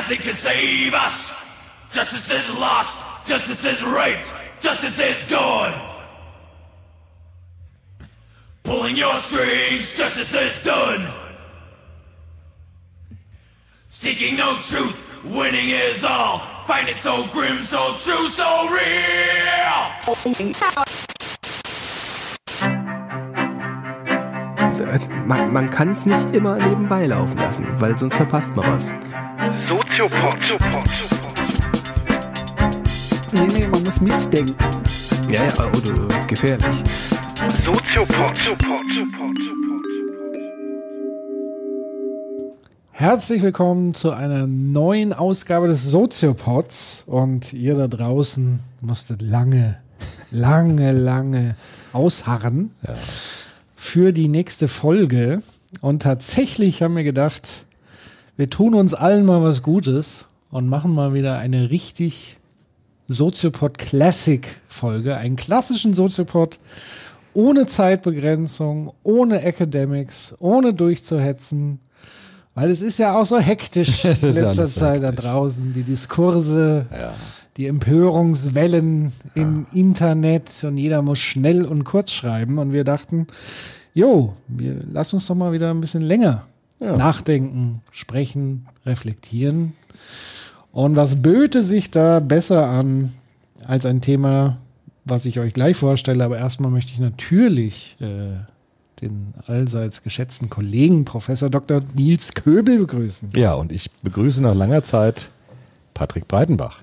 nothing can save us. Justice is lost, justice is raped, justice is gone. Pulling your strings, justice is done. Seeking no truth, winning is all. Find it so grim, so true, so real. Man, man kann es nicht immer nebenbei laufen lassen, weil sonst verpasst man was. Soziopod. Nee, nee, man muss mitdenken. Ja, ja, oder gefährlich. Soziopod. Herzlich willkommen zu einer neuen Ausgabe des Soziopods. Und ihr da draußen musstet lange, lange, lange ausharren für die nächste Folge. Und tatsächlich haben wir gedacht, wir tun uns allen mal was Gutes und machen mal wieder eine richtig Soziopod Classic Folge, einen klassischen Soziopod ohne Zeitbegrenzung, ohne Academics, ohne durchzuhetzen. Weil es ist ja auch so hektisch in ja letzter so Zeit da hektisch. draußen. Die Diskurse, Ja. Die Empörungswellen im Internet und jeder muss schnell und kurz schreiben. Und wir dachten, jo, wir lass uns doch mal wieder ein bisschen länger Ja. nachdenken, sprechen, reflektieren. Und was böte sich da besser an als ein Thema, was ich euch gleich vorstelle. Aber erstmal möchte ich natürlich äh, den allseits geschätzten Kollegen Professor Dr. Nils Köbel begrüßen. Ja, und ich begrüße nach langer Zeit Patrick Breitenbach.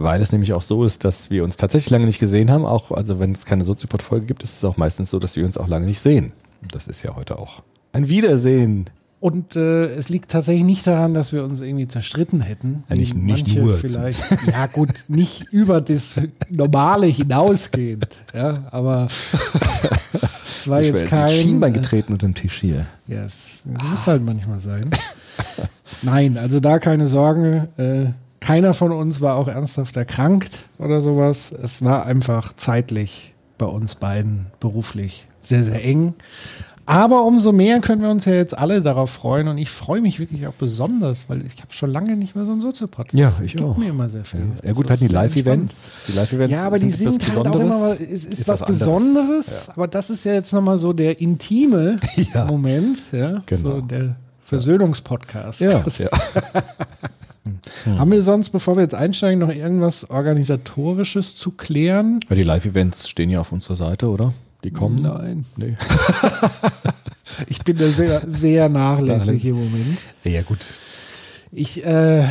Weil es nämlich auch so ist, dass wir uns tatsächlich lange nicht gesehen haben. Auch, also wenn es keine Soziopod-Folge gibt, ist es auch meistens so, dass wir uns auch lange nicht sehen. Das ist ja heute auch ein Wiedersehen. Und äh, es liegt tatsächlich nicht daran, dass wir uns irgendwie zerstritten hätten. Ja, nicht- nicht manche nur. Vielleicht. Ja gut, nicht über das Normale hinausgehend. Ja, aber es war Ich jetzt kein. Schienbein getreten unter dem Tisch hier. Ja, es muss halt manchmal sein. Nein, also da keine Sorge. Äh, keiner von uns war auch ernsthaft erkrankt oder sowas. Es war einfach zeitlich bei uns beiden beruflich sehr, sehr eng. Aber umso mehr können wir uns ja jetzt alle darauf freuen. Und ich freue mich wirklich auch besonders, weil ich habe schon lange nicht mehr so einen Soziopod. Ja, ich gibt auch. mir immer sehr viel. Ja gut, Das wir hatten die ist Live-Events. Die Live-Events ja, aber die sind sind etwas halt auch immer, Besonderes. es ist, Ist was, was. Besonderes, aber das ist ja jetzt nochmal so der intime Ja. Moment, ja, Genau. so der Versöhnungspodcast. Ja, Das- ja. Haben wir sonst, bevor wir jetzt einsteigen, noch irgendwas Organisatorisches zu klären? Ja, die Live-Events stehen ja auf unserer Seite, oder? Die kommen? Nein. Nee. Ich bin da sehr, sehr nachlässig Nachlässig. im Moment. Ja, gut. Ich, äh,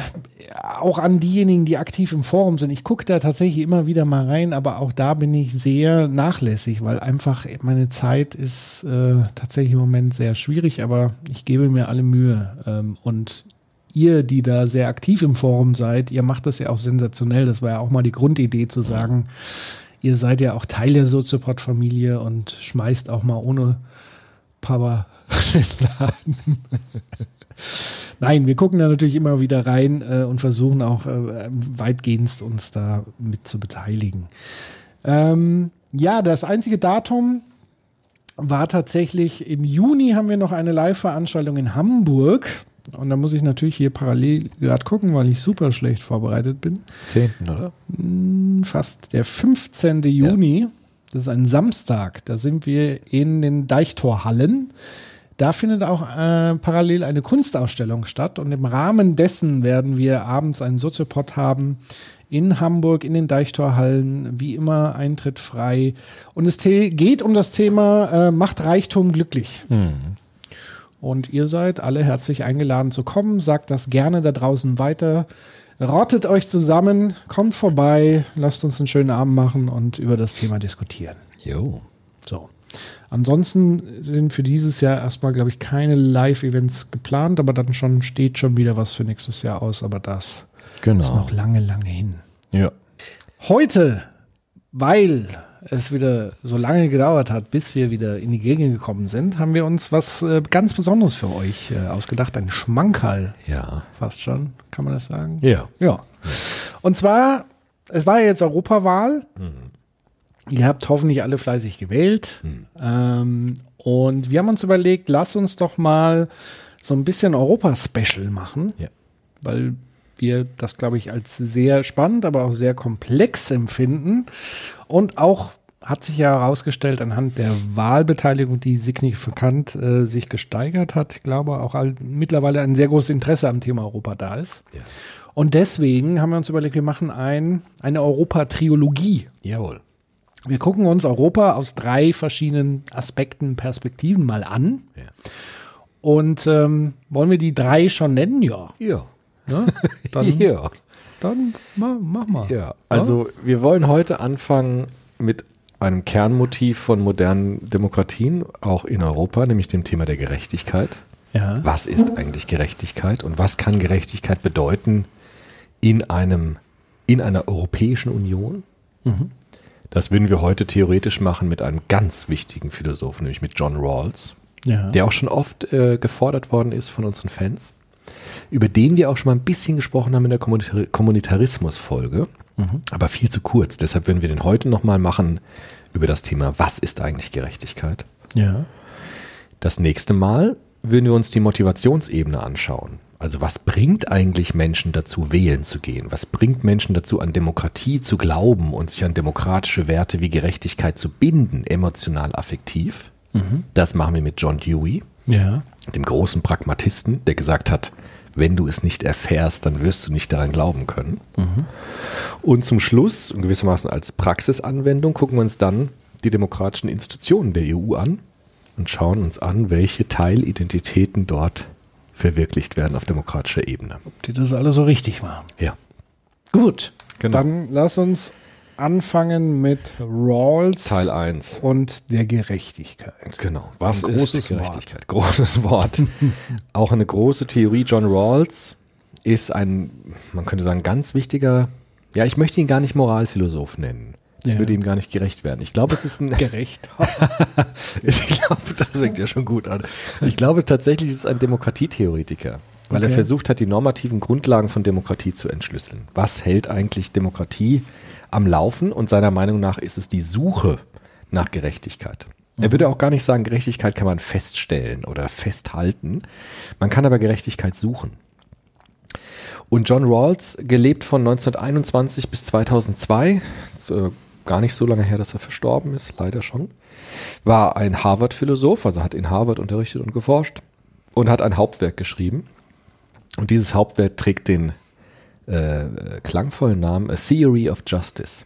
auch an diejenigen, die aktiv im Forum sind, ich gucke da tatsächlich immer wieder mal rein, aber auch da bin ich sehr nachlässig, weil einfach meine Zeit ist äh, tatsächlich im Moment sehr schwierig, aber ich gebe mir alle Mühe. Ähm, und ihr, die da sehr aktiv im Forum seid, ihr macht das ja auch sensationell. Das war ja auch mal die Grundidee zu sagen, ihr seid ja auch Teil der Soziopod-Familie und schmeißt auch mal ohne Papa den Laden. Nein, wir gucken da natürlich immer wieder rein äh, und versuchen auch äh, weitgehend uns da mit zu beteiligen. Ähm, ja, das einzige Datum war tatsächlich im Juni haben wir noch eine Live-Veranstaltung in Hamburg. Und da muss ich natürlich hier parallel gerade gucken, weil ich super schlecht vorbereitet bin. Zehnten, oder? Fast der 15. Juni, das ist ein Samstag, da sind wir in den Deichtorhallen. Da findet auch äh, parallel eine Kunstausstellung statt und im Rahmen dessen werden wir abends einen Soziopod haben in Hamburg in den Deichtorhallen, wie immer Eintritt frei. Und es geht um das Thema äh, Macht Reichtum glücklich. Und ihr seid alle herzlich eingeladen zu kommen. Sagt das gerne da draußen weiter. Rottet euch zusammen, kommt vorbei, lasst uns einen schönen Abend machen und über das Thema diskutieren. Jo. So. Ansonsten sind für dieses Jahr erstmal, glaube ich, keine Live-Events geplant, aber dann schon steht schon wieder was für nächstes Jahr aus, aber das Genau. ist noch lange, lange hin. Ja. Heute, weil es wieder so lange gedauert hat, bis wir wieder in die Gegend gekommen sind, haben wir uns was äh, ganz Besonderes für euch äh, ausgedacht. Ein Schmankerl, Ja. fast schon, kann man das sagen? Ja. Ja. Und zwar, es war ja jetzt Europawahl. Ihr habt hoffentlich alle fleißig gewählt. Ähm, und wir haben uns überlegt, lass uns doch mal so ein bisschen Europa-Special machen. Ja. Weil wir das, glaube ich, als sehr spannend, aber auch sehr komplex empfinden. Und auch hat sich ja herausgestellt anhand der Wahlbeteiligung, die signifikant äh, sich gesteigert hat, ich glaube auch all, mittlerweile ein sehr großes Interesse am Thema Europa da ist. Ja. Und deswegen haben wir uns überlegt, wir machen ein, eine Europa-Triologie. Jawohl. Wir gucken uns Europa aus drei verschiedenen Aspekten, Perspektiven mal an. Ja. Und ähm, wollen wir die drei schon nennen? Ja. Ja. Ne? Dann, ja. Dann mach, mach mal. Ja, also wir wollen heute anfangen mit einem Kernmotiv von modernen Demokratien, auch in Europa, nämlich dem Thema der Gerechtigkeit. Ja. Was ist eigentlich Gerechtigkeit und was kann Gerechtigkeit bedeuten in einem, in einer Europäischen Union? Das würden wir heute theoretisch machen mit einem ganz wichtigen Philosophen, nämlich mit John Rawls, Ja. der auch schon oft äh, gefordert worden ist von unseren Fans, über den wir auch schon mal ein bisschen gesprochen haben in der Kommunitar Kommunitarismus-Folge, aber viel zu kurz. Deshalb würden wir den heute nochmal machen über das Thema, was ist eigentlich Gerechtigkeit? ja. Das nächste Mal würden wir uns die Motivationsebene anschauen. Also was bringt eigentlich Menschen dazu, wählen zu gehen? Was bringt Menschen dazu, an Demokratie zu glauben und sich an demokratische Werte wie Gerechtigkeit zu binden, emotional affektiv? Das machen wir mit John Dewey, Ja. Dem großen Pragmatisten, der gesagt hat, wenn du es nicht erfährst, dann wirst du nicht daran glauben können. Und zum Schluss, und gewissermaßen als Praxisanwendung, gucken wir uns dann die demokratischen Institutionen der EU an und schauen uns an, welche Teilidentitäten dort verwirklicht werden auf demokratischer Ebene. Die das alle so richtig machen. Ja. Gut. Genau. Dann lass uns anfangen mit Rawls Teil 1. und der Gerechtigkeit. Genau. Was Ein ist großes Gerechtigkeit? Großes Wort. Auch eine große Theorie. John Rawls ist ein, man könnte sagen, ganz wichtiger, ja, ich möchte ihn gar nicht Moralphilosoph nennen. Das Ja. würde ihm gar nicht gerecht werden. Ich glaube, es ist ein, Gerecht. ich glaube, das fängt ja schon gut an. Ich glaube tatsächlich, es ist ein Demokratietheoretiker, weil er Okay. versucht hat, die normativen Grundlagen von Demokratie zu entschlüsseln. Was hält eigentlich Demokratie am Laufen? Und seiner Meinung nach ist es die Suche nach Gerechtigkeit. Er würde auch gar nicht sagen, Gerechtigkeit kann man feststellen oder festhalten. Man kann aber Gerechtigkeit suchen. Und John Rawls, gelebt von 1921 bis 2002, ist äh, gar nicht so lange her, dass er verstorben ist, leider schon, war ein Harvard-Philosoph, also hat in Harvard unterrichtet und geforscht und hat ein Hauptwerk geschrieben. Und dieses Hauptwerk trägt den äh, klangvollen Namen A Theory of Justice.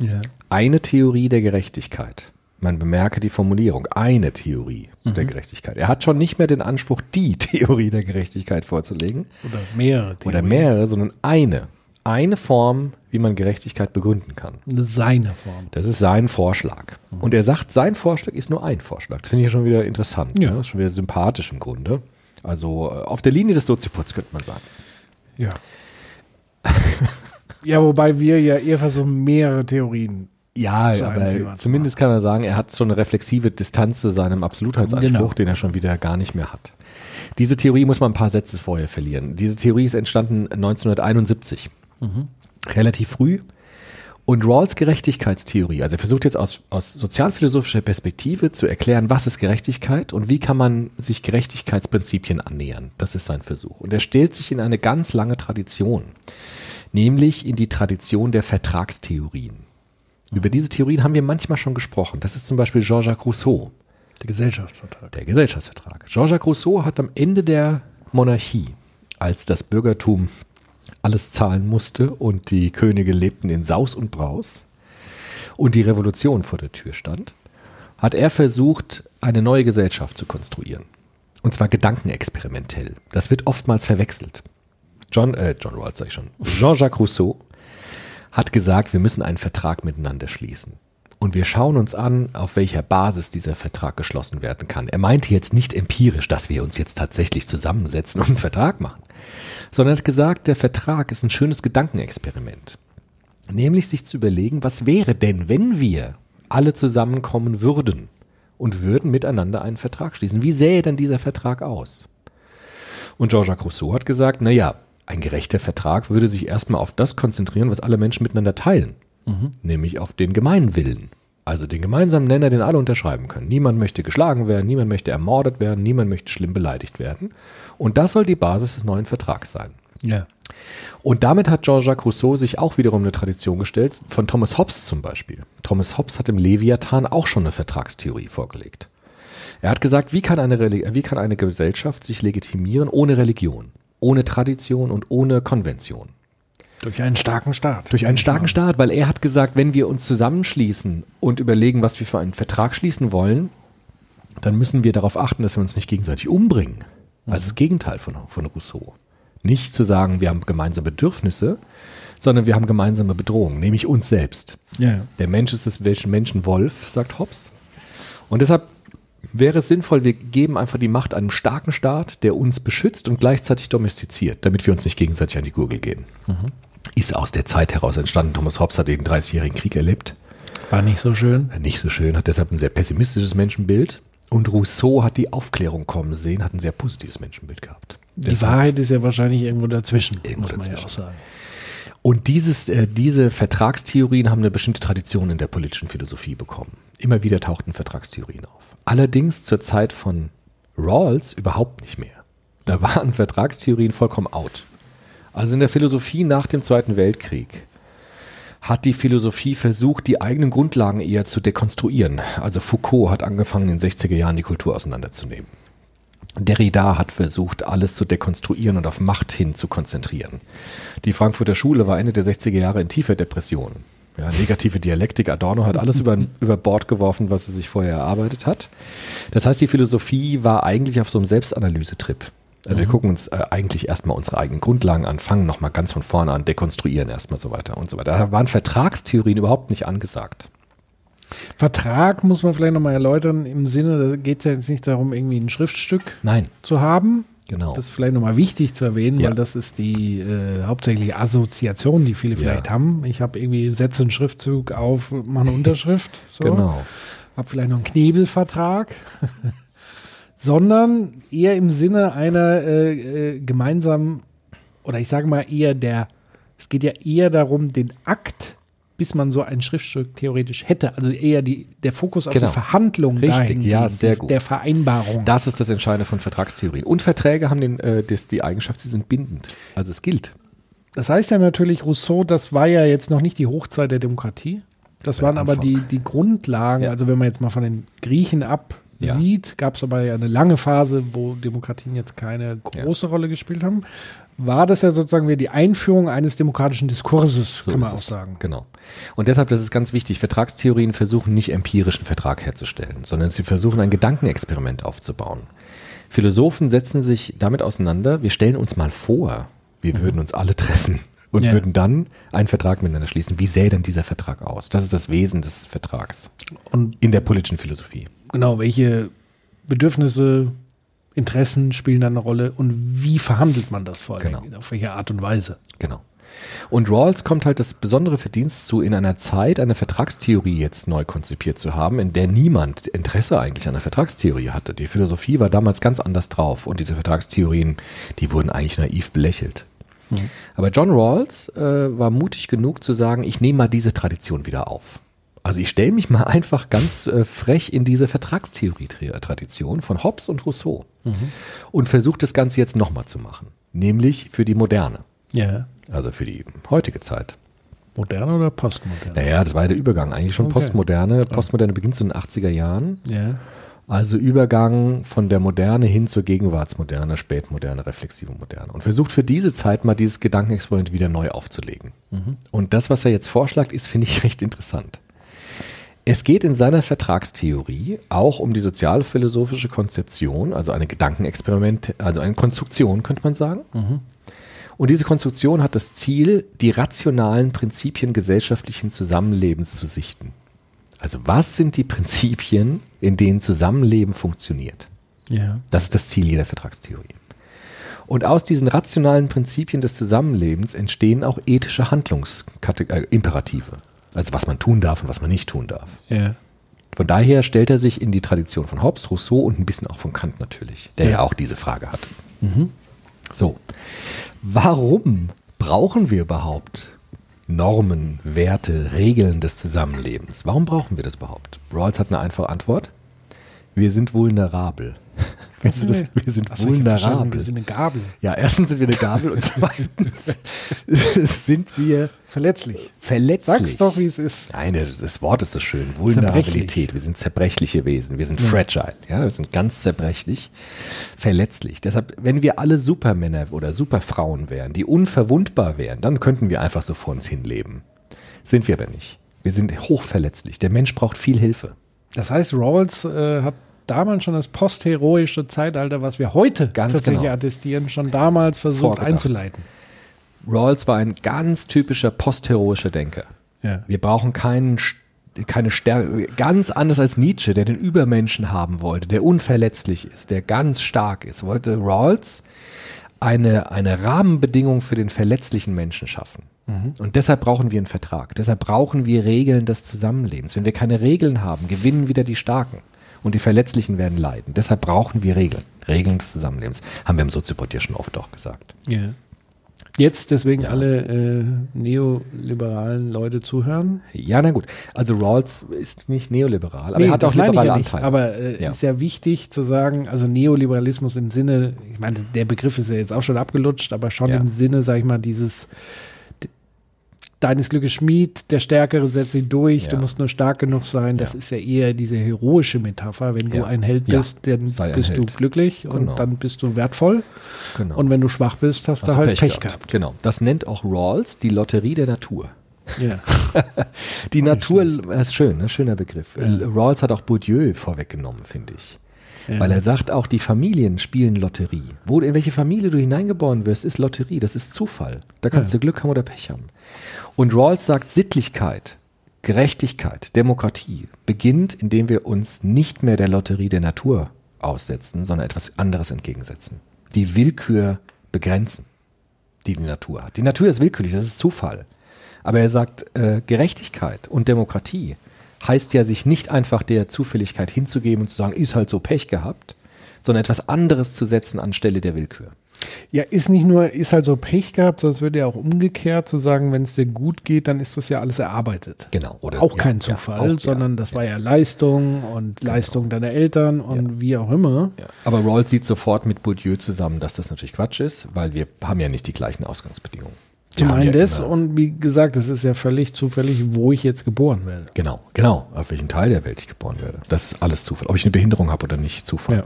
Ja. Eine Theorie der Gerechtigkeit. Man bemerke die Formulierung, eine Theorie der Gerechtigkeit. Er hat schon nicht mehr den Anspruch, die Theorie der Gerechtigkeit vorzulegen, Oder mehrere. oder Theorien. mehrere, sondern eine. Eine Form, wie man Gerechtigkeit begründen kann. Seine Form. Das ist sein Vorschlag. Und er sagt, sein Vorschlag ist nur ein Vorschlag. Das finde ich schon wieder interessant. Ja. Ne? Das ist schon wieder sympathisch im Grunde. Also äh, auf der Linie des Soziopods könnte man sagen. Ja. Ja, wobei wir ja eher versuchen, mehrere Theorien. Ja, Zu aber Thema zu zumindest kann er sagen, er hat schon eine reflexive Distanz zu seinem Absolutheitsanspruch, Genau. den er schon wieder gar nicht mehr hat. Diese Theorie muss man ein paar Sätze vorher verlieren. Diese Theorie ist entstanden 1971. Relativ früh. Und Rawls Gerechtigkeitstheorie, also er versucht jetzt aus, aus sozialphilosophischer Perspektive zu erklären, was ist Gerechtigkeit und wie kann man sich Gerechtigkeitsprinzipien annähern. Das ist sein Versuch. Und er stellt sich in eine ganz lange Tradition, nämlich in die Tradition der Vertragstheorien. Über diese Theorien haben wir manchmal schon gesprochen. Das ist zum Beispiel Jean-Jacques Rousseau, Der Gesellschaftsvertrag. der Gesellschaftsvertrag. Jean-Jacques Rousseau hat am Ende der Monarchie, als das Bürgertum alles zahlen musste und die Könige lebten in Saus und Braus und die Revolution vor der Tür stand, hat er versucht, eine neue Gesellschaft zu konstruieren. Und zwar gedankenexperimentell. Das wird oftmals verwechselt. John, äh, John Rawls sag ich schon. Jean-Jacques Rousseau hat gesagt, wir müssen einen Vertrag miteinander schließen. Und wir schauen uns an, auf welcher Basis dieser Vertrag geschlossen werden kann. Er meinte jetzt nicht empirisch, dass wir uns jetzt tatsächlich zusammensetzen und einen Vertrag machen, sondern hat gesagt, der Vertrag ist ein schönes Gedankenexperiment. Nämlich sich zu überlegen, was wäre denn, wenn wir alle zusammenkommen würden und würden miteinander einen Vertrag schließen? Wie sähe denn dieser Vertrag aus? Und Jean-Jacques Rousseau hat gesagt, naja, ein gerechter Vertrag würde sich erstmal auf das konzentrieren, was alle Menschen miteinander teilen. Nämlich auf den Gemeinwillen. Also den gemeinsamen Nenner, den alle unterschreiben können. Niemand möchte geschlagen werden, niemand möchte ermordet werden, niemand möchte schlimm beleidigt werden. Und das soll die Basis des neuen Vertrags sein. Ja. Und damit hat Jean-Jacques Rousseau sich auch wiederum eine Tradition gestellt, von Thomas Hobbes zum Beispiel. Thomas Hobbes hat im Leviathan auch schon eine Vertragstheorie vorgelegt. Er hat gesagt, wie kann eine, wie kann eine Gesellschaft sich legitimieren ohne Religion, ohne Tradition und ohne Konvention? Durch einen starken Staat. Durch einen starken Staat, weil er hat gesagt, wenn wir uns zusammenschließen und überlegen, was wir für einen Vertrag schließen wollen, dann müssen wir darauf achten, dass wir uns nicht gegenseitig umbringen. Also das Gegenteil von, von Rousseau. Nicht zu sagen, wir haben gemeinsame Bedürfnisse, sondern wir haben gemeinsame Bedrohungen, nämlich uns selbst. Ja. Der Mensch ist des welchen Menschen Wolf, sagt Hobbes. Und deshalb wäre es sinnvoll, wir geben einfach die Macht einem starken Staat, der uns beschützt und gleichzeitig domestiziert, damit wir uns nicht gegenseitig an die Gurgel gehen. Ist aus der Zeit heraus entstanden. Thomas Hobbes hat den 30-jährigen Krieg erlebt. War nicht so schön. Nicht so schön, hat deshalb ein sehr pessimistisches Menschenbild. Und Rousseau hat die Aufklärung kommen sehen, hat ein sehr positives Menschenbild gehabt. Die Wahrheit ist ja wahrscheinlich irgendwo dazwischen, Irgendwo muss man ja dazwischen. auch sagen. Und dieses, äh, diese Vertragstheorien haben eine bestimmte Tradition in der politischen Philosophie bekommen. Immer wieder tauchten Vertragstheorien auf. Allerdings zur Zeit von Rawls überhaupt nicht mehr. Da waren Vertragstheorien vollkommen out. Also in der Philosophie nach dem Zweiten Weltkrieg hat die Philosophie versucht, die eigenen Grundlagen eher zu dekonstruieren. Also Foucault hat angefangen, in den 60er Jahren die Kultur auseinanderzunehmen. Derrida hat versucht, alles zu dekonstruieren und auf Macht hin zu konzentrieren. Die Frankfurter Schule war Ende der 60er Jahre in tiefer Depression. Ja, negative Dialektik, Adorno hat alles über, über Bord geworfen, was er sich vorher erarbeitet hat. Das heißt, die Philosophie war eigentlich auf so einem Selbstanalysetrip. Also wir gucken uns äh, eigentlich erstmal unsere eigenen Grundlagen an, fangen nochmal ganz von vorne an, dekonstruieren erstmal so weiter und so weiter. Da waren Vertragstheorien überhaupt nicht angesagt. Vertrag muss man vielleicht nochmal erläutern, im Sinne, da geht es ja jetzt nicht darum, irgendwie ein Schriftstück Nein, zu haben. Genau. Das ist vielleicht nochmal wichtig zu erwähnen, Ja. weil das ist die äh, hauptsächliche Assoziation, die viele Ja. vielleicht haben. Ich habe irgendwie, setze einen Schriftzug auf, mache eine Unterschrift. So. Genau. Habe vielleicht noch einen Knebelvertrag. Sondern eher im Sinne einer äh, äh, gemeinsamen, oder ich sage mal eher der, es geht ja eher darum, den Akt, bis man so ein Schriftstück theoretisch hätte. Also eher die, der Fokus auf Genau. die Verhandlung Richtig, ja, sehr gut. der Vereinbarung. Das ist das Entscheidende von Vertragstheorien. Und Verträge haben den, äh, das, die Eigenschaft, sie sind bindend. Also es gilt. Das heißt ja natürlich, Rousseau, das war ja jetzt noch nicht die Hochzeit der Demokratie. Das Der waren aber die, die Grundlagen. Ja. Also wenn man jetzt mal von den Griechen absieht, gab es aber ja eine lange Phase, wo Demokratien jetzt keine große Rolle gespielt haben. War das ja sozusagen wieder die Einführung eines demokratischen Diskurses, So kann man auch es. sagen. Genau. Und deshalb, das ist ganz wichtig, Vertragstheorien versuchen nicht empirischen Vertrag herzustellen, sondern sie versuchen ein Gedankenexperiment aufzubauen. Philosophen setzen sich damit auseinander, wir stellen uns mal vor, wir würden uns alle treffen und Ja. würden dann einen Vertrag miteinander schließen. Wie sähe denn dieser Vertrag aus? Das ist das Wesen des Vertrags Und in der politischen Philosophie. genau, welche Bedürfnisse, Interessen spielen da eine Rolle und wie verhandelt man das vor allem? Genau. Auf welche Art und Weise? Genau. Und Rawls kommt halt das besondere Verdienst zu, in einer Zeit eine Vertragstheorie jetzt neu konzipiert zu haben, in der niemand Interesse eigentlich an der Vertragstheorie hatte. Die Philosophie war damals ganz anders drauf und diese Vertragstheorien, die wurden eigentlich naiv belächelt. Aber John Rawls äh, war mutig genug zu sagen, ich nehme mal diese Tradition wieder auf. Also ich stelle mich mal einfach ganz äh, frech in diese Vertragstheorie-Tradition von Hobbes und Rousseau und versuche das Ganze jetzt nochmal zu machen, nämlich für die Moderne. Ja. Also für die heutige Zeit. Moderne oder postmoderne? Naja, das war ja der Übergang. Eigentlich schon Okay. Postmoderne. Postmoderne beginnt so in den 80er Jahren. Ja. Also Übergang von der Moderne hin zur Gegenwartsmoderne, Spätmoderne, reflexive Moderne. Und versucht für diese Zeit mal dieses Gedankenexperiment wieder neu aufzulegen. Und das, was er jetzt vorschlägt, ist, finde ich, recht interessant. Es geht in seiner Vertragstheorie auch um die sozialphilosophische Konzeption, also eine Gedankenexperiment, also eine Konstruktion, könnte man sagen. Und diese Konstruktion hat das Ziel, die rationalen Prinzipien gesellschaftlichen Zusammenlebens zu sichten. Also was sind die Prinzipien, in denen Zusammenleben funktioniert? Ja. Das ist das Ziel jeder Vertragstheorie. Und aus diesen rationalen Prinzipien des Zusammenlebens entstehen auch ethische Handlungsimperative. Also was man tun darf und was man nicht tun darf. Ja. Von daher stellt er sich in die Tradition von Hobbes, Rousseau und ein bisschen auch von Kant natürlich, der ja, Ja. auch diese Frage hat. So, warum brauchen wir überhaupt Normen, Werte, Regeln des Zusammenlebens? Warum brauchen wir das überhaupt? Rawls hat eine einfache Antwort. Wir sind vulnerabel. Wir sind, das, wir sind Ach so, ich hab verstanden, vulnerabel. Wir sind eine Gabel. ja, erstens sind wir eine Gabel und zweitens sind wir Verletzlich. verletzlich. Sag's doch, wie es ist. Nein, das, Wort ist so schön. Vulnerabilität. Wir sind zerbrechliche Wesen. Wir sind fragile. Ja, wir sind ganz zerbrechlich, verletzlich. Deshalb, wenn wir alle Supermänner oder Superfrauen wären, die unverwundbar wären, dann könnten wir einfach so vor uns hinleben. Sind wir aber nicht. Wir sind hochverletzlich. Der Mensch braucht viel Hilfe. Das heißt, Rawls äh, hat damals schon das postheroische Zeitalter, was wir heute Ganz tatsächlich genau. attestieren, schon damals versucht Vorgedacht. einzuleiten. Rawls war ein ganz typischer postheroischer Denker. Ja. Wir brauchen keinen, keine Stärke, ganz anders als Nietzsche, der den Übermenschen haben wollte, der unverletzlich ist, der ganz stark ist, wollte Rawls eine, eine Rahmenbedingung für den verletzlichen Menschen schaffen. Und deshalb brauchen wir einen Vertrag. Deshalb brauchen wir Regeln des Zusammenlebens. Wenn wir keine Regeln haben, gewinnen wieder die Starken. Und die Verletzlichen werden leiden. Deshalb brauchen wir Regeln. Regeln des Zusammenlebens. Haben wir im Soziopod ja schon oft auch gesagt. Ja. Jetzt deswegen alle äh, neoliberalen Leute zuhören. Ja, na gut. Also Rawls ist nicht neoliberal, aber Nee, er hat auch liberale ja. Anteile. Aber äh, Ja. ist ja wichtig zu sagen, also Neoliberalismus im Sinne, ich meine, der Begriff ist ja jetzt auch schon abgelutscht, aber schon Ja. im Sinne, sag ich mal, dieses deines Glückes Schmied, der Stärkere setzt ihn durch, du Ja. musst nur stark genug sein. Das Ja. ist ja eher diese heroische Metapher. Wenn du Ja. ein Held bist, dann Sei ein bist du glücklich Genau. und dann bist du wertvoll. genau. Und wenn du schwach bist, hast, du halt Pech, gehabt. Genau. Das nennt auch Rawls die Lotterie der Natur. Ja. Die Natur, das ist schön, ne? schöner Begriff. Rawls hat auch Bourdieu vorweggenommen, finde ich. Weil er sagt auch, die Familien spielen Lotterie. Wo, in welche Familie du hineingeboren wirst, ist Lotterie. Das ist Zufall. Da kannst Ja. du Glück haben oder Pech haben. Und Rawls sagt, Sittlichkeit, Gerechtigkeit, Demokratie beginnt, indem wir uns nicht mehr der Lotterie der Natur aussetzen, sondern etwas anderes entgegensetzen. Die Willkür begrenzen, die die Natur hat. Die Natur ist willkürlich, das ist Zufall. Aber er sagt, äh, Gerechtigkeit und Demokratie heißt ja, sich nicht einfach der Zufälligkeit hinzugeben und zu sagen, ist halt so Pech gehabt, sondern etwas anderes zu setzen anstelle der Willkür. Ja, ist nicht nur, ist halt so Pech gehabt, sondern es wird ja auch umgekehrt zu sagen, wenn es dir gut geht, dann ist das ja alles erarbeitet. Genau. Oder, auch ja, kein ja, Zufall, auch, ja, sondern das ja. Genau. war ja Leistung und Leistung deiner Eltern und wie auch immer. Aber Rawls sieht sofort mit Bourdieu zusammen, dass das natürlich Quatsch ist, weil wir haben ja nicht die gleichen Ausgangsbedingungen. Zum einen ja das und wie gesagt, es ist ja völlig zufällig, wo ich jetzt geboren werde. Genau, genau, auf welchem Teil der Welt ich geboren werde. Das ist alles Zufall. Ob ich eine Behinderung habe oder nicht, Zufall. Ja.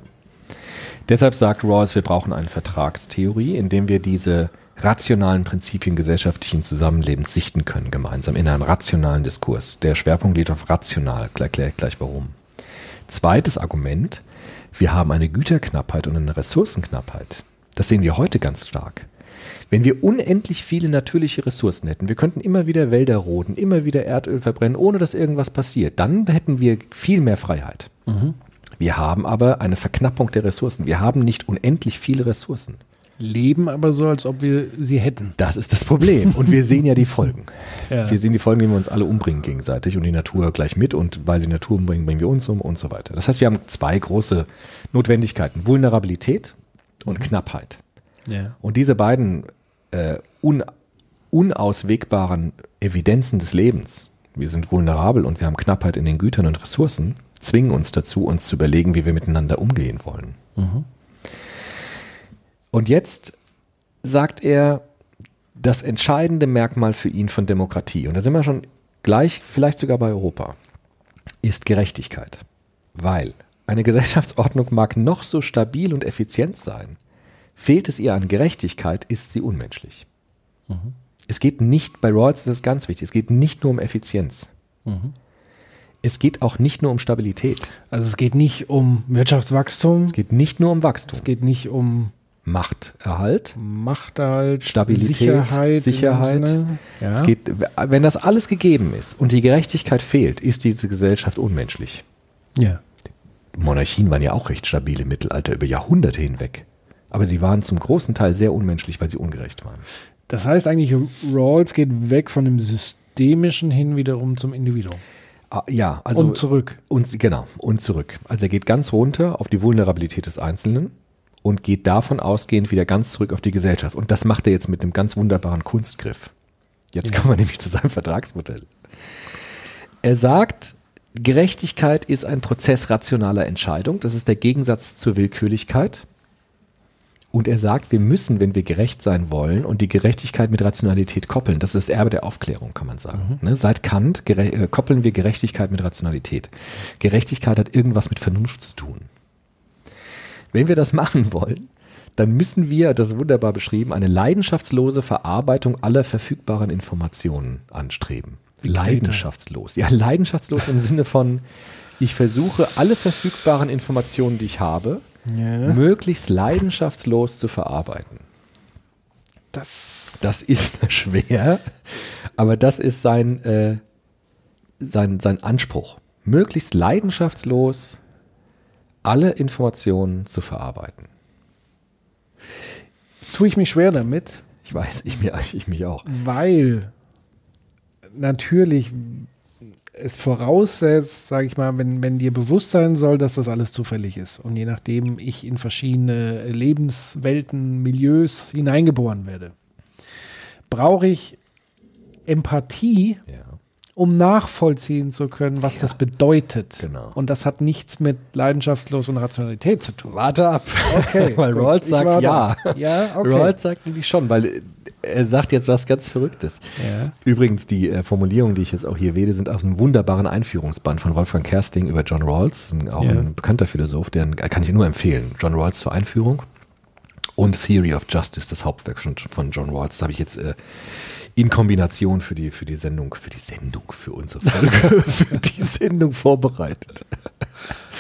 Deshalb sagt Rawls, wir brauchen eine Vertragstheorie, in dem wir diese rationalen Prinzipien gesellschaftlichen Zusammenlebens sichten können, gemeinsam in einem rationalen Diskurs. Der Schwerpunkt liegt auf rational, gleich, gleich, gleich warum. Zweites Argument, wir haben eine Güterknappheit und eine Ressourcenknappheit. Das sehen wir heute ganz stark. Wenn wir unendlich viele natürliche Ressourcen hätten, wir könnten immer wieder Wälder roden, immer wieder Erdöl verbrennen, ohne dass irgendwas passiert, dann hätten wir viel mehr Freiheit. Wir haben aber eine Verknappung der Ressourcen. Wir haben nicht unendlich viele Ressourcen. Leben aber so, als ob wir sie hätten. Das ist das Problem. Und wir sehen ja die Folgen. Ja. Wir sehen die Folgen, indem wir uns alle umbringen gegenseitig und die Natur gleich mit. Und weil die Natur umbringen, bringen wir uns um und so weiter. Das heißt, wir haben zwei große Notwendigkeiten. Vulnerabilität und Knappheit. Ja. Und diese beiden äh, un, unauswegbaren Evidenzen des Lebens, wir sind vulnerabel und wir haben Knappheit in den Gütern und Ressourcen, zwingen uns dazu, uns zu überlegen, wie wir miteinander umgehen wollen. Und jetzt sagt er, das entscheidende Merkmal für ihn von Demokratie, und da sind wir schon gleich, vielleicht sogar bei Europa, ist Gerechtigkeit. Weil eine Gesellschaftsordnung mag noch so stabil und effizient sein, fehlt es ihr an Gerechtigkeit, ist sie unmenschlich. Es geht nicht, bei Rawls ist das ganz wichtig, es geht nicht nur um Effizienz. Es geht auch nicht nur um Stabilität. Also es geht nicht um Wirtschaftswachstum, Es geht nicht nur um Wachstum. es geht nicht um Machterhalt, Machterhalt, Stabilität, Sicherheit. Sicherheit. Sinne. Ja. Es geht, wenn das alles gegeben ist und die Gerechtigkeit fehlt, ist diese Gesellschaft unmenschlich. ja. Monarchien waren ja auch recht stabil im Mittelalter über Jahrhunderte hinweg. Aber sie waren zum großen Teil sehr unmenschlich, weil sie ungerecht waren. Das heißt eigentlich, Rawls geht weg von dem Systemischen hin wiederum zum Individuum. Ah, ja, also und zurück. Und, genau, und zurück. Also er geht ganz runter auf die Vulnerabilität des Einzelnen und geht davon ausgehend wieder ganz zurück auf die Gesellschaft. Und das macht er jetzt mit einem ganz wunderbaren Kunstgriff. Jetzt kommen wir nämlich zu seinem Vertragsmodell. Er sagt, Gerechtigkeit ist ein Prozess rationaler Entscheidung. Das ist der Gegensatz zur Willkürlichkeit. Und er sagt, wir müssen, wenn wir gerecht sein wollen und die Gerechtigkeit mit Rationalität koppeln, das ist das Erbe der Aufklärung, kann man sagen. Ne? Seit Kant äh, koppeln wir Gerechtigkeit mit Rationalität. Gerechtigkeit hat irgendwas mit Vernunft zu tun. Wenn wir das machen wollen, dann müssen wir, das ist wunderbar beschrieben, eine leidenschaftslose Verarbeitung aller verfügbaren Informationen anstreben. Leidenschaftslos. Ja, leidenschaftslos im Sinne von, ich versuche alle verfügbaren Informationen, die ich habe, möglichst leidenschaftslos zu verarbeiten. Das Das ist schwer, aber das ist sein, äh, sein, sein Anspruch. Möglichst leidenschaftslos alle Informationen zu verarbeiten. tue ich mich schwer damit, Ich weiß, ich, mir, ich mich auch. weil natürlich es voraussetzt, sage ich mal, wenn, wenn dir bewusst sein soll, dass das alles zufällig ist und je nachdem ich in verschiedene Lebenswelten, Milieus hineingeboren werde, brauche ich Empathie, Ja. um nachvollziehen zu können, was das bedeutet. Genau. Und das hat nichts mit leidenschaftslos und Rationalität zu tun. Warte ab. Okay, weil ich sagt ja. Ja, okay. Rawls sagt nämlich schon, weil er sagt jetzt was ganz Verrücktes. Ja. Übrigens, die äh, Formulierungen, die ich jetzt auch hier wähle, sind aus einem wunderbaren Einführungsband von Wolfgang Kersting über John Rawls, ein- auch Ja. ein bekannter Philosoph, den kann ich nur empfehlen. John Rawls zur Einführung und Theory of Justice, das Hauptwerk von, von John Rawls. Das habe ich jetzt äh, in Kombination für die, für die Sendung, für die Sendung, für unsere Folge, für die Sendung vorbereitet.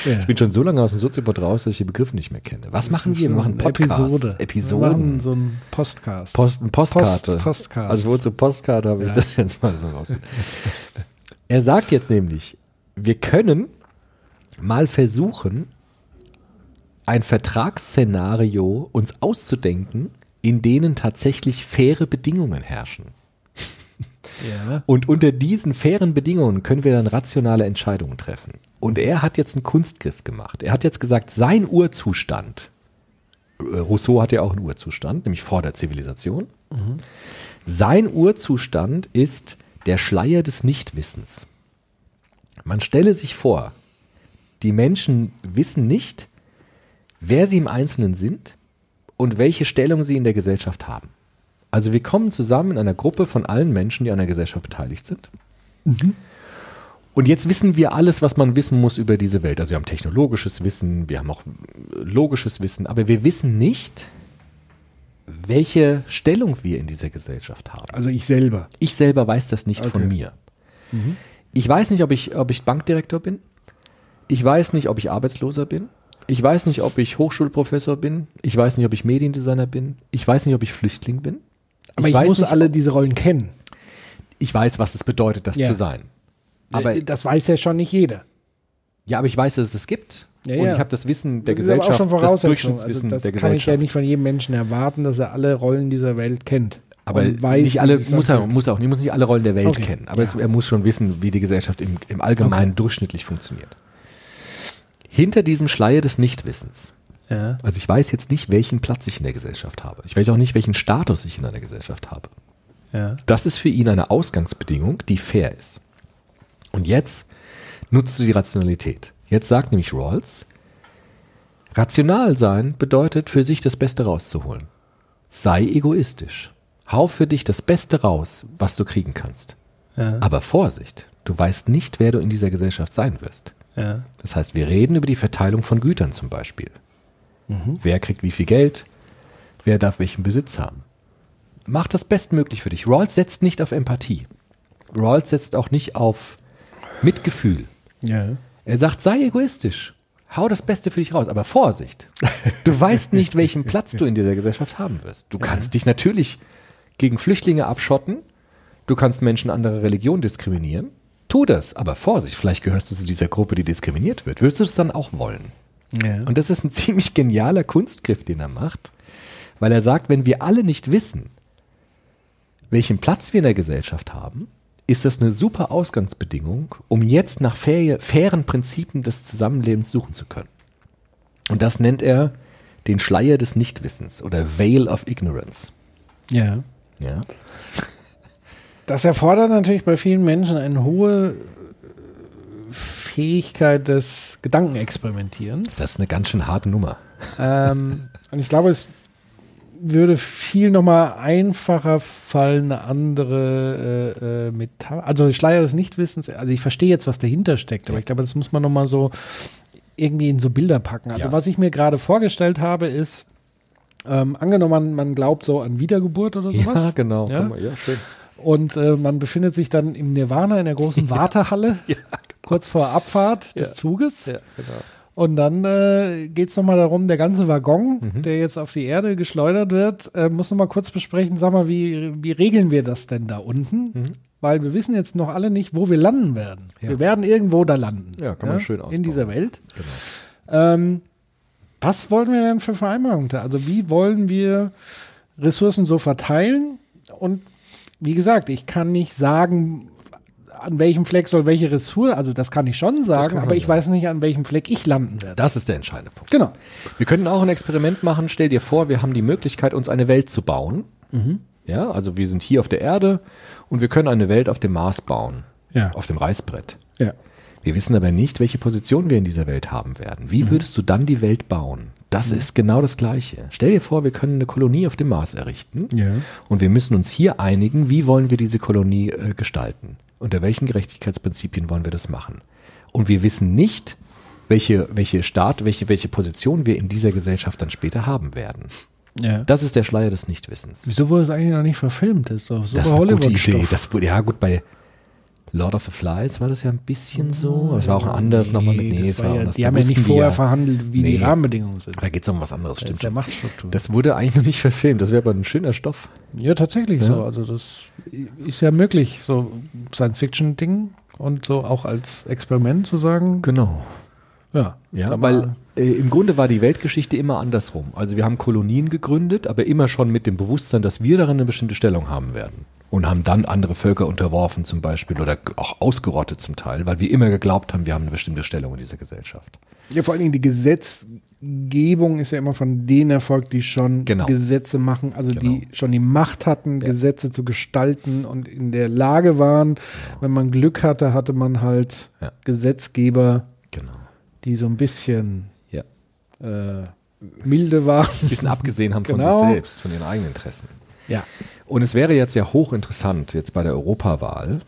Ja. Ich bin schon so lange aus dem Soziopod raus, dass ich die Begriffe nicht mehr kenne. Was machen wir? Wir machen Podcasts, Episode. Episoden. Wir machen so ein Postcast. Post, Postkarte. Post- Postcast. Also wohl zur Postkarte habe ich Ja. das jetzt mal so raus. er sagt jetzt nämlich, wir können mal versuchen, ein Vertragsszenario uns auszudenken, in denen tatsächlich faire Bedingungen herrschen. Ja. Und unter diesen fairen Bedingungen können wir dann rationale Entscheidungen treffen. Und er hat jetzt einen Kunstgriff gemacht. Er hat jetzt gesagt, sein Urzustand, äh, Rousseau hat ja auch einen Urzustand, nämlich vor der Zivilisation. Sein Urzustand ist der Schleier des Nichtwissens. Man stelle sich vor, die Menschen wissen nicht, wer sie im Einzelnen sind und welche Stellung sie in der Gesellschaft haben. Also wir kommen zusammen in einer Gruppe von allen Menschen, die an der Gesellschaft beteiligt sind. Und jetzt wissen wir alles, was man wissen muss über diese Welt. Also wir haben technologisches Wissen, wir haben auch äh, logisches Wissen, aber wir wissen nicht, welche Stellung wir in dieser Gesellschaft haben. Also ich selber. Ich selber weiß das nicht von Okay. mir. Ich weiß nicht, ob ich, ob ich Bankdirektor bin. Ich weiß nicht, ob ich Arbeitsloser bin. Ich weiß nicht, ob ich Hochschulprofessor bin. Ich weiß nicht, ob ich Mediendesigner bin. Ich weiß nicht, ob ich Flüchtling bin. Aber ich, weiß muss nicht, alle diese Rollen kennen. Ich weiß, was es bedeutet, das Ja. zu sein. Aber, das weiß ja schon nicht jeder. ja, aber ich weiß, dass es das gibt. Ja, und ja. ich habe das Wissen der das Gesellschaft, auch schon das. Durchschnittswissen also das der kann ich Gesellschaft. ja nicht von jedem Menschen erwarten, dass er alle Rollen dieser Welt kennt. Aber weiß, nicht alle, muss er, muss er auch muss nicht alle Rollen der Welt Okay. kennen. Aber Ja. es, er muss schon wissen, wie die Gesellschaft im, im Allgemeinen durchschnittlich funktioniert. Hinter diesem Schleier des Nichtwissens. Ja. Also ich weiß jetzt nicht, welchen Platz ich in der Gesellschaft habe. Ich weiß auch nicht, welchen Status ich in einer Gesellschaft habe. Ja. Das ist für ihn eine Ausgangsbedingung, die fair ist. Und jetzt nutzt du die Rationalität. Jetzt sagt nämlich Rawls, rational sein bedeutet, für sich das Beste rauszuholen. Sei egoistisch. Hau für dich das Beste raus, was du kriegen kannst. Ja. Aber Vorsicht, du weißt nicht, wer du in dieser Gesellschaft sein wirst. Ja. Das heißt, wir reden über die Verteilung von Gütern zum Beispiel. Wer kriegt wie viel Geld? Wer darf welchen Besitz haben? Mach das bestmöglich für dich. Rawls setzt nicht auf Empathie. Rawls setzt auch nicht auf Mitgefühl. Ja. Er sagt, sei egoistisch. Hau das Beste für dich raus. Aber Vorsicht. Du weißt nicht, welchen Platz du in dieser Gesellschaft haben wirst. Du kannst dich natürlich gegen Flüchtlinge abschotten. Du kannst Menschen anderer Religion diskriminieren. Tu das. Aber Vorsicht. Vielleicht gehörst du zu dieser Gruppe, die diskriminiert wird. Wirst du es dann auch wollen? Ja. Und das ist ein ziemlich genialer Kunstgriff, den er macht, weil er sagt, wenn wir alle nicht wissen, welchen Platz wir in der Gesellschaft haben, ist das eine super Ausgangsbedingung, um jetzt nach fair, fairen Prinzipien des Zusammenlebens suchen zu können. Und das nennt er den Schleier des Nichtwissens oder Veil of Ignorance. ja. Ja? Das erfordert natürlich bei vielen Menschen eine hohe Fähigkeit des Gedankenexperimentierens. Das ist eine ganz schön harte Nummer. ähm, und ich glaube, es würde viel nochmal einfacher fallen, eine andere äh, äh, Metapher. Also Schleier des Nichtwissens, also ich verstehe jetzt, was dahinter steckt, aber ich glaube, das muss man nochmal so irgendwie in so Bilder packen. Also Ja. was ich mir gerade vorgestellt habe, ist, ähm, angenommen, man, man glaubt so an Wiedergeburt oder sowas. Ja, genau. Ja? Mal, ja schön. Und äh, man befindet sich dann im Nirvana in der großen Wartehalle, kurz vor Abfahrt des Ja. Zuges. Ja, genau. Und dann äh, geht es nochmal darum, der ganze Waggon, Mhm. der jetzt auf die Erde geschleudert wird, äh, muss nochmal kurz besprechen, sag mal, wie, wie regeln wir das denn da unten? Mhm. Weil wir wissen jetzt noch alle nicht, wo wir landen werden. Wir werden irgendwo da landen. Ja, kann man schön In ausbauen. dieser Welt. Genau. Ähm, was wollen wir denn für Vereinbarungen da? Also wie wollen wir Ressourcen so verteilen? Und wie gesagt, ich kann nicht sagen, an welchem Fleck soll welche Ressource, also das kann ich schon sagen, aber ich sagen. weiß nicht, an welchem Fleck ich landen werde. Das ist der entscheidende Punkt. Genau. Wir könnten auch ein Experiment machen. Stell dir vor, wir haben die Möglichkeit, uns eine Welt zu bauen. Ja, also wir sind hier auf der Erde und wir können eine Welt auf dem Mars bauen. Ja. Auf dem Reißbrett. Ja. Wir wissen aber nicht, welche Position wir in dieser Welt haben werden. Wie würdest du dann die Welt bauen? Das ist genau das Gleiche. Stell dir vor, wir können eine Kolonie auf dem Mars errichten Ja. und wir müssen uns hier einigen, wie wollen wir diese Kolonie äh, gestalten? Unter welchen Gerechtigkeitsprinzipien wollen wir das machen? Und wir wissen nicht, welche, welche Staat, welche, welche Position wir in dieser Gesellschaft dann später haben werden. ja. Das ist der Schleier des Nichtwissens. Wieso wurde es eigentlich noch nicht verfilmt? Das ist doch super Das ist eine gute Idee. Das ja gut, bei Lord of the Flies war das ja ein bisschen so, aber es war auch ein anderes nochmal mit, nee, das war ja, anders. die Da haben ja nicht die vorher verhandelt, wie die Nee. Rahmenbedingungen sind. Da geht es um was anderes, Das stimmt. der. Machtstruktur. Das wurde eigentlich noch nicht verfilmt. Das wäre aber ein schöner Stoff. ja, tatsächlich so. Also das ist ja möglich, so Science-Fiction-Ding und so auch als Experiment zu sagen. Genau. Ja, Ja, da weil äh, im Grunde war die Weltgeschichte immer andersrum. Also wir haben Kolonien gegründet, aber immer schon mit dem Bewusstsein, dass wir darin eine bestimmte Stellung haben werden. Und haben dann andere Völker unterworfen zum Beispiel oder auch ausgerottet zum Teil, weil wir immer geglaubt haben, wir haben eine bestimmte Stellung in dieser Gesellschaft. Ja, vor allen Dingen die Gesetzgebung ist ja immer von denen erfolgt, die schon Genau. Gesetze machen, also die Genau. schon die Macht hatten, Gesetze zu gestalten und in der Lage waren. Wenn man Glück hatte, hatte man halt Ja. Gesetzgeber, Genau. die so ein bisschen Ja. äh, milde waren. Ein bisschen abgesehen haben von Genau. sich selbst, von ihren eigenen Interessen. Ja. Und es wäre jetzt ja hochinteressant, jetzt bei der Europawahl,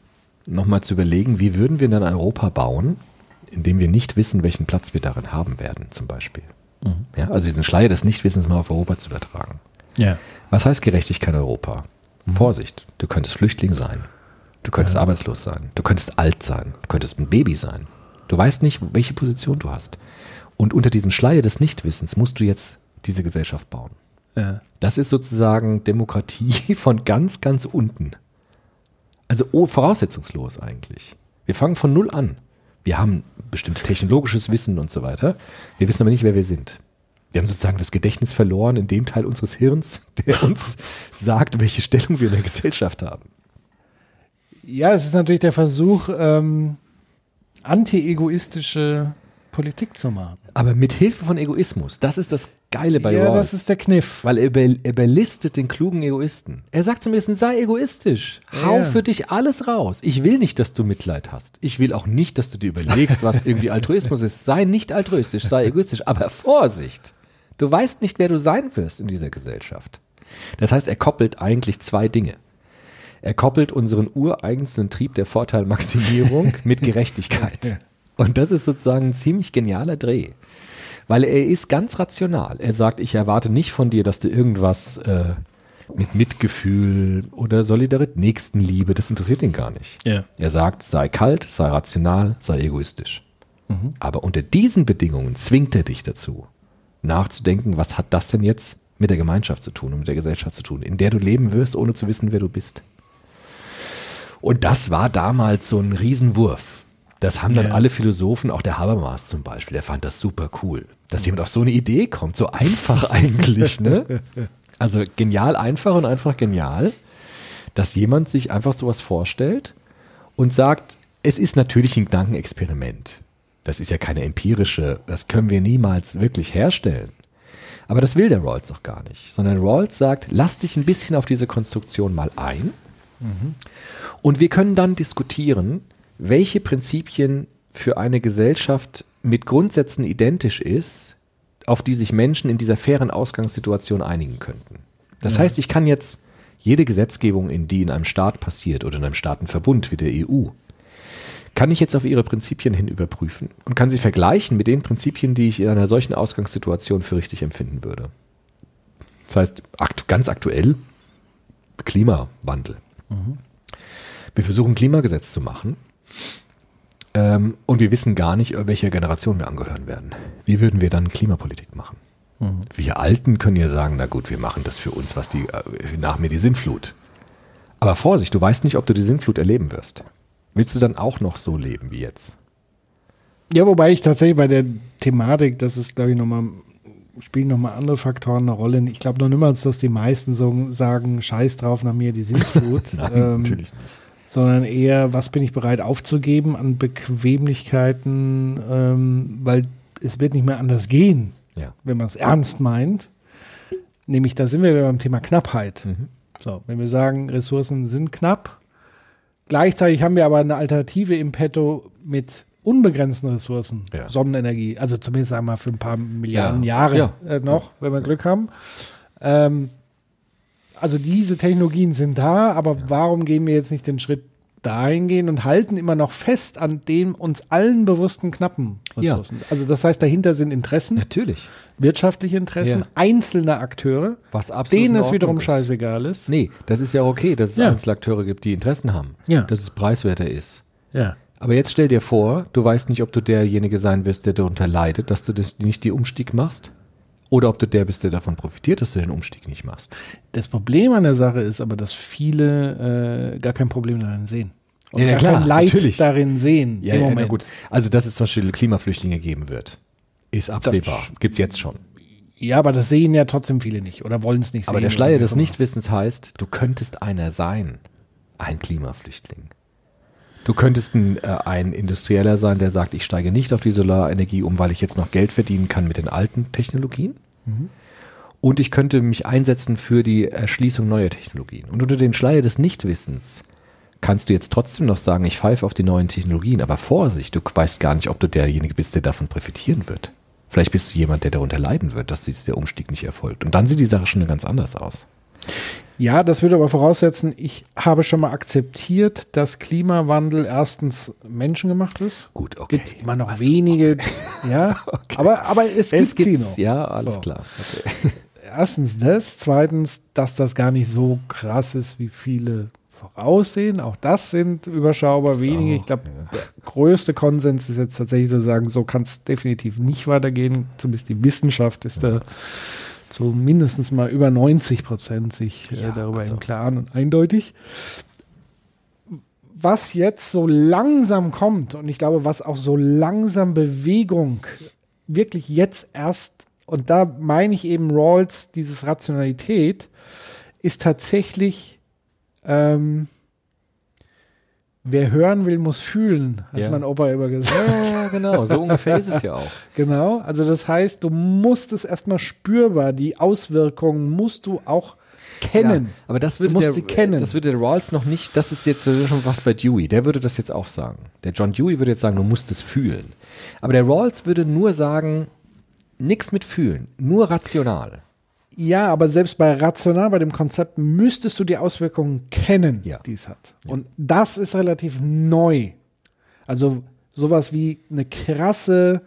nochmal zu überlegen, wie würden wir denn Europa bauen, indem wir nicht wissen, welchen Platz wir darin haben werden, zum Beispiel. Ja, also diesen Schleier des Nichtwissens mal auf Europa zu übertragen. Ja. Was heißt Gerechtigkeit in Europa? Vorsicht, du könntest Flüchtling sein. Du könntest arbeitslos sein. Du könntest alt sein. Du könntest ein Baby sein. Du weißt nicht, welche Position du hast. Und unter diesem Schleier des Nichtwissens musst du jetzt diese Gesellschaft bauen. Ja. Das ist sozusagen Demokratie von ganz, ganz unten. Also oh, voraussetzungslos eigentlich. Wir fangen von null an. Wir haben bestimmtes technologisches Wissen und so weiter. Wir wissen aber nicht, wer wir sind. Wir haben sozusagen das Gedächtnis verloren in dem Teil unseres Hirns, der uns sagt, welche Stellung wir in der Gesellschaft haben. Ja, es ist natürlich der Versuch, ähm, anti-egoistische Politik zu machen. Aber mit Hilfe von Egoismus. Das ist das Geile bei ja, Rawls. das ist der Kniff. Weil er, über, er belistet den klugen Egoisten. Er sagt zum ersten, sei egoistisch. Hau Ja. für dich alles raus. Ich will nicht, dass du Mitleid hast. Ich will auch nicht, dass du dir überlegst, was irgendwie Altruismus ist. Sei nicht altruistisch, sei egoistisch. Aber Vorsicht. Du weißt nicht, wer du sein wirst in dieser Gesellschaft. Das heißt, er koppelt eigentlich zwei Dinge. Er koppelt unseren ureigensten Trieb der Vorteilmaximierung mit Gerechtigkeit. Und das ist sozusagen ein ziemlich genialer Dreh. Weil er ist ganz rational. Er sagt, ich erwarte nicht von dir, dass du irgendwas äh, mit Mitgefühl oder Solidarität, Nächstenliebe, das interessiert ihn gar nicht. Ja. Er sagt, sei kalt, sei rational, sei egoistisch. Aber unter diesen Bedingungen zwingt er dich dazu, nachzudenken, was hat das denn jetzt mit der Gemeinschaft zu tun und mit der Gesellschaft zu tun, in der du leben wirst, ohne zu wissen, wer du bist. Und das war damals so ein Riesenwurf. Das haben dann Ja. alle Philosophen, auch der Habermas zum Beispiel, der fand das super cool. Dass jemand auf so eine Idee kommt, so einfach eigentlich, ne? Also genial einfach und einfach genial, dass jemand sich einfach sowas vorstellt und sagt, es ist natürlich ein Gedankenexperiment. Das ist ja keine empirische, das können wir niemals wirklich herstellen. Aber das will der Rawls doch gar nicht, sondern Rawls sagt, lass dich ein bisschen auf diese Konstruktion mal ein und wir können dann diskutieren, welche Prinzipien für eine Gesellschaft mit Grundsätzen identisch ist, auf die sich Menschen in dieser fairen Ausgangssituation einigen könnten. Das heißt, ich kann jetzt jede Gesetzgebung, in die in einem Staat passiert oder in einem Staatenverbund wie der EU, kann ich jetzt auf ihre Prinzipien hin überprüfen und kann sie vergleichen mit den Prinzipien, die ich in einer solchen Ausgangssituation für richtig empfinden würde. Das heißt, akt ganz aktuell Klimawandel. Wir versuchen Klimagesetz zu machen ähm, und wir wissen gar nicht, welcher Generation wir angehören werden. Wie würden wir dann Klimapolitik machen? Wir Alten können ja sagen, na gut, wir machen das für uns, was die, äh, nach mir die Sintflut. Aber Vorsicht, du weißt nicht, ob du die Sintflut erleben wirst. Willst du dann auch noch so leben wie jetzt? Ja, wobei ich tatsächlich bei der Thematik, das ist, glaube ich, nochmal, spielen nochmal andere Faktoren eine Rolle. Ich glaube noch niemals, dass die meisten so sagen, scheiß drauf nach mir die Sintflut. ähm, nicht. Sondern eher, was bin ich bereit aufzugeben an Bequemlichkeiten, ähm, weil es wird nicht mehr anders gehen, Ja. wenn man es ernst meint. Nämlich, da sind wir wieder beim Thema Knappheit. Mhm. So, wenn wir sagen, Ressourcen sind knapp, gleichzeitig haben wir aber eine Alternative im Petto mit unbegrenzten Ressourcen, Ja. Sonnenenergie, also zumindest einmal für ein paar Milliarden Ja. Jahre Ja. äh, noch, wenn wir Glück haben. Ähm, also diese Technologien sind da, aber warum gehen wir jetzt nicht den Schritt dahin gehen und halten immer noch fest an den uns allen bewussten knappen Ja. Ressourcen? Also das heißt, dahinter sind Interessen, Natürlich. wirtschaftliche Interessen Ja. einzelner Akteure, Was absolut denen es wiederum ist. scheißegal ist. Nee, das ist ja okay, dass es Ja. Einzelakteure gibt, die Interessen haben. Ja. Dass es preiswerter ist. Ja. Aber jetzt stell dir vor, du weißt nicht, ob du derjenige sein wirst, der darunter leidet, dass du das nicht die Umstieg machst. Oder ob du der bist, der davon profitiert, dass du den Umstieg nicht machst. Das Problem an der Sache ist aber, dass viele äh, gar kein Problem darin sehen. Und Ja, ja, gar klar, kein Leid natürlich. darin sehen im Moment. Also, dass es zum Beispiel Klimaflüchtlinge geben wird, ist absehbar. Gibt's jetzt schon. Ja, aber das sehen ja trotzdem viele nicht oder wollen es nicht Aber sehen. der oder Schleier des. Nichtwissens heißt, du könntest einer sein. Ein Klimaflüchtling. Du könntest ein, äh, ein Industrieller sein, der sagt, ich steige nicht auf die Solarenergie um, weil ich jetzt noch Geld verdienen kann mit den alten Technologien. Und ich könnte mich einsetzen für die Erschließung neuer Technologien. Und unter den Schleier des Nichtwissens kannst du jetzt trotzdem noch sagen, ich pfeife auf die neuen Technologien, aber Vorsicht, du weißt gar nicht, ob du derjenige bist, der davon profitieren wird. Vielleicht bist du jemand, der darunter leiden wird, dass der Umstieg nicht erfolgt. Und dann sieht die Sache schon ganz anders aus. Ja, das würde aber voraussetzen, ich habe schon mal akzeptiert, dass Klimawandel erstens menschengemacht ist. Gut, okay. Gibt es immer noch wenige, ja, aber, aber es, Es gibt sie noch. ja, alles So. klar. Okay. Erstens das, zweitens, dass das gar nicht so krass ist, wie viele voraussehen. Auch das sind überschaubar wenige. Ich glaube, der größte Konsens ist jetzt tatsächlich so sagen, so kann es definitiv nicht weitergehen. Zumindest die Wissenschaft ist da zu mindestens mal über 90 Prozent sich äh, Ja, darüber also- im Klaren und eindeutig. Was jetzt so langsam kommt und ich glaube, was auch so langsam Bewegung wirklich jetzt erst, und da meine ich eben Rawls, dieses Rationalität, ist tatsächlich, ähm, wer hören will, muss fühlen, hat Ja. mein Opa immer gesagt. Ja, genau, so ungefähr ist es ja auch. Genau, also das heißt, du musst es erstmal spürbar, die Auswirkungen musst du auch kennen. Ja, aber das würde der, sie kennen. das würde der Rawls noch nicht, das ist jetzt schon was bei Dewey, der würde das jetzt auch sagen. Der John Dewey würde jetzt sagen, du musst es fühlen. Aber der Rawls würde nur sagen, nichts mit fühlen, nur rational. Ja, aber selbst bei rational, bei dem Konzept, müsstest du die Auswirkungen kennen, Ja. die es hat. Und das ist relativ neu. Also sowas wie eine krasse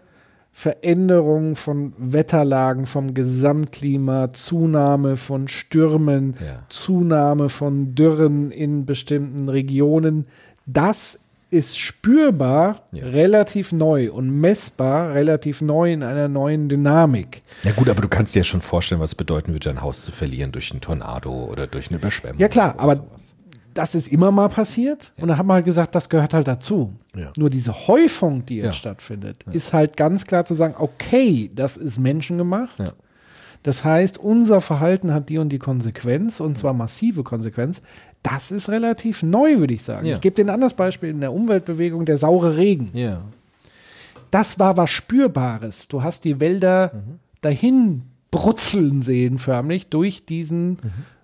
Veränderung von Wetterlagen, vom Gesamtklima, Zunahme von Stürmen, Ja. Zunahme von Dürren in bestimmten Regionen. Das ist spürbar Ja. relativ neu und messbar relativ neu in einer neuen Dynamik. Ja gut, aber du kannst dir ja schon vorstellen, was es bedeuten würde, ein Haus zu verlieren durch einen Tornado oder durch eine Überschwemmung. Ja klar, aber sowas. das ist immer mal passiert und da hat man halt gesagt, das gehört halt dazu. Ja. Nur diese Häufung, die jetzt Ja. stattfindet, ist halt ganz klar zu sagen, okay, das ist menschengemacht. Ja. Das heißt, unser Verhalten hat die und die Konsequenz und zwar massive Konsequenz. Das ist relativ neu, würde ich sagen. Ja. Ich gebe dir ein anderes Beispiel in der Umweltbewegung, der saure Regen. Ja. Das war was Spürbares. Du hast die Wälder dahin brutzeln sehen, förmlich, durch diesen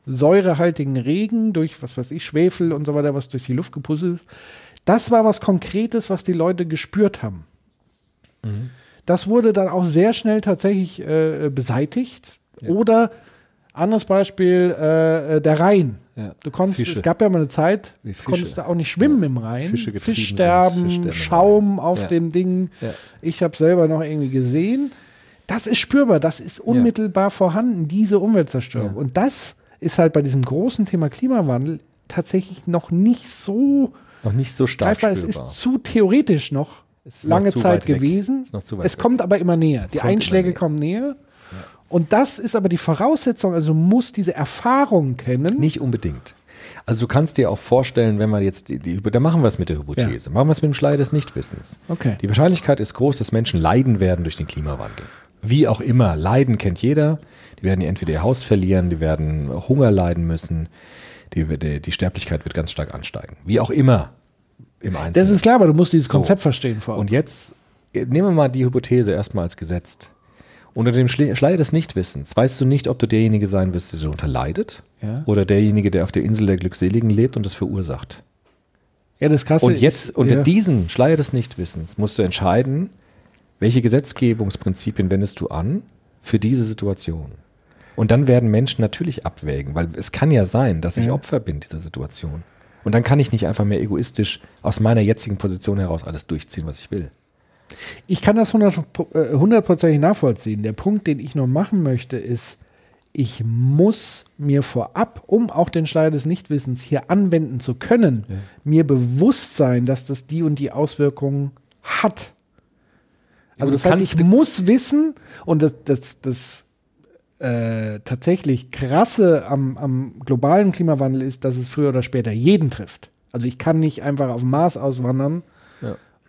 säurehaltigen Regen, durch, was weiß ich, Schwefel und so weiter, was durch die Luft gepusselt ist. Das war was Konkretes, was die Leute gespürt haben. Mhm. Das wurde dann auch sehr schnell tatsächlich äh, beseitigt. Oder anderes Beispiel, äh, der Rhein. Ja. Du konntest, Fische. es gab ja mal eine Zeit, konntest du auch nicht schwimmen im Rhein. Fische Fischsterben, Schaum auf Ja. dem Ding. Ja. Ich habe selber noch irgendwie gesehen. Das ist spürbar, das ist unmittelbar vorhanden, diese Umweltzerstörung. Ja. Und das ist halt bei diesem großen Thema Klimawandel tatsächlich noch nicht so Noch nicht so stark greifbar. Es spürbar. ist zu theoretisch noch Es lange Zeit gewesen. Es weg. kommt aber immer näher. Die kommt immer Einschläge näher. kommen näher. Und das ist aber die Voraussetzung, also muss diese Erfahrung kennen. Nicht unbedingt. Also du kannst dir auch vorstellen, wenn man jetzt die, die da machen wir es mit der Hypothese, machen wir es mit dem Schleier des Nichtwissens. Okay. Die Wahrscheinlichkeit ist groß, dass Menschen leiden werden durch den Klimawandel. Wie auch immer, Leiden kennt jeder. Die werden entweder ihr Haus verlieren, die werden Hunger leiden müssen, die, die, die Sterblichkeit wird ganz stark ansteigen. Wie auch immer im Einzelnen. Das ist klar, aber du musst dieses So. Konzept verstehen vor. Und jetzt äh, nehmen wir mal die Hypothese erstmal als gesetzt. Unter dem Schle- Schleier des Nichtwissens weißt du nicht, ob du derjenige sein wirst, der darunter leidet Ja. oder derjenige, der auf der Insel der Glückseligen lebt und das verursacht. ja, das Krasse Und jetzt ist, unter ja. diesem Schleier des Nichtwissens musst du entscheiden, welche Gesetzgebungsprinzipien wendest du an für diese Situation. Und dann werden Menschen natürlich abwägen, weil es kann ja sein, dass ich Ja. Opfer bin dieser Situation. Und dann kann ich nicht einfach mehr egoistisch aus meiner jetzigen Position heraus alles durchziehen, was ich will. Ich kann das äh, hundertprozentig nachvollziehen. Der Punkt, den ich noch machen möchte, ist, ich muss mir vorab, um auch den Schleier des Nichtwissens hier anwenden zu können, mir bewusst sein, dass das die und die Auswirkungen hat. Also das heißt, ich muss wissen, und das, das, das äh, tatsächlich krasse am, am globalen Klimawandel ist, dass es früher oder später jeden trifft. Also ich kann nicht einfach auf Mars auswandern, Ja.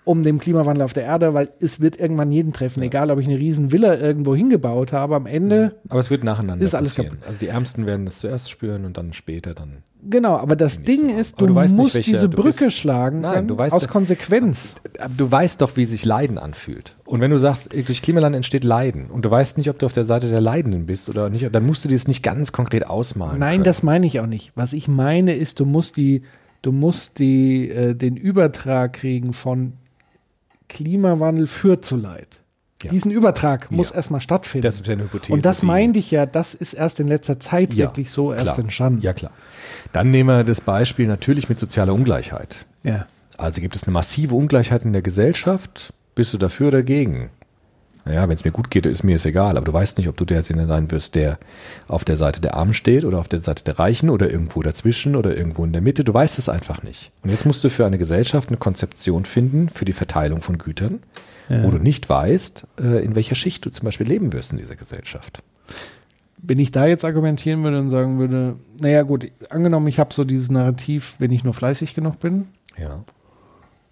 Um den Klimawandel auf der Erde, weil es wird irgendwann jeden treffen, egal ob ich eine riesen Villa irgendwo hingebaut habe, am Ende, Aber es wird nacheinander Ist alles passieren. Also die Ärmsten werden das zuerst spüren und dann später dann. genau, aber das Ding so. ist, du, du weißt nicht, musst welche- diese du Brücke bist- schlagen Nein, können, du weißt aus doch- Konsequenz. Du weißt doch, wie sich Leiden anfühlt. Und wenn du sagst, durch Klimaland entsteht Leiden und du weißt nicht, ob du auf der Seite der Leidenden bist oder nicht, dann musst du dir das nicht ganz konkret ausmalen. Nein, können. das meine ich auch nicht. Was ich meine ist, du musst die, du musst die, äh, den Übertrag kriegen von Klimawandel führt zu Leid. Ja. Diesen Übertrag muss Ja. erstmal stattfinden. Das ist eine Hypothese, Und das meinte ich ja, das ist erst in letzter Zeit Ja, wirklich so erst klar. entstanden. Ja, klar. Dann nehmen wir das Beispiel natürlich mit sozialer Ungleichheit. ja. Also gibt es eine massive Ungleichheit in der Gesellschaft. Bist du dafür oder dagegen? Naja, wenn es mir gut geht, ist mir es egal. Aber du weißt nicht, ob du der sein wirst, der auf der Seite der Armen steht oder auf der Seite der Reichen oder irgendwo dazwischen oder irgendwo in der Mitte. Du weißt es einfach nicht. Und jetzt musst du für eine Gesellschaft eine Konzeption finden für die Verteilung von Gütern, wo du nicht weißt, äh, in welcher Schicht du zum Beispiel leben wirst in dieser Gesellschaft. Wenn ich da jetzt argumentieren würde und sagen würde, naja gut, angenommen, ich habe so dieses Narrativ, wenn ich nur fleißig genug bin, Ja.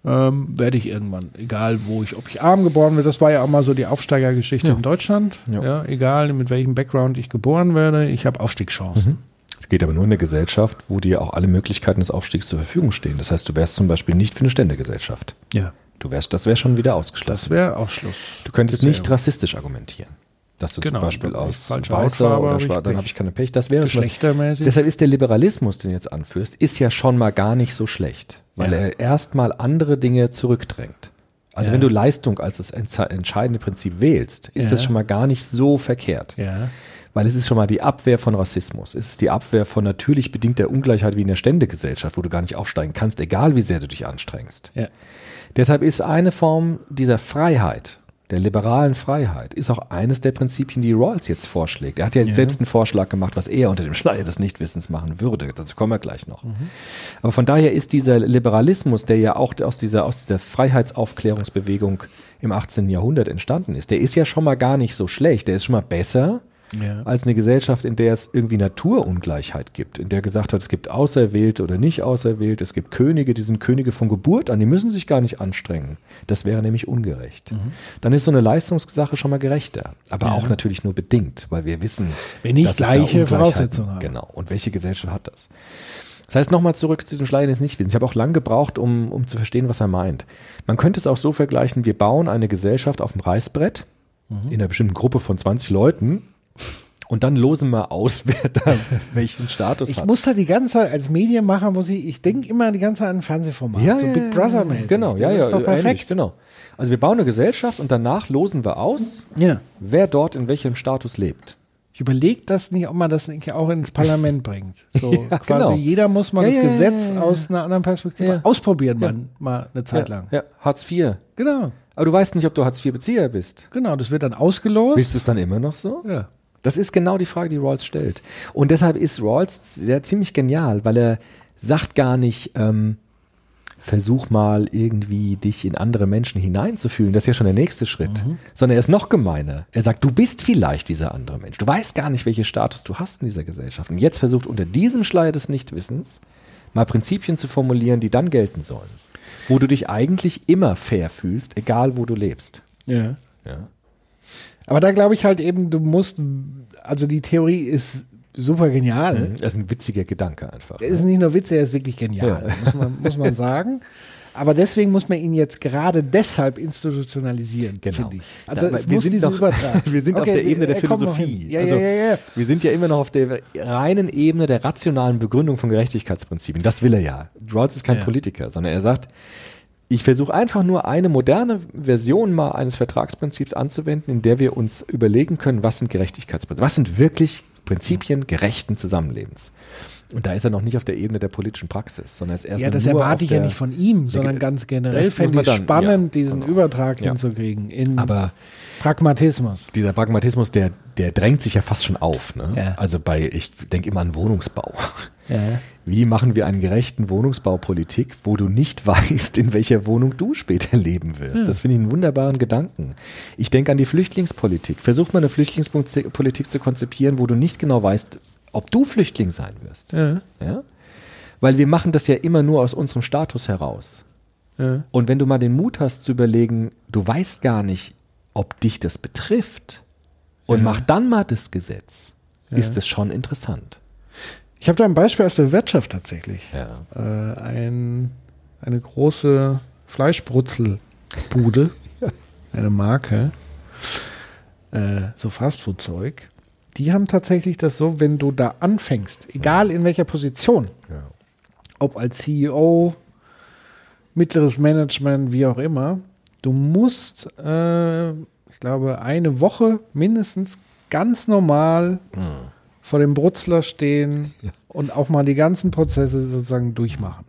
Ähm, werde ich irgendwann, egal wo ich, ob ich arm geboren werde, das war ja auch mal so die Aufsteigergeschichte Ja. in Deutschland. Ja. Ja. egal mit welchem Background ich geboren werde, ich habe Aufstiegschancen. Es geht aber nur in eine Gesellschaft, wo dir auch alle Möglichkeiten des Aufstiegs zur Verfügung stehen. Das heißt, du wärst zum Beispiel nicht für eine Ständegesellschaft. Ja. Du wärst, das wäre schon wieder Das ausgeschlossen. wäre Ausschluss. Du könntest Das nicht rassistisch argumentieren. Dass du Genau, zum Beispiel aus weißer oder schwarz, dann habe ich keine Pech. Das wäre schon. Geschlechtermäßig. Deshalb ist der Liberalismus, den du jetzt anführst, ist ja schon mal gar nicht so schlecht, weil Ja. er erstmal andere Dinge zurückdrängt. Also Ja. wenn du Leistung als das entscheidende Prinzip wählst, ist Ja. das schon mal gar nicht so verkehrt. ja. Weil es ist schon mal die Abwehr von Rassismus. Es ist die Abwehr von natürlich bedingter Ungleichheit wie in der Ständegesellschaft, wo du gar nicht aufsteigen kannst, egal wie sehr du dich anstrengst. Deshalb ist eine Form dieser Freiheit, der liberalen Freiheit, ist auch eines der Prinzipien, die Rawls jetzt vorschlägt. Er hat ja, Ja. selbst einen Vorschlag gemacht, was er unter dem Schleier des Nichtwissens machen würde. Dazu kommen wir gleich noch. Aber von daher ist dieser Liberalismus, der ja auch aus dieser, aus dieser Freiheitsaufklärungsbewegung im 18. Jahrhundert entstanden ist, der ist ja schon mal gar nicht so schlecht. Der ist schon mal besser Ja. als eine Gesellschaft, in der es irgendwie Naturungleichheit gibt, in der gesagt hat, es gibt Auserwählte oder nicht Auserwählte, es gibt Könige, die sind Könige von Geburt an, die müssen sich gar nicht anstrengen. Das wäre nämlich ungerecht. Mhm. Dann ist so eine Leistungssache schon mal gerechter, aber auch natürlich nur bedingt, weil wir wissen, Wenn ich dass es da gleiche Voraussetzungen habe. Genau. Und welche Gesellschaft hat das? Das heißt, nochmal zurück zu diesem Schleier des Nichtwissens. Ich habe auch lang gebraucht, um, um zu verstehen, was er meint. Man könnte es auch so vergleichen, wir bauen eine Gesellschaft auf dem Reißbrett Mhm. in einer bestimmten Gruppe von 20 Leuten Und dann losen wir aus, wer da welchen Status Ich hat. muss da die ganze Zeit, als Medienmacher muss ich, ich denke immer die ganze Zeit an ein Fernsehformat, so Big Brother mäßig. Genau, das ja, ja. ist doch perfekt. ähnlich, genau. Also wir bauen eine Gesellschaft und danach losen wir aus, Ja. wer dort in welchem Status lebt. Ich überlege das nicht, ob man das nicht auch ins Parlament bringt. So Ja, quasi genau. jeder muss mal Ja, das ja, ja, Gesetz ja, ja. aus einer anderen Perspektive Ja. ausprobieren, man mal eine Zeit lang. Ja, Hartz IV. Genau, Aber du weißt nicht, ob du Hartz IV-Bezieher bist. genau. Das wird dann ausgelost. Willst du es dann immer noch so? Ja. Das ist genau die Frage, die Rawls stellt. Und deshalb ist Rawls sehr ziemlich genial, weil er sagt gar nicht, ähm, versuch mal irgendwie dich in andere Menschen hineinzufühlen. Das ist ja schon der nächste Schritt. Sondern er ist noch gemeiner. Er sagt, du bist vielleicht dieser andere Mensch. Du weißt gar nicht, welchen Status du hast in dieser Gesellschaft. Und jetzt versucht unter diesem Schleier des Nichtwissens mal Prinzipien zu formulieren, die dann gelten sollen. Wo du dich eigentlich immer fair fühlst, egal wo du lebst. ja. Ja. Aber da glaube ich halt eben, du musst, also die Theorie ist super genial. Das ist ein witziger Gedanke einfach. Er ist nicht nur Witz, er ist wirklich genial, Ja. muss, man, muss man sagen. Aber deswegen muss man ihn jetzt gerade deshalb institutionalisieren, Genau. finde ich. Also Da- es muss diesen doch, Übertrag. wir sind Okay, auf der Ebene der äh, noch Philosophie. Ja, also, ja, ja. Wir sind ja immer noch auf der reinen Ebene der rationalen Begründung von Gerechtigkeitsprinzipien. Das will er ja. Rawls ist kein. Politiker, sondern er sagt, ich versuche einfach nur eine moderne Version mal eines Vertragsprinzips anzuwenden, in der wir uns überlegen können, was sind Gerechtigkeitsprinzipien, was sind wirklich Prinzipien gerechten Zusammenlebens. Und da ist er noch nicht auf der Ebene der politischen Praxis, sondern er ist erst Ja, das erwarte ich ja nicht von ihm, sondern ganz generell fände ich dann, spannend, ja, diesen genau. Übertrag Ja. hinzukriegen in Aber Pragmatismus. dieser Pragmatismus, der, der drängt sich ja fast schon auf. Ne? Ja. Also bei, ich denke immer an Wohnungsbau. Ja. Wie machen wir einen gerechten Wohnungsbaupolitik, wo du nicht weißt, in welcher Wohnung du später leben wirst? Das finde ich einen wunderbaren Gedanken. Ich denke an die Flüchtlingspolitik. Versuch mal eine Flüchtlingspolitik zu konzipieren, wo du nicht genau weißt, ob du Flüchtling sein wirst. Ja. Ja? Weil wir machen das ja immer nur aus unserem Status heraus. Ja. Und wenn du mal den Mut hast zu überlegen, du weißt gar nicht, ob dich das betrifft und mach dann mal das Gesetz, ist es schon interessant. Ich habe da ein Beispiel aus der Wirtschaft tatsächlich. Ja. Äh, ein, eine große Fleischbrutzelbude, eine Marke, äh, so Fastfood-Zeug. Die haben tatsächlich das so, wenn du da anfängst, egal in welcher Position, ob als CEO, mittleres Management, wie auch immer, du musst, äh, ich glaube, eine Woche mindestens ganz normal vor dem Brutzler stehen und auch mal die ganzen Prozesse sozusagen durchmachen.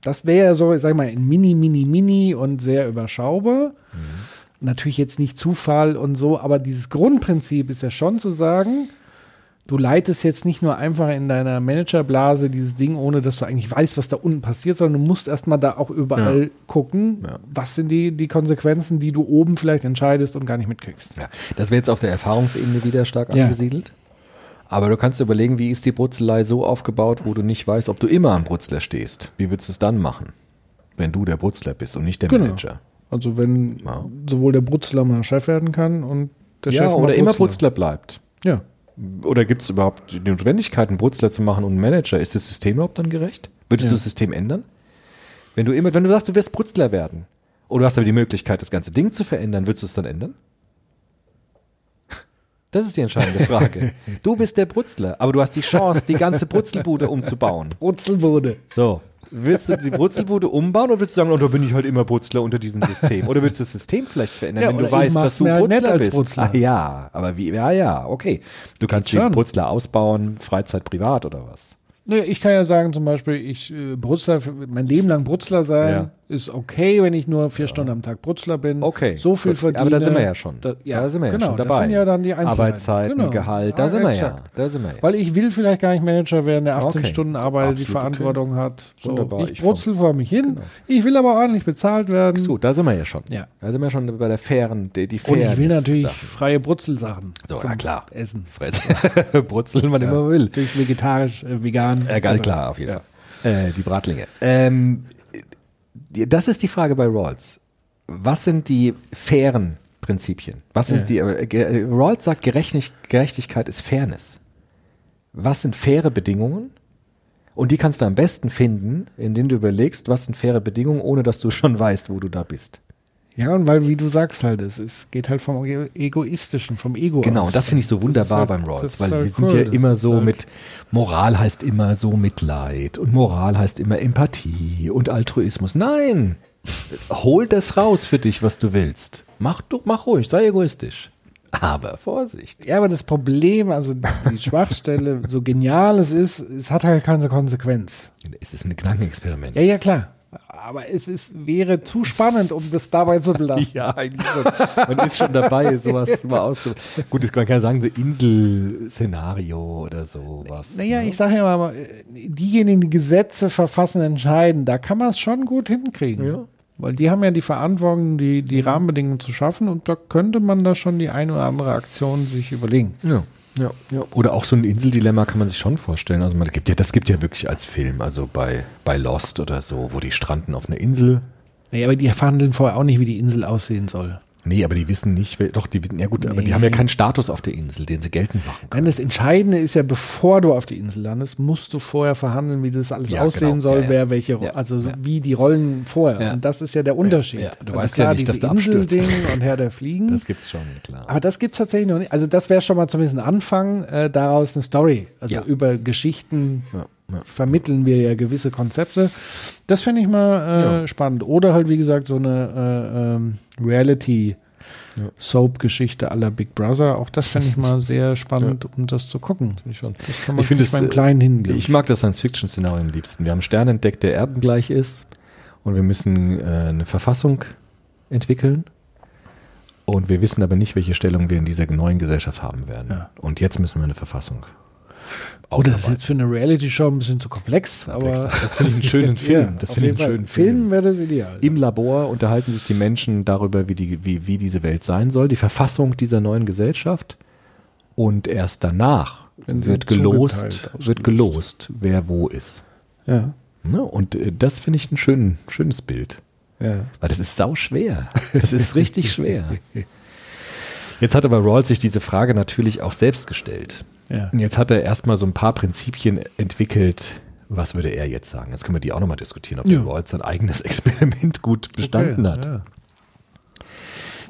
Das wäre so, sag ich mal, in mini, mini, mini und sehr überschaubar. Natürlich jetzt nicht Zufall und so, aber dieses Grundprinzip ist ja schon zu sagen, du leitest jetzt nicht nur einfach in deiner Managerblase dieses Ding, ohne dass du eigentlich weißt, was da unten passiert, sondern du musst erstmal da auch überall gucken, Ja. was sind die, die Konsequenzen, die du oben vielleicht entscheidest und gar nicht mitkriegst. Ja, das wäre jetzt auf der Erfahrungsebene wieder stark Ja. angesiedelt. Aber du kannst dir überlegen, wie ist die Brutzelei so aufgebaut, wo du nicht weißt, ob du immer am Brutzler stehst. Wie würdest du es dann machen, wenn du der Brutzler bist und nicht der Genau. Manager? Also wenn Ja. sowohl der Brutzler mal Chef werden kann und der ja, Chef mal oder immer Brutzler bleibt. Ja. Oder gibt es überhaupt die Notwendigkeit, einen Brutzler zu machen und einen Manager? Ist das System überhaupt dann gerecht? Würdest Ja. du das System ändern? Wenn du immer, wenn du sagst, du wirst Brutzler werden, oder du hast aber die Möglichkeit, das ganze Ding zu verändern, würdest du es dann ändern? Das ist die entscheidende Frage. Du bist der Brutzler, aber du hast die Chance, die ganze Brutzelbude umzubauen. Brutzelbude. So. Willst du die Brutzelbude umbauen oder willst du sagen, oh, da bin ich halt immer Brutzler unter diesem System? Oder willst du das System vielleicht verändern, Ja, wenn du weißt, dass du halt Brutzler bist? Brutzler. Ah, ja, aber wie, ja, ja, okay. Du kannst den Brutzler ausbauen, Freizeit privat oder was? Nee, ich kann ja sagen, zum Beispiel, ich äh, Brutzler, mein Leben lang Brutzler sein, Ja. Ist okay, wenn ich nur vier Stunden am Tag Brutzler bin. Okay. So viel gut. verdiene. Aber da sind wir ja schon. Da, ja, da sind wir genau, ja schon dabei. Das sind ja dann die Einzelheiten. Arbeitszeiten, Genau. Gehalt, da Ja, sind wir exakt. ja. Da sind wir ja. Weil ich will vielleicht gar nicht Manager werden, der 18 Okay. Stunden arbeitet, die Absolut okay. Verantwortung hat. So, Wunderbar, ich ich brutzel vor mich hin. Ich will aber ordentlich bezahlt werden. so, da sind wir ja schon. Ja. Da sind wir schon bei der fairen, die, die Und ich will natürlich Sachen. freie Brutzelsachen So, ja, klar. Essen. Brutzeln, wann immer man will. Natürlich vegetarisch, äh, vegan. Ja, ganz klar, auf jeden Fall. Äh, die Bratlinge. Ähm, das ist die Frage bei Rawls. Was sind die fairen Prinzipien? Was sind die, äh, äh, Rawls sagt, Gerechtig- Gerechtigkeit ist Fairness. Was sind faire Bedingungen? Und die kannst du am besten finden, indem du überlegst, was sind faire Bedingungen, ohne dass du schon weißt, wo du da bist. Ja, und weil, wie du sagst halt, es, es geht halt vom Ego- Egoistischen, vom Ego Genau, aus. und das finde ich so wunderbar halt- beim ist weil halt wir sind cool, ja immer so halt- mit, Moral heißt immer so Mitleid und Moral heißt immer Empathie und Altruismus. Nein, hol das raus für dich, was du willst. Mach, du, mach ruhig, sei egoistisch. Aber Vorsicht. Ja, aber das Problem, also die Schwachstelle, so genial es ist, es hat halt keine Konsequenz. Es ist ein Gedankenexperiment. Ja, ja, klar. Aber es ist, wäre zu spannend, um das dabei zu belassen. Ja, eigentlich schon. Man ist schon dabei, sowas mal auszu. Gut, das, man kann sagen, so Insel-Szenario oder sowas. Naja, ne? ich sage ja mal, diejenigen, die Gesetze verfassen, entscheiden, da kann man es schon gut hinkriegen. Ja. Weil die haben ja die Verantwortung, die, die Rahmenbedingungen zu schaffen und da könnte man da schon die eine oder andere Aktion sich überlegen. Ja, ja, ja. Oder auch so ein Inseldilemma kann man sich schon vorstellen. Also man gibt ja, das gibt ja wirklich als Film, also bei, bei Lost oder so, wo die stranden auf einer Insel. Naja, aber die verhandeln vorher auch nicht, wie die Insel aussehen soll. Nee, aber die wissen nicht, doch, die wissen, ja gut, aber die Nee. haben ja keinen Status auf der Insel, den sie geltend machen können. Nein, das Entscheidende ist ja, bevor du auf die Insel landest, musst du vorher verhandeln, wie das alles Ja, aussehen genau. soll, Ja, ja. wer welche, Ja, also so ja. wie die Rollen vorher. Ja. Und das ist ja der Unterschied. ja. Du also weißt ja nicht, dass du abstürzt. Und Herr der Fliegen. Das gibt's schon, klar. Aber das gibt es tatsächlich noch nicht. Also das wäre schon mal zumindest ein Anfang, äh, daraus eine Story. Also Ja. über Geschichten Ja, ja. vermitteln wir ja gewisse Konzepte. Das finde ich mal äh, Ja. spannend. Oder halt, wie gesagt, so eine äh, ähm, Reality Soap-Geschichte aller Big Brother. Auch das finde ich mal sehr spannend, um das zu gucken. ich schon. Kann man Ich finde es mal im Kleinen hin. Ich mag das Science-Fiction-Szenario am liebsten. Wir haben einen Stern entdeckt, der erdengleich ist und wir müssen äh, eine Verfassung entwickeln. Und wir wissen aber nicht, welche Stellung wir in dieser neuen Gesellschaft haben werden. Ja. Und jetzt müssen wir eine Verfassung Oh, das ist jetzt für eine Reality-Show ein bisschen zu komplex, aber Das finde ich einen schönen Film. Ja, das finde ich einen schönen. Film. Film wäre das ideal. Im Labor unterhalten sich die Menschen darüber, wie, die, wie, wie diese Welt sein soll, die Verfassung dieser neuen Gesellschaft. Und erst danach wird gelost, wird gelost, wer wo ist. ja, Ne? Und äh, das finde ich ein schön, schönes Bild. ja. Weil das ist sau schwer. Das ist richtig schwer. Jetzt hat aber Rawls sich diese Frage natürlich auch selbst gestellt. Ja. Und jetzt hat er erstmal so ein paar Prinzipien entwickelt. Was würde er jetzt sagen? Jetzt können wir die auch nochmal diskutieren, ob Ja. der Rawls sein eigenes Experiment gut bestanden Okay, hat. Ja.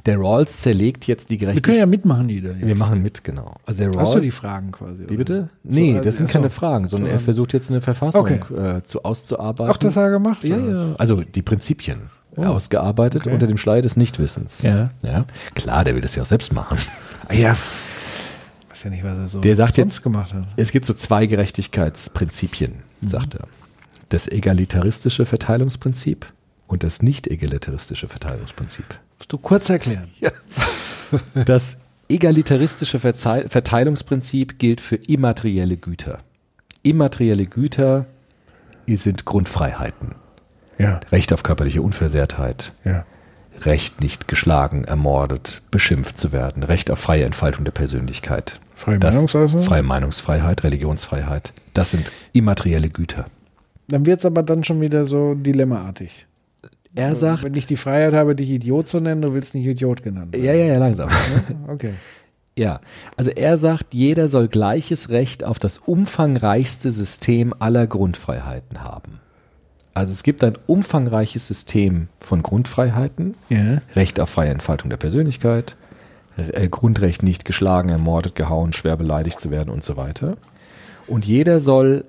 Der Rawls zerlegt jetzt die Wir können Gerechtigkeit. ja mitmachen, jeder. jetzt. Wir machen mit, genau. Also der Hast Rawls, du die Fragen quasi? Wie bitte? oder? Nee, So, das sind achso. keine Fragen, sondern er versucht jetzt eine Verfassung Okay. äh, zu auszuarbeiten. Ach, das hat er gemacht? Ja, oder ja. Also die Prinzipien Oh. ausgearbeitet Okay. unter dem Schleier des Nichtwissens. Ja. ja. Klar, der will das ja auch selbst machen. Ah, ja. Weiß ja nicht, was er so Der sagt jetzt- gemacht hat. Es gibt so zwei Gerechtigkeitsprinzipien, sagt er. Das egalitaristische Verteilungsprinzip und das nicht egalitaristische Verteilungsprinzip. Musst du kurz erklären. Das egalitaristische Verteilungsprinzip gilt für immaterielle Güter. Immaterielle Güter sind Grundfreiheiten. Ja, Recht auf körperliche Unversehrtheit, ja. Recht nicht geschlagen, ermordet, beschimpft zu werden, Recht auf freie Entfaltung der Persönlichkeit. Freie Das- Meinungsäußerung? Freie Meinungsfreiheit, Religionsfreiheit. Das sind immaterielle Güter. Dann wird es aber dann schon wieder so dilemmaartig. Er sagt, Wenn ich die Freiheit habe, dich Idiot zu nennen, du willst nicht Idiot genannt werden. ja, ja, ja, langsam. Okay. ja, also er sagt, jeder soll gleiches Recht auf das umfangreichste System aller Grundfreiheiten haben. Also es gibt ein umfangreiches System von Grundfreiheiten, Ja. Recht auf freie Entfaltung der Persönlichkeit, äh, Grundrecht nicht geschlagen, ermordet, gehauen, schwer beleidigt zu werden und so weiter. Und jeder soll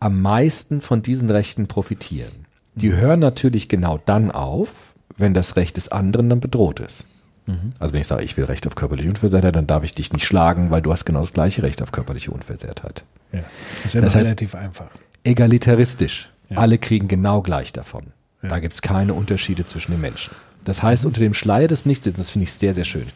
am meisten von diesen Rechten profitieren. Die hören natürlich genau dann auf, wenn das Recht des anderen dann bedroht ist. Also wenn ich sage, ich will Recht auf körperliche Unversehrtheit, dann darf ich dich nicht schlagen, weil du hast genau das gleiche Recht auf körperliche Unversehrtheit. ja. Ist ja Das heißt- relativ einfach. Egalitaristisch. Ja. Alle kriegen genau gleich davon. Ja. Da gibt es keine Unterschiede zwischen den Menschen. Das heißt, unter dem Schleier des Nichtwissens, das finde ich sehr, sehr schön,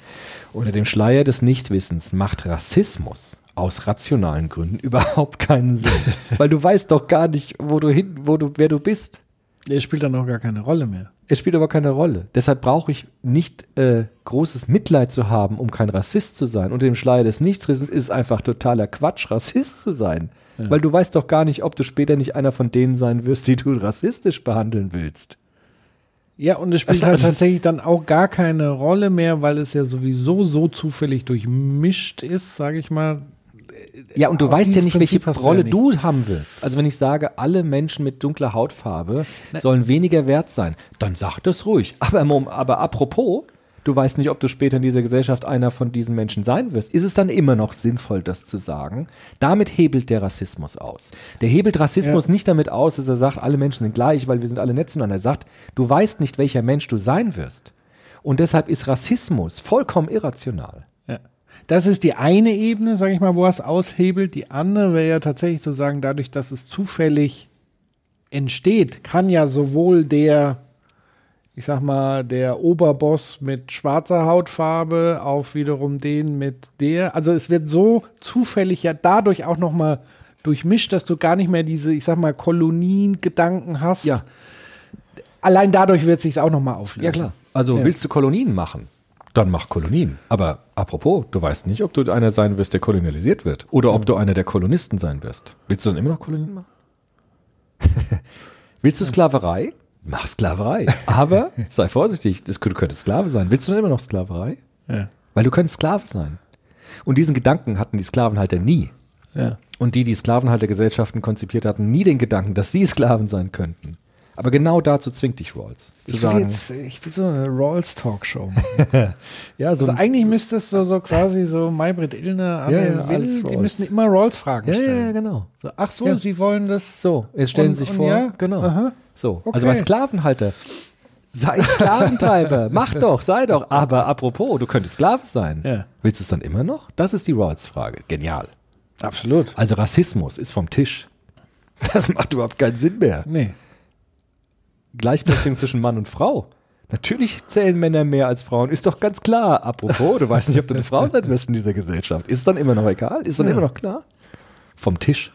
unter dem Schleier des Nichtwissens macht Rassismus aus rationalen Gründen überhaupt keinen Sinn. Weil du weißt doch gar nicht, wo du hin, wo du, wer du bist. Der spielt dann auch gar keine Rolle mehr. Es spielt aber keine Rolle. Deshalb brauche ich nicht äh, großes Mitleid zu haben, um kein Rassist zu sein. Unter dem Schleier des Nichtswissens ist es einfach totaler Quatsch, Rassist zu sein. Weil du weißt doch gar nicht, ob du später nicht einer von denen sein wirst, die du rassistisch behandeln willst. Ja, und es spielt halt tatsächlich dann auch gar keine Rolle mehr, weil es ja sowieso so zufällig durchmischt ist, sage ich mal. Ja, und du Auf weißt ja nicht, welche Prinzip du Rolle ja nicht. du haben wirst. Also wenn ich sage, alle Menschen mit dunkler Hautfarbe sollen weniger wert sein, dann sag das ruhig. Aber, aber apropos, du weißt nicht, ob du später in dieser Gesellschaft einer von diesen Menschen sein wirst. Ist es dann immer noch sinnvoll, das zu sagen? Damit hebelt der Rassismus aus. Der hebelt Rassismus nicht damit aus, dass er sagt, alle Menschen sind gleich, weil wir sind alle nett zueinander. Er sagt, du weißt nicht, welcher Mensch du sein wirst. Und deshalb ist Rassismus vollkommen irrational. Ja. Das ist die eine Ebene, sage ich mal, wo er es aushebelt. Die andere wäre ja tatsächlich zu sagen, dadurch, dass es zufällig entsteht, kann ja sowohl der, ich sag mal, der Oberboss mit schwarzer Hautfarbe auf wiederum den mit der, also es wird so zufällig ja dadurch auch noch mal durchmischt, dass du gar nicht mehr diese, ich sag mal, Kolonien-Gedanken hast. Ja. Allein dadurch wird sich auch noch mal auflösen. Ja, klar. Also Ja. willst du Kolonien machen? Dann mach Kolonien. Aber apropos, du weißt nicht, ob du einer sein wirst, der kolonialisiert wird. Oder ob du einer der Kolonisten sein wirst. Willst du dann immer noch Kolonien machen? willst du Sklaverei? Mach Sklaverei. Aber sei vorsichtig, das, du könntest Sklave sein. Willst du dann immer noch Sklaverei? Ja. Weil du könntest Sklave sein. Und diesen Gedanken hatten die Sklavenhalter nie. Ja. Und die, die Sklavenhaltergesellschaften konzipiert hatten, nie den Gedanken, dass sie Sklaven sein könnten. Aber genau dazu zwingt dich Rawls. Zu Ich will, sagen, jetzt, ich will so eine Rawls Talkshow machen. ja, so Also eigentlich müsste es so, so quasi so Maybrit Illner, Anne Ja, ja, Will, die müssen immer Rawls-Fragen ja, stellen. ja, genau. So, ach so, Ja. sie wollen das. So, jetzt stellen Und- Sie sich vor, ja? genau. Aha. So, Okay. also bei Sklavenhalter. Sei Sklaventreiber, mach doch, sei doch. Aber apropos, du könntest Sklave sein. Ja. Willst du es dann immer noch? Das ist die Rawls-Frage. Genial. Absolut. Also Rassismus ist vom Tisch. Das macht überhaupt keinen Sinn mehr. Nee. Gleichberechtigung zwischen Mann und Frau. Natürlich zählen Männer mehr als Frauen. Ist doch ganz klar. Apropos, du weißt nicht, ob du eine Frau sein wirst in dieser Gesellschaft. Ist dann immer noch egal? Ist dann immer noch klar? Vom Tisch.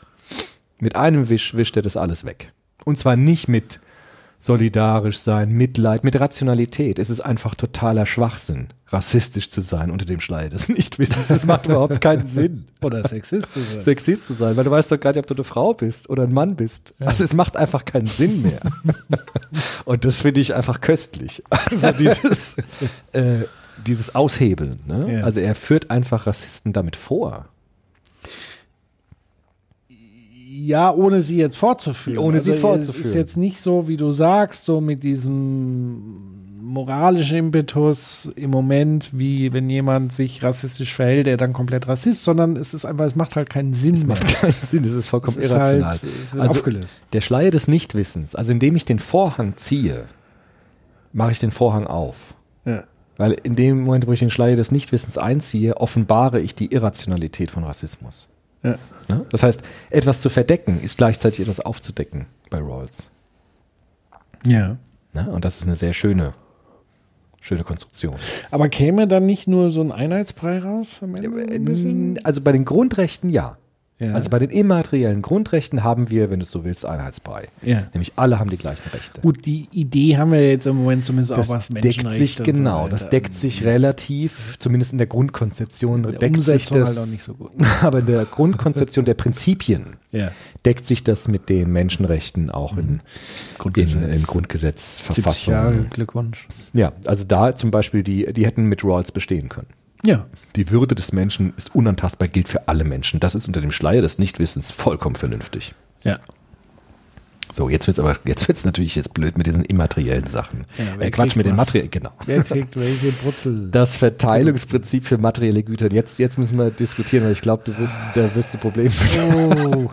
Mit einem Wisch wischt er das alles weg. Und zwar nicht mit solidarisch sein, Mitleid, mit Rationalität. Es ist einfach totaler Schwachsinn, rassistisch zu sein unter dem Schleier des Nichtwissens. Das macht überhaupt keinen Sinn. Oder Sexist zu sein. Sexist zu sein, weil du weißt doch gar nicht, ob du eine Frau bist oder ein Mann bist. Also es macht einfach keinen Sinn mehr. Und das finde ich einfach köstlich. Also dieses, äh, dieses Aushebeln. Ne? Ja. Also er führt einfach Rassisten damit vor. Ja, ohne sie jetzt fortzuführen. Ohne sie Es fortzuführen. ist jetzt nicht so, wie du sagst, so mit diesem moralischen Impetus im Moment, wie wenn jemand sich rassistisch verhält, der dann komplett Rassist, sondern es ist einfach, es macht halt keinen Sinn Das mehr. macht keinen Sinn, das ist vollkommen Es ist irrational. halt- es wird also aufgelöst. der Schleier des Nichtwissens, also indem ich den Vorhang ziehe, mache ich den Vorhang auf. Ja. Weil in dem Moment, wo ich den Schleier des Nichtwissens einziehe, offenbare ich die Irrationalität von Rassismus. Ja. Ne? Das heißt, etwas zu verdecken ist gleichzeitig etwas aufzudecken bei Rawls. ja. Ne? Und das ist eine sehr schöne, schöne Konstruktion. Aber käme dann nicht nur so ein Einheitsbrei raus am Ende? ein bisschen? Also bei den Grundrechten ja. Ja. Also bei den immateriellen Grundrechten haben wir, wenn du es so willst, Einheitsbrei. Ja. Nämlich alle haben die gleichen Rechte. Gut, die Idee haben wir jetzt im Moment zumindest das auch was deckt Menschenrechte sich und so genau, weiter. das deckt sich relativ, zumindest in der Grundkonzeption, der deckt sich Umsetzung das, halt nicht so gut. aber in der Grundkonzeption der Prinzipien Ja. deckt sich das mit den Menschenrechten auch in, Grundgesetz. in, in 70 Grundgesetzverfassung. Jahre Glückwunsch. Ja, also da zum Beispiel, die, die hätten mit Rawls bestehen können. Ja. Die Würde des Menschen ist unantastbar, gilt für alle Menschen. Das ist unter dem Schleier des Nichtwissens vollkommen vernünftig. Ja. So, jetzt wird's aber, jetzt wird's natürlich jetzt blöd mit diesen immateriellen Sachen. Ja, äh, Quatsch mit den was? materiellen, genau. Wer kriegt welche Brutzel? Das Verteilungsprinzip für materielle Güter. Jetzt, jetzt müssen wir diskutieren, weil ich glaube, du wirst, da wirst du Probleme Oh.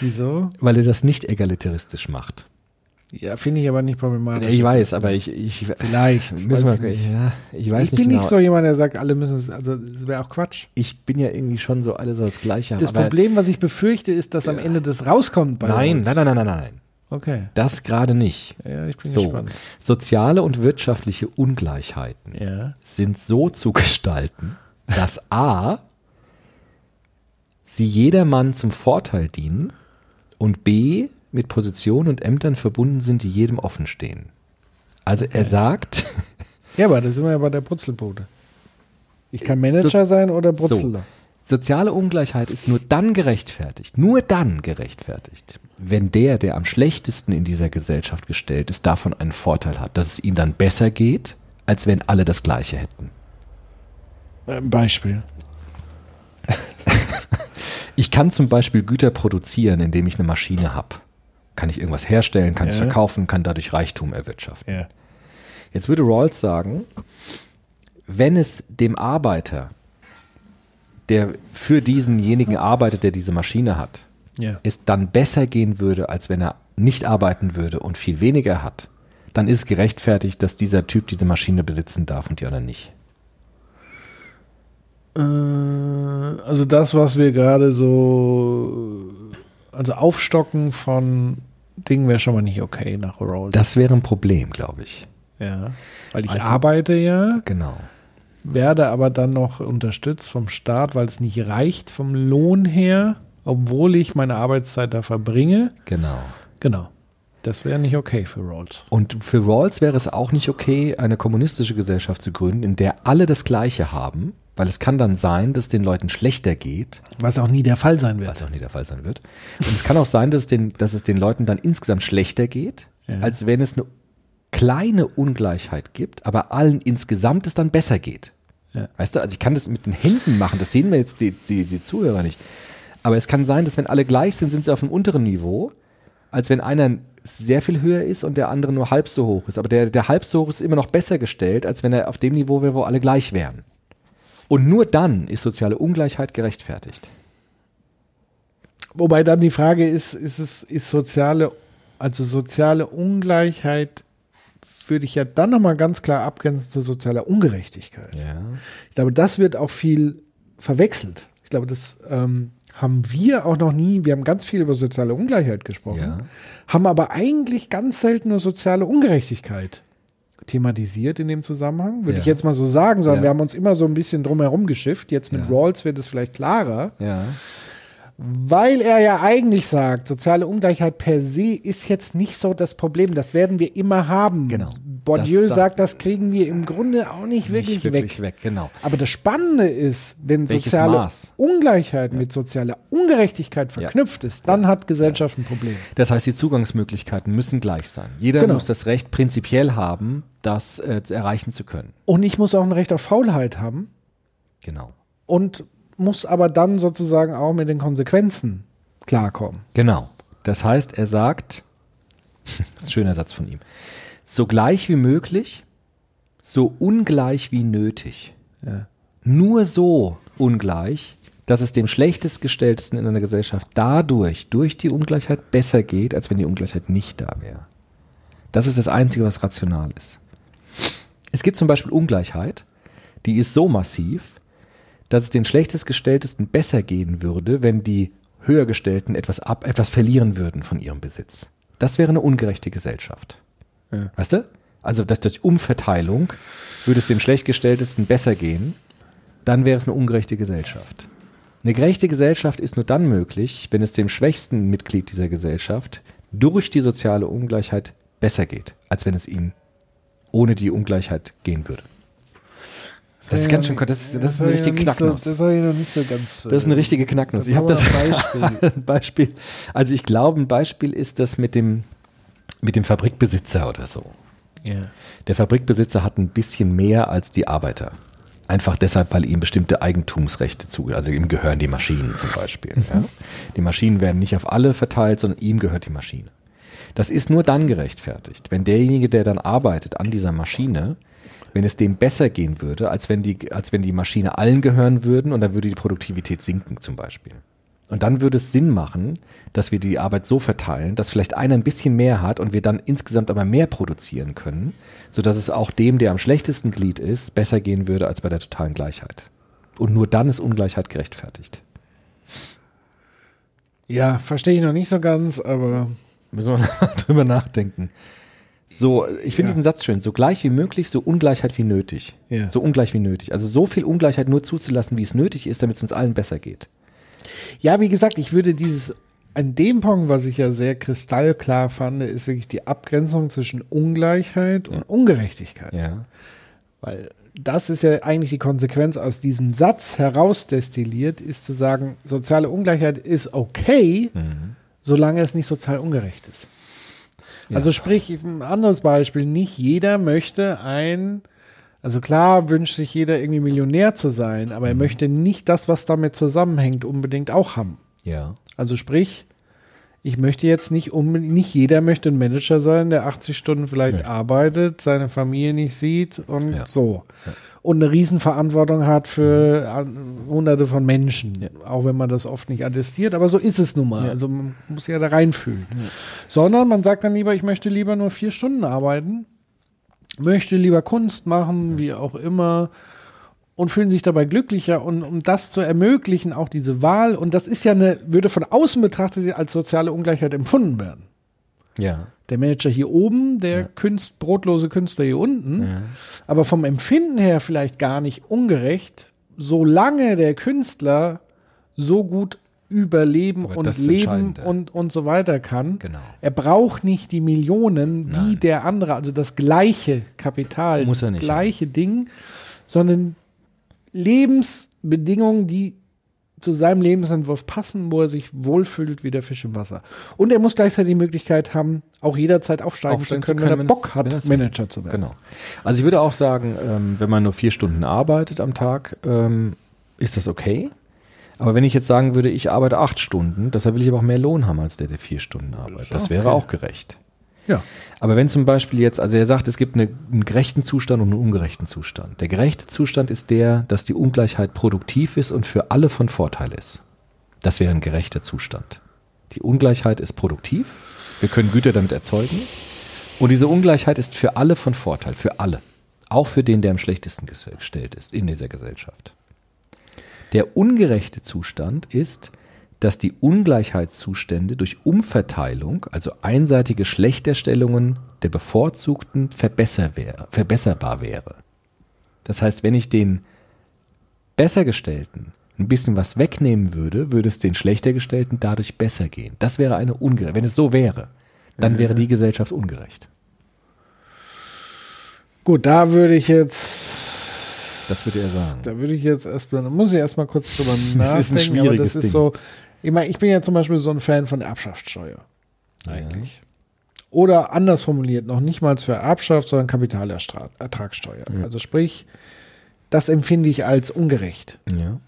Wieso? weil er das nicht egalitaristisch macht. Ja, finde ich aber nicht problematisch. Ich weiß, aber ich, ich Vielleicht. müssen weiß wir, nicht. ja, ich weiß ich nicht bin genau. nicht so jemand, der sagt, alle müssen es, also das wäre auch Quatsch. Ich bin ja irgendwie schon so alle so das Gleiche haben. Das Problem, was ich befürchte, ist, dass am Ende das rauskommt bei nein, uns. nein, nein, nein, nein, nein. Okay. Das gerade nicht. Ja, ich bin So, gespannt. soziale und wirtschaftliche Ungleichheiten Ja. sind so zu gestalten, dass A, sie jedermann zum Vorteil dienen und B, mit Positionen und Ämtern verbunden sind, die jedem offen stehen. Also er sagt, Ja, aber das sind wir ja bei der Brutzelbude. Ich kann Manager sein oder Brutzeler. soziale Ungleichheit ist nur dann gerechtfertigt, nur dann gerechtfertigt, wenn der, der am schlechtesten in dieser Gesellschaft gestellt ist, davon einen Vorteil hat, dass es ihm dann besser geht, als wenn alle das Gleiche hätten. Ein Beispiel. Ich kann zum Beispiel Güter produzieren, indem ich eine Maschine habe. Kann ich irgendwas herstellen, kann es Ja. verkaufen, kann dadurch Reichtum erwirtschaften. Ja. Jetzt würde Rawls sagen, wenn es dem Arbeiter, der für diesenjenigen arbeitet, der diese Maschine hat, Ja. es dann besser gehen würde, als wenn er nicht arbeiten würde und viel weniger hat, dann ist es gerechtfertigt, dass dieser Typ diese Maschine besitzen darf und die anderen nicht. Äh, also das, was wir gerade so, also Aufstocken von Dingen wäre schon mal nicht okay nach Roll. Das wäre ein Problem, glaube ich. ja. Weil ich Also- arbeite ja, Genau. werde aber dann noch unterstützt vom Staat, weil es nicht reicht vom Lohn her, obwohl ich meine Arbeitszeit da verbringe. Genau. Genau. Das wäre nicht okay für Rolls. Und für Rawls wäre es auch nicht okay, eine kommunistische Gesellschaft zu gründen, in der alle das Gleiche haben, weil es kann dann sein, dass es den Leuten schlechter geht, Was auch nie der Fall sein wird. was auch nie der Fall sein wird. Und es kann auch sein, dass, es den, dass es den Leuten dann insgesamt schlechter geht, Ja. als wenn es eine kleine Ungleichheit gibt, aber allen insgesamt es dann besser geht. Ja. Weißt du, also ich kann das mit den Händen machen, das sehen wir jetzt die, die, die Zuhörer nicht. Aber es kann sein, dass wenn alle gleich sind, sind sie auf einem unteren Niveau, als wenn einer sehr viel höher ist und der andere nur halb so hoch ist. Aber der, der halb so hoch ist immer noch besser gestellt, als wenn er auf dem Niveau wäre, wo alle gleich wären. Und nur dann ist soziale Ungleichheit gerechtfertigt. Wobei dann die Frage ist, ist es ist soziale, also soziale Ungleichheit würde ich ja dann nochmal ganz klar abgrenzen zu sozialer Ungerechtigkeit. Ja. Ich glaube, das wird auch viel verwechselt. Ich glaube, das ähm, haben wir auch noch nie. Wir haben ganz viel über soziale Ungleichheit gesprochen, Ja. haben aber eigentlich ganz selten nur soziale Ungerechtigkeit thematisiert in dem Zusammenhang, würde Ja. ich jetzt mal so sagen, sondern Ja. wir haben uns immer so ein bisschen drumherum geschifft. Jetzt mit Ja. Rawls wird es vielleicht klarer. Ja. Weil er ja eigentlich sagt, soziale Ungleichheit per se ist jetzt nicht so das Problem. Das werden wir immer haben. Genau. Bourdieu Das sagt, sagt- das kriegen wir im Grunde auch nicht wirklich, Nicht wirklich weg. weg, genau. Aber das Spannende ist, wenn Welches soziale Maß? Ungleichheit mit sozialer Ungerechtigkeit verknüpft ist, dann hat Gesellschaft ein Problem. Das heißt, die Zugangsmöglichkeiten müssen gleich sein. Jeder Genau. muss das Recht prinzipiell haben, das äh, erreichen zu können. Und ich muss auch ein Recht auf Faulheit haben Genau. und muss aber dann sozusagen auch mit den Konsequenzen klarkommen. Genau. Das heißt, er sagt, das ist ein schöner Satz von ihm, so gleich wie möglich, so ungleich wie nötig. Ja. Nur so ungleich, dass es dem schlechtest gestelltesten in einer Gesellschaft dadurch, durch die Ungleichheit besser geht, als wenn die Ungleichheit nicht da wäre. Das ist das Einzige, was rational ist. Es gibt zum Beispiel Ungleichheit, die ist so massiv, dass es den schlechtest gestelltesten besser gehen würde, wenn die höhergestellten etwas ab, etwas verlieren würden von ihrem Besitz. Das wäre eine ungerechte Gesellschaft. Weißt du? Also, dass durch Umverteilung würde es dem schlechtgestelltesten besser gehen, dann wäre es eine ungerechte Gesellschaft. Eine gerechte Gesellschaft ist nur dann möglich, wenn es dem schwächsten Mitglied dieser Gesellschaft durch die soziale Ungleichheit besser geht, als wenn es ihm ohne die Ungleichheit gehen würde. Das ist ganz schön, das ist, das ist eine richtige Knacknuss. So, das habe ich noch nicht so ganz. Das ist eine richtige Knacknuss. Ich habe das Beispiel. Beispiel. Also ich glaube, ein Beispiel ist das mit dem mit dem Fabrikbesitzer oder so. ja. Der Fabrikbesitzer hat ein bisschen mehr als die Arbeiter. Einfach deshalb, weil ihm bestimmte Eigentumsrechte zu, also ihm gehören die Maschinen zum Beispiel. Ja? Die Maschinen werden nicht auf alle verteilt, sondern ihm gehört die Maschine. Das ist nur dann gerechtfertigt, wenn derjenige, der dann arbeitet an dieser Maschine, wenn es dem besser gehen würde, als wenn die, als wenn die Maschine allen gehören würden und dann würde die Produktivität sinken zum Beispiel. Und dann würde es Sinn machen, dass wir die Arbeit so verteilen, dass vielleicht einer ein bisschen mehr hat und wir dann insgesamt aber mehr produzieren können, sodass es auch dem, der am schlechtesten Glied ist, besser gehen würde als bei der totalen Gleichheit. Und nur dann ist Ungleichheit gerechtfertigt. ja, verstehe ich noch nicht so ganz, aber Müssen wir drüber nachdenken. So, ich finde Ja. diesen Satz schön. So gleich wie möglich, so Ungleichheit wie nötig. Ja. So ungleich wie nötig. Also so viel Ungleichheit nur zuzulassen, wie es nötig ist, damit es uns allen besser geht. Ja, wie gesagt, ich würde dieses, an dem Punkt, was ich ja sehr kristallklar fand, ist wirklich die Abgrenzung zwischen Ungleichheit und Ungerechtigkeit. Ja. Weil das ist ja eigentlich die Konsequenz aus diesem Satz herausdestilliert, ist zu sagen, soziale Ungleichheit ist okay, solange es nicht sozial ungerecht ist. Also sprich, ein anderes Beispiel, nicht jeder möchte ein, also klar wünscht sich jeder irgendwie Millionär zu sein, aber er möchte nicht das, was damit zusammenhängt, unbedingt auch haben. Ja. Also sprich, ich möchte jetzt nicht unbedingt, nicht jeder möchte ein Manager sein, der 80 Stunden vielleicht Nee. arbeitet, seine Familie nicht sieht und Ja. so. Und eine Riesenverantwortung hat für an- hunderte von Menschen, auch wenn man das oft nicht attestiert, aber so ist es nun mal. Also man muss ja da reinfühlen. Sondern man sagt dann lieber, ich möchte lieber nur vier Stunden arbeiten, möchte lieber Kunst machen, wie auch immer, und fühlen sich dabei glücklicher. Und um das zu ermöglichen, auch diese Wahl, und das ist ja eine, würde von außen betrachtet als soziale Ungleichheit empfunden werden. Ja. Der Manager hier oben, der Künst, brotlose Künstler hier unten, aber vom Empfinden her vielleicht gar nicht ungerecht, solange der Künstler so gut überleben Aber und das leben ja. und, und so weiter kann. Genau. Er braucht nicht die Millionen wie der andere, also das gleiche Kapital, Muss er das nicht, gleiche Ding, sondern Lebensbedingungen, die zu seinem Lebensentwurf passen, wo er sich wohlfühlt wie der Fisch im Wasser. Und er muss gleichzeitig die Möglichkeit haben, auch jederzeit aufsteigen, Aufsteigen zu können, zu wenn er Bock hat, Manager zu werden. Genau. Also ich würde auch sagen, ähm, wenn man nur vier Stunden arbeitet am Tag, ähm, ist das okay. Aber wenn ich jetzt sagen würde, ich arbeite acht Stunden, deshalb will ich aber auch mehr Lohn haben als der, der vier Stunden arbeitet. Das wäre auch gerecht. Ja. Aber wenn zum Beispiel jetzt, also er sagt, es gibt eine, einen gerechten Zustand und einen ungerechten Zustand. Der gerechte Zustand ist der, dass die Ungleichheit produktiv ist und für alle von Vorteil ist. Das wäre ein gerechter Zustand. Die Ungleichheit ist produktiv. Wir können Güter damit erzeugen. Und diese Ungleichheit ist für alle von Vorteil. Für alle. Auch für den, der am schlechtesten ges- gestellt ist in dieser Gesellschaft. Der ungerechte Zustand ist, dass die Ungleichheitszustände durch Umverteilung, also einseitige Schlechterstellungen der Bevorzugten verbesser wär, verbesserbar wäre. Das heißt, wenn ich den Bessergestellten ein bisschen was wegnehmen würde, würde es den Schlechtergestellten dadurch besser gehen. Das wäre eine ungerecht. Wenn es so wäre, dann wäre die Gesellschaft ungerecht. Gut, da würde ich jetzt, Das würde er sagen. da würde ich jetzt erstmal, da muss ich erstmal kurz drüber Das ist ein nachdenken, aber schwieriges das ist Ding. so, ich meine, ich bin ja zum Beispiel so ein Fan von der Erbschaftssteuer. Eigentlich. Oder anders formuliert, noch nicht mal für Erbschaft, sondern Kapitalertragssteuer. Also sprich, das empfinde ich als ungerecht. Ja.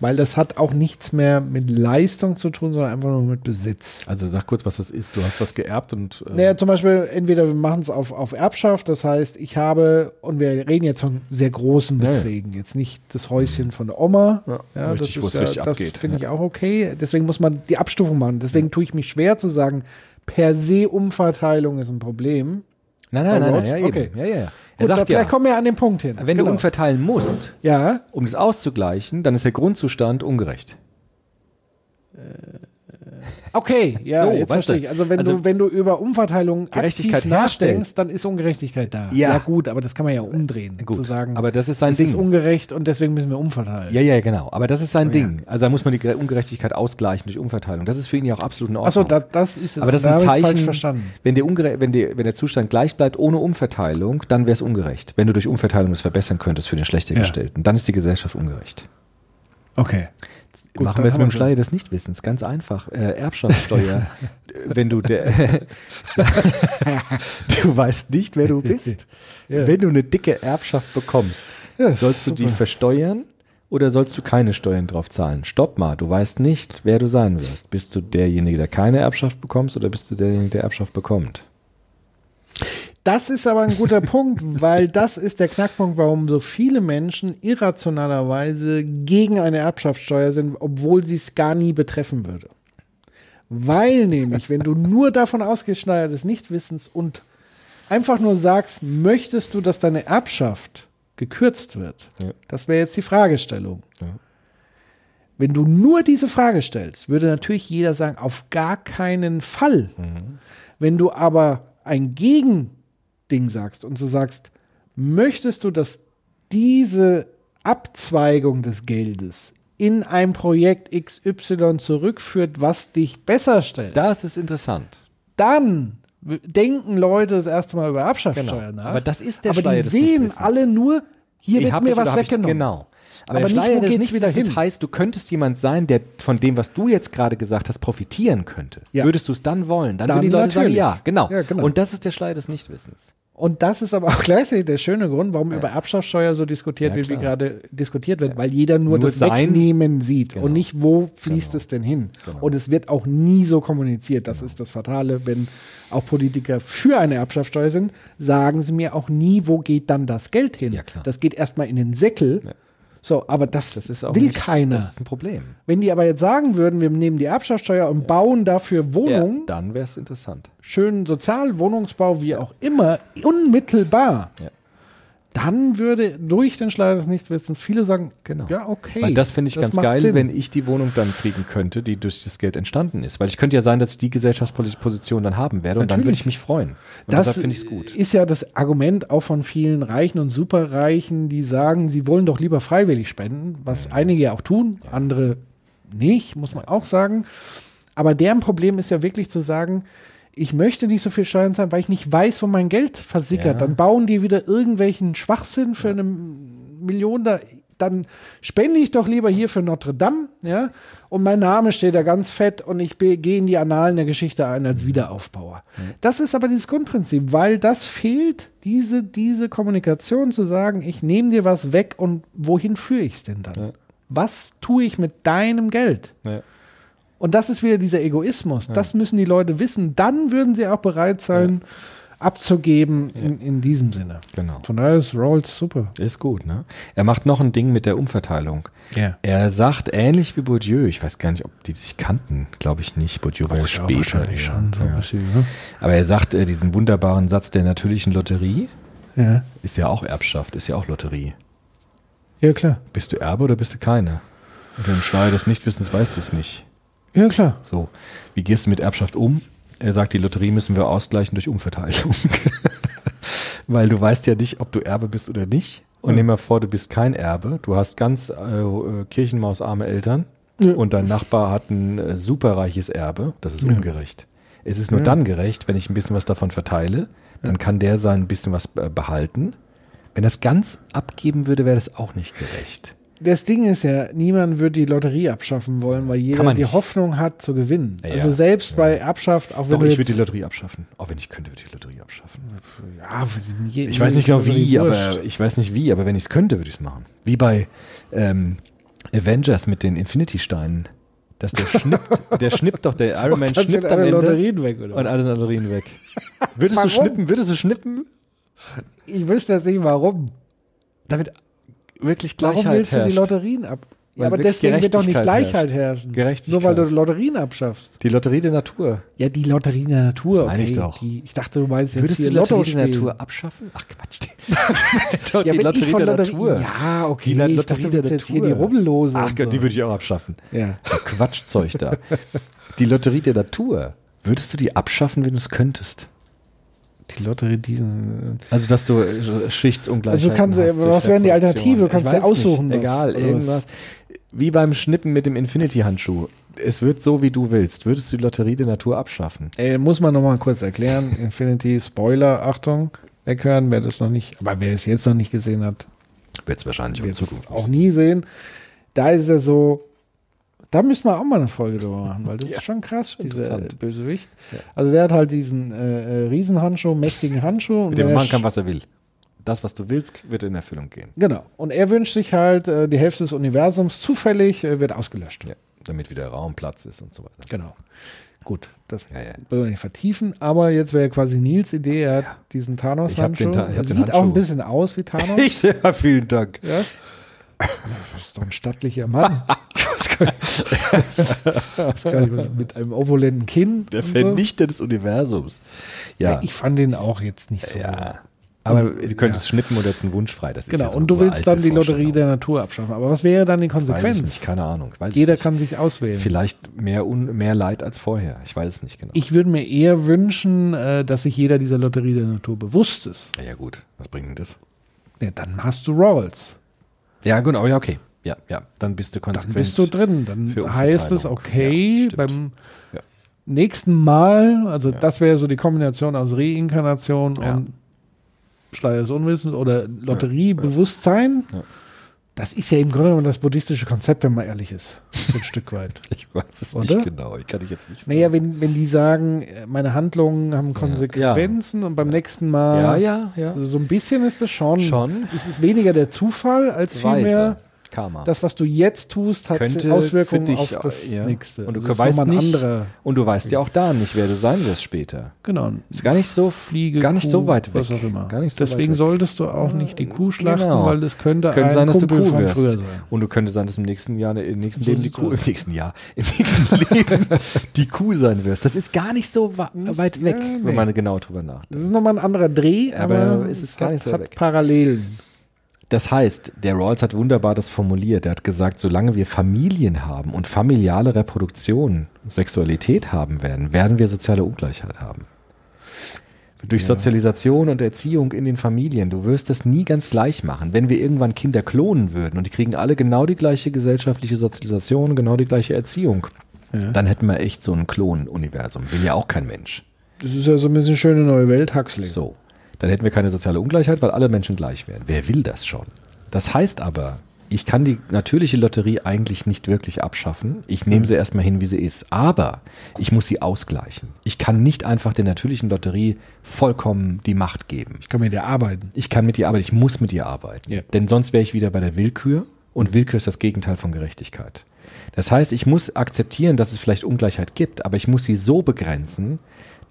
Weil das hat auch nichts mehr mit Leistung zu tun, sondern einfach nur mit Besitz. Also sag kurz, was das ist. Du hast was geerbt und äh, Naja, zum Beispiel, entweder wir machen es auf, auf Erbschaft, das heißt, ich habe, und wir reden jetzt von sehr großen Ja, ja. Beträgen, jetzt nicht das Häuschen von der Oma. Ja, wo das ist ja, das finde ich Ja. auch okay. Deswegen muss man die Abstufung machen. Deswegen tue ich mich schwer zu sagen, per se Umverteilung ist ein Problem. Nein, nein, nein, nein, ja, eben. okay. Ja, ja, ja. Er Gut, sagt vielleicht ja, kommen wir an den Punkt hin. wenn Genau. du umverteilen musst, Ja, um das auszugleichen, dann ist der Grundzustand ungerecht. Okay, ja, So, jetzt verstehe ich. Also wenn, also du, wenn du über Umverteilung Gerechtigkeit aktiv nachdenkst, dann ist Ungerechtigkeit da. Ja. gut, aber das kann man ja umdrehen. Gut, zu sagen, aber das ist sein es Ding. ist ungerecht und deswegen müssen wir umverteilen. Ja, ja, genau. Aber das ist sein Ding. Also da muss man die Gere- Ungerechtigkeit ausgleichen durch Umverteilung. Das ist für ihn ja auch absolut in Ordnung. Achso, da, das ist aber das ist da ein hab ich's Zeichen, falsch verstanden. Wenn, der ungere wenn, der, wenn der Zustand gleich bleibt ohne Umverteilung, dann wäre es ungerecht. Wenn du durch Umverteilung es verbessern könntest für den schlechter Ja. gestellten, dann ist die Gesellschaft ungerecht. Okay. Gut, Machen wir es mit dem Schleier des Nichtwissens. Ganz einfach. Äh, Erbschaftssteuer. wenn du der, du weißt nicht, wer du bist. Wenn du eine dicke Erbschaft bekommst, Ja, sollst du die versteuern oder sollst du keine Steuern drauf zahlen? Stopp mal, du weißt nicht, wer du sein wirst. Bist du derjenige, der keine Erbschaft bekommst oder bist du derjenige, der Erbschaft bekommt? Das ist aber ein guter Punkt, weil das ist der Knackpunkt, warum so viele Menschen irrationalerweise gegen eine Erbschaftssteuer sind, obwohl sie es gar nie betreffen würde. Weil nämlich, wenn du nur davon ausgehst, Schneider des Nichtwissens und einfach nur sagst, möchtest du, dass deine Erbschaft gekürzt wird? Ja. Das wäre jetzt die Fragestellung. Ja. Wenn du nur diese Frage stellst, würde natürlich jeder sagen, auf gar keinen Fall. Wenn du aber ein Gegending sagst und so sagst, möchtest du, dass diese Abzweigung des Geldes in ein Projekt XY zurückführt, was dich besser stellt, Das ist interessant. dann denken Leute das erste Mal über Erbschaftssteuer Genau. nach. Aber das ist der Aber Schleier die sehen alle nur, hier Ich wird mir was ich- weggenommen. Genau. Aber der nicht, wo geht's wieder hin? heißt, du könntest jemand sein, der von dem, was du jetzt gerade gesagt hast, profitieren könnte. Ja. Würdest du es dann wollen? Dann, Dann würden die Leute sagen, natürlich. ja, genau. Ja, genau. Und das ist der Schleier des Nichtwissens. Und das ist aber auch gleichzeitig der schöne Grund, warum über Erbschaftssteuer so diskutiert Ja, wird, wie gerade diskutiert wird, weil jeder nur, Nur das sein- Wegnehmen sieht Genau. und nicht, wo fließt es denn hin. Genau. Und es wird auch nie so kommuniziert. Das ist das Fatale, wenn auch Politiker für eine Erbschaftssteuer sind, sagen sie mir auch nie, wo geht dann das Geld hin. Ja. Das geht erstmal in den Säckel. So, aber das, Das will nicht, keiner. Das ist ein Problem. Wenn die aber jetzt sagen würden, wir nehmen die Erbschaftssteuer und bauen dafür Wohnungen, dann wäre es interessant. schönen Sozialwohnungsbau, wie auch immer, unmittelbar, Ja. Dann würde durch den Schleier des Nichtwissens viele sagen, Genau. ja, okay. Weil das finde ich ganz macht geil, Sinn. wenn ich die Wohnung dann kriegen könnte, die durch das Geld entstanden ist. Weil ich könnte ja sein, dass ich die gesellschaftspolitische Position dann haben werde und dann würde Natürlich. ich mich freuen. Und das finde ich es gut. ist ja das Argument auch von vielen Reichen und Superreichen, die sagen, sie wollen doch lieber freiwillig spenden, was einige ja auch tun, andere nicht, muss man auch sagen. Aber deren Problem ist ja wirklich zu sagen, ich möchte nicht so viel Steuern zahlen, weil ich nicht weiß, wo mein Geld versickert. Ja. Dann bauen die wieder irgendwelchen Schwachsinn für eine Million da. Dann spende ich doch lieber hier für Notre Dame, ja. Und mein Name steht da ganz fett und ich gehe in die Annalen der Geschichte ein als Wiederaufbauer. Das ist aber dieses Grundprinzip, weil das fehlt, diese, diese Kommunikation zu sagen, ich nehme dir was weg und wohin führe ich es denn dann? Was tue ich mit deinem Geld? Ja. Und das ist wieder dieser Egoismus. Das müssen die Leute wissen. Dann würden sie auch bereit sein, abzugeben in, in diesem Sinne. Genau. Von daher ist Rawls super. Ist gut, ne? Er macht noch ein Ding mit der Umverteilung. Ja. Er sagt ähnlich wie Bourdieu, ich weiß gar nicht, ob die sich kannten, glaube ich nicht. Bourdieu war ja später. wahrscheinlich ja, schon so ja. bisschen, ne? Aber er sagt äh, diesen wunderbaren Satz der natürlichen Lotterie, Ja. ist ja auch Erbschaft, ist ja auch Lotterie. ja, klar. Bist du Erbe oder bist du keine? Und im Schleier des Nichtwissens weißt du es nicht. Ja, klar. So, wie gehst du mit Erbschaft um? Er sagt, die Lotterie müssen wir ausgleichen durch Umverteilung. Weil du weißt ja nicht, ob du Erbe bist oder nicht. Und nimm mal vor, du bist kein Erbe. Du hast ganz äh, äh, kirchenmausarme Eltern Ja. und dein Nachbar hat ein äh, superreiches Erbe. Das ist ungerecht. Es ist nur dann gerecht, wenn ich ein bisschen was davon verteile. Dann kann der sein bisschen was äh, behalten. Wenn das ganz abgeben würde, wäre das auch nicht gerecht. Das Ding ist ja, niemand würde die Lotterie abschaffen wollen, weil jeder die. Hoffnung hat zu gewinnen. Ja, also ja. selbst bei Erbschaft, auch wenn Doch, ich würde die Lotterie abschaffen. Auch wenn ich könnte, würde ich die Lotterie abschaffen. ja, Ich weiß nicht genau wie, aber ich weiß nicht wie, aber wenn ich es könnte, würde ich es machen. Wie bei ähm, Avengers mit den Infinity-Steinen. Dass der schnippt, der schnippt doch, der Iron Man schnippt am alle Ende Lotterien weg, oder und alle Lotterien weg. Würdest Warum? du schnippen? Würdest du schnippen? Ich wüsste jetzt nicht, warum. Damit wirklich Warum Gleichheit willst du die herrscht. Lotterien ab? Ja, aber deswegen wird doch nicht Gleichheit herrschen. Gerechtigkeit. Nur weil du Lotterien abschaffst. Die Lotterie der Natur. Ja, die Lotterien der Natur, okay. ich doch. Die, ich dachte, du meinst jetzt Würdest die Lotterie der. Natur abschaffen? Ach Quatsch. Doch, Ja, die Lotterie der Lotterie, Natur. Ja, okay. Die La- ich Lotterie dachte, du der willst jetzt hier die Natur. Rubbellose. Ach Gott, so. die würde ich auch abschaffen. Ja. Quatschzeug da. Die Lotterie der Natur. Würdest du die abschaffen, wenn du es könntest? Die Lotterie diesen. Also, dass du äh, Schichtsungleichheiten Also du kannst ja- hast was wären die. Alternativen? Du kannst ja nicht. aussuchen, was- Egal, irgendwas. Wie beim Schnippen mit dem Infinity-Handschuh. Es wird so, wie du willst. Würdest du die Lotterie der Natur abschaffen? Äh, muss man nochmal kurz erklären. Infinity, Spoiler, Achtung, weghören, wer das noch nicht, aber wer es jetzt noch nicht gesehen hat, Wird es wahrscheinlich es auch nie sehen. Da ist er so, da müssen wir auch mal eine Folge drüber machen, weil das ist schon krass, dieser interessant. Bösewicht. Also der hat halt diesen äh, äh, Riesenhandschuh, mächtigen Handschuh. Mit dem man machen kann, was er will. Das, was du willst, wird in Erfüllung gehen. Genau. Und er wünscht sich halt, äh, die Hälfte des Universums zufällig äh, wird ausgelöscht. Ja. Damit wieder Raum, Platz ist und so weiter. Genau. Gut, das Ja, ja. wollen wir nicht vertiefen, aber jetzt wäre quasi Nils Idee, er hat Ja. diesen Thanos-Handschuh. Ta- Er Sieht auch ein Handschuh. bisschen aus wie Thanos. Ich sehr vielen Dank. Ja? Das ist doch ein stattlicher Mann. Das kann ich- mit einem opulenten Kinn. Der und so. Vernichter des Universums. Ja, Ja, ich fand den auch jetzt nicht so. ja. Aber du könntest schnippen oder jetzt einen Wunsch frei. Das ist Genau, ja so und du willst dann die Lotterie der Natur abschaffen. Aber was wäre dann die Weiß ich Konsequenz? nicht, keine Ahnung. Jeder kann sich auswählen. Vielleicht mehr, un, mehr Leid als vorher. Ich weiß es nicht genau. Ich würde mir eher wünschen, äh, dass sich jeder dieser Lotterie der Natur bewusst ist. ja, ja, gut. Was bringt denn das? Ja, dann hast du Rawls. Ja, genau. Ja, okay. Ja, ja. Dann bist du Dann konsequent. bist du drin. Dann heißt es, okay, Ja, beim Ja. nächsten Mal, also das wäre so die Kombination aus Reinkarnation Ja. und Schleier des Unwissens oder Lotteriebewusstsein, Ja. Das ist ja im Grunde genommen das buddhistische Konzept, wenn man ehrlich ist. So ein Stück weit. Ich weiß es Oder? nicht genau. Ich kann ich jetzt nicht sagen. Naja, wenn, wenn die sagen, äh, meine Handlungen haben Konsequenzen und beim nächsten Mal. ja, ja, ja. Also so ein bisschen ist es schon. Schon. Es ist weniger der Zufall als vielmehr Karma. das, was du jetzt tust, hat Auswirkungen für dich, auf das ja. nächste. Und du Also es ist weißt nicht, und du weißt ja auch da nicht, wer du sein wirst später. Genau. Ist gar nicht so Fliege, gar nicht Kuh, so weit weg. Was auch immer. Gar nicht so Deswegen weit weg. solltest du auch nicht die Kuh schlachten, Genau. weil das könnte, könnte ein sein, dass Kumpel du Kuh wirst. früher sein. Und du könnte sein, dass im nächsten Jahr, im nächsten So Leben die Kuh, im nächsten Jahr, im nächsten Leben die Kuh sein wirst. Das ist gar nicht so weit weg, ja, nee. wenn man genau drüber nachdenkt. Das ist nochmal ein anderer Dreh, Aber aber, es ist es gar hat, nicht so hat weg. Parallelen. Das heißt, der Rawls hat wunderbar das formuliert. Er hat gesagt, solange wir Familien haben und familiale Reproduktion, Sexualität haben werden, werden wir soziale Ungleichheit haben. Durch Sozialisation und Erziehung in den Familien. Du wirst das nie ganz gleich machen. Wenn wir irgendwann Kinder klonen würden und die kriegen alle genau die gleiche gesellschaftliche Sozialisation, genau die gleiche Erziehung, dann hätten wir echt so ein Klon-Universum. Will ja auch kein Mensch. Das ist ja so ein bisschen schöne neue Welt, Huxley. So. Dann hätten wir keine soziale Ungleichheit, weil alle Menschen gleich wären. Wer will das schon? Das heißt aber, ich kann die natürliche Lotterie eigentlich nicht wirklich abschaffen. Ich nehme sie erstmal hin, wie sie ist. Aber ich muss sie ausgleichen. Ich kann nicht einfach der natürlichen Lotterie vollkommen die Macht geben. Ich kann mit dir arbeiten. Ich kann mit ihr arbeiten, ich muss mit ihr arbeiten. Ja. Denn sonst wäre ich wieder bei der Willkür und Willkür ist das Gegenteil von Gerechtigkeit. Das heißt, ich muss akzeptieren, dass es vielleicht Ungleichheit gibt, aber ich muss sie so begrenzen,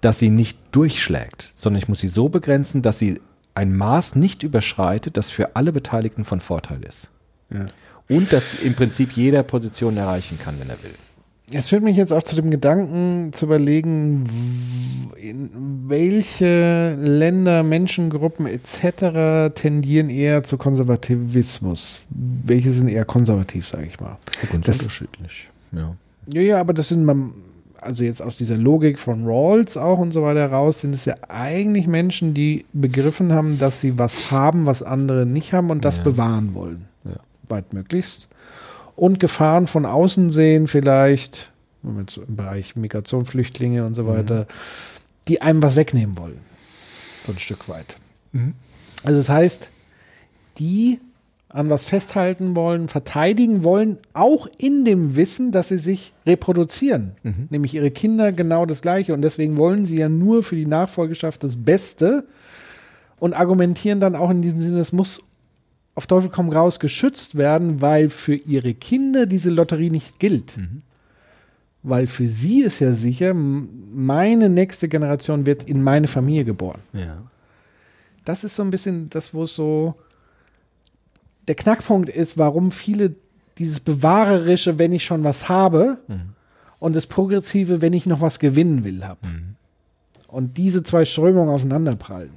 dass sie nicht durchschlägt, sondern ich muss sie so begrenzen, dass sie ein Maß nicht überschreitet, das für alle Beteiligten von Vorteil ist. Ja. Und dass im Prinzip jeder Position erreichen kann, wenn er will. Es führt mich jetzt auch zu dem Gedanken zu überlegen, in welche Länder, Menschengruppen etc. tendieren eher zu Konservativismus. Welche sind eher konservativ, sage ich mal. Ganz Das- unterschiedlich. Ja. Ja, ja, aber das sind man, also jetzt aus dieser Logik von Rawls auch und so weiter raus, sind es ja eigentlich Menschen, die begriffen haben, dass sie was haben, was andere nicht haben und das Ja. bewahren wollen. Ja. Weitmöglichst. Und Gefahren von außen sehen, vielleicht, im Bereich Migration, Flüchtlinge und so weiter, die einem was wegnehmen wollen. So ein Stück weit. Also das heißt, die an was festhalten wollen, verteidigen wollen, auch in dem Wissen, dass sie sich reproduzieren. Nämlich ihre Kinder genau das Gleiche. Und deswegen wollen sie ja nur für die Nachfolgeschaft das Beste und argumentieren dann auch in diesem Sinne, es muss auf Teufel komm raus geschützt werden, weil für ihre Kinder diese Lotterie nicht gilt. Weil für sie ist ja sicher, meine nächste Generation wird in meine Familie geboren ja. das ist so ein bisschen das, wo es so der Knackpunkt ist, warum viele dieses Bewahrerische, wenn ich schon was habe, und das Progressive, wenn ich noch was gewinnen will, habe. Und diese zwei Strömungen aufeinanderprallen.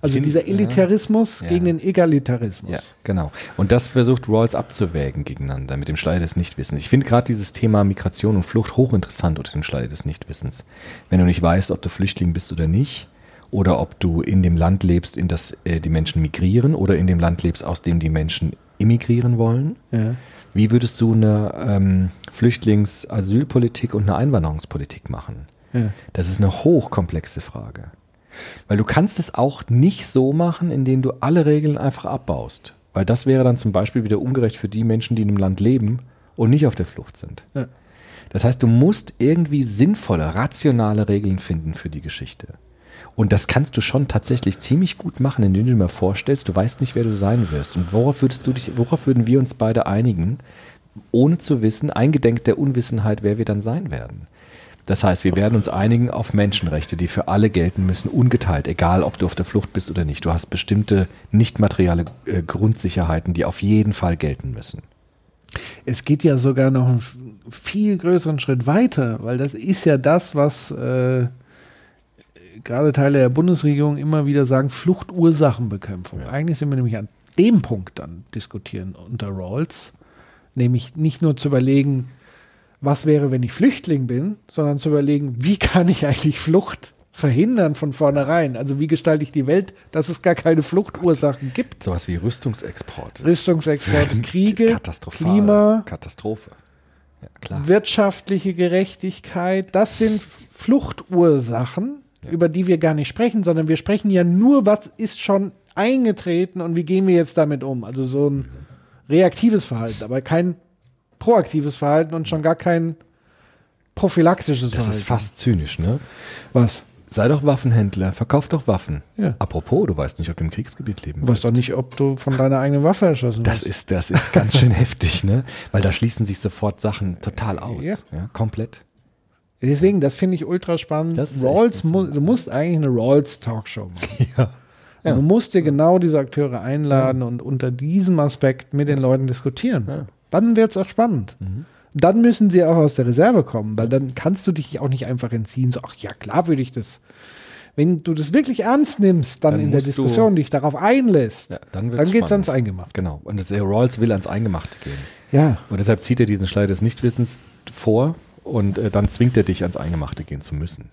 Also find- dieser Elitarismus Ja. gegen den Egalitarismus. Ja, genau. Und das versucht Rawls abzuwägen gegeneinander mit dem Schleier des Nichtwissens. Ich finde gerade dieses Thema Migration und Flucht hochinteressant unter dem Schleier des Nichtwissens. Wenn du nicht weißt, ob du Flüchtling bist oder nicht, oder ob du in dem Land lebst, in das äh, die Menschen migrieren, oder in dem Land lebst, aus dem die Menschen immigrieren wollen. Ja. Wie würdest du eine ähm, Flüchtlings-, Asylpolitik und eine Einwanderungspolitik machen? Ja. Das ist eine hochkomplexe Frage. Weil du kannst es auch nicht so machen, indem du alle Regeln einfach abbaust. Weil das wäre dann zum Beispiel wieder ungerecht für die Menschen, die in einem Land leben und nicht auf der Flucht sind. Ja. Das heißt, du musst irgendwie sinnvolle, rationale Regeln finden für die Geschichte. Und das kannst du schon tatsächlich ziemlich gut machen, indem du dir mal vorstellst, du weißt nicht, wer du sein wirst. Und worauf würdest du dich, worauf würden wir uns beide einigen, ohne zu wissen, eingedenk der Unwissenheit, wer wir dann sein werden? Das heißt, wir werden uns einigen auf Menschenrechte, die für alle gelten müssen, ungeteilt, egal ob du auf der Flucht bist oder nicht. Du hast bestimmte nicht materielle äh, Grundsicherheiten, die auf jeden Fall gelten müssen. Es geht ja sogar noch einen viel größeren Schritt weiter, weil das ist ja das, was äh, gerade Teile der Bundesregierung immer wieder sagen, Fluchtursachenbekämpfung. Eigentlich sind wir nämlich an dem Punkt dann diskutieren unter Rawls, nämlich nicht nur zu überlegen, was wäre, wenn ich Flüchtling bin, sondern zu überlegen, wie kann ich eigentlich Flucht verhindern von vornherein? Also wie gestalte ich die Welt, dass es gar keine Fluchtursachen gibt? Sowas wie Rüstungsexporte. Rüstungsexport, Kriege. Klima, Katastrophe. Ja, wirtschaftliche Gerechtigkeit, das sind Fluchtursachen, über die wir gar nicht sprechen, sondern wir sprechen ja nur, was ist schon eingetreten und wie gehen wir jetzt damit um. Also so ein reaktives Verhalten, aber kein proaktives Verhalten und schon gar kein prophylaktisches Das Verhalten. ist fast zynisch, ne? Was? Sei doch Waffenhändler, verkauf doch Waffen. Ja. Apropos, du weißt nicht, ob du im Kriegsgebiet leben Du weißt doch nicht, ob du von deiner eigenen Waffe erschossen Das wirst. ist, das ist ganz schön heftig, ne? Weil da schließen sich sofort Sachen total aus. Ja. komplett. Deswegen, das finde ich ultra spannend. Rawls, mu du musst eigentlich eine Rawls-Talkshow machen. Ja. Und Du musst dir genau diese Akteure einladen und unter diesem Aspekt mit den Leuten diskutieren. Dann wird es auch spannend. Mhm. Dann müssen sie auch aus der Reserve kommen, weil dann kannst du dich auch nicht einfach entziehen. So, ach ja, klar würde ich das. Wenn du das wirklich ernst nimmst, dann, Dann in der Diskussion dich darauf einlässt, Ja, dann dann, geht es ans Eingemachte. Genau. Und das, der Rawls will ans Eingemachte gehen. Ja, Und deshalb zieht er diesen Schleier des Nichtwissens vor und äh, dann zwingt er dich ans Eingemachte gehen zu müssen.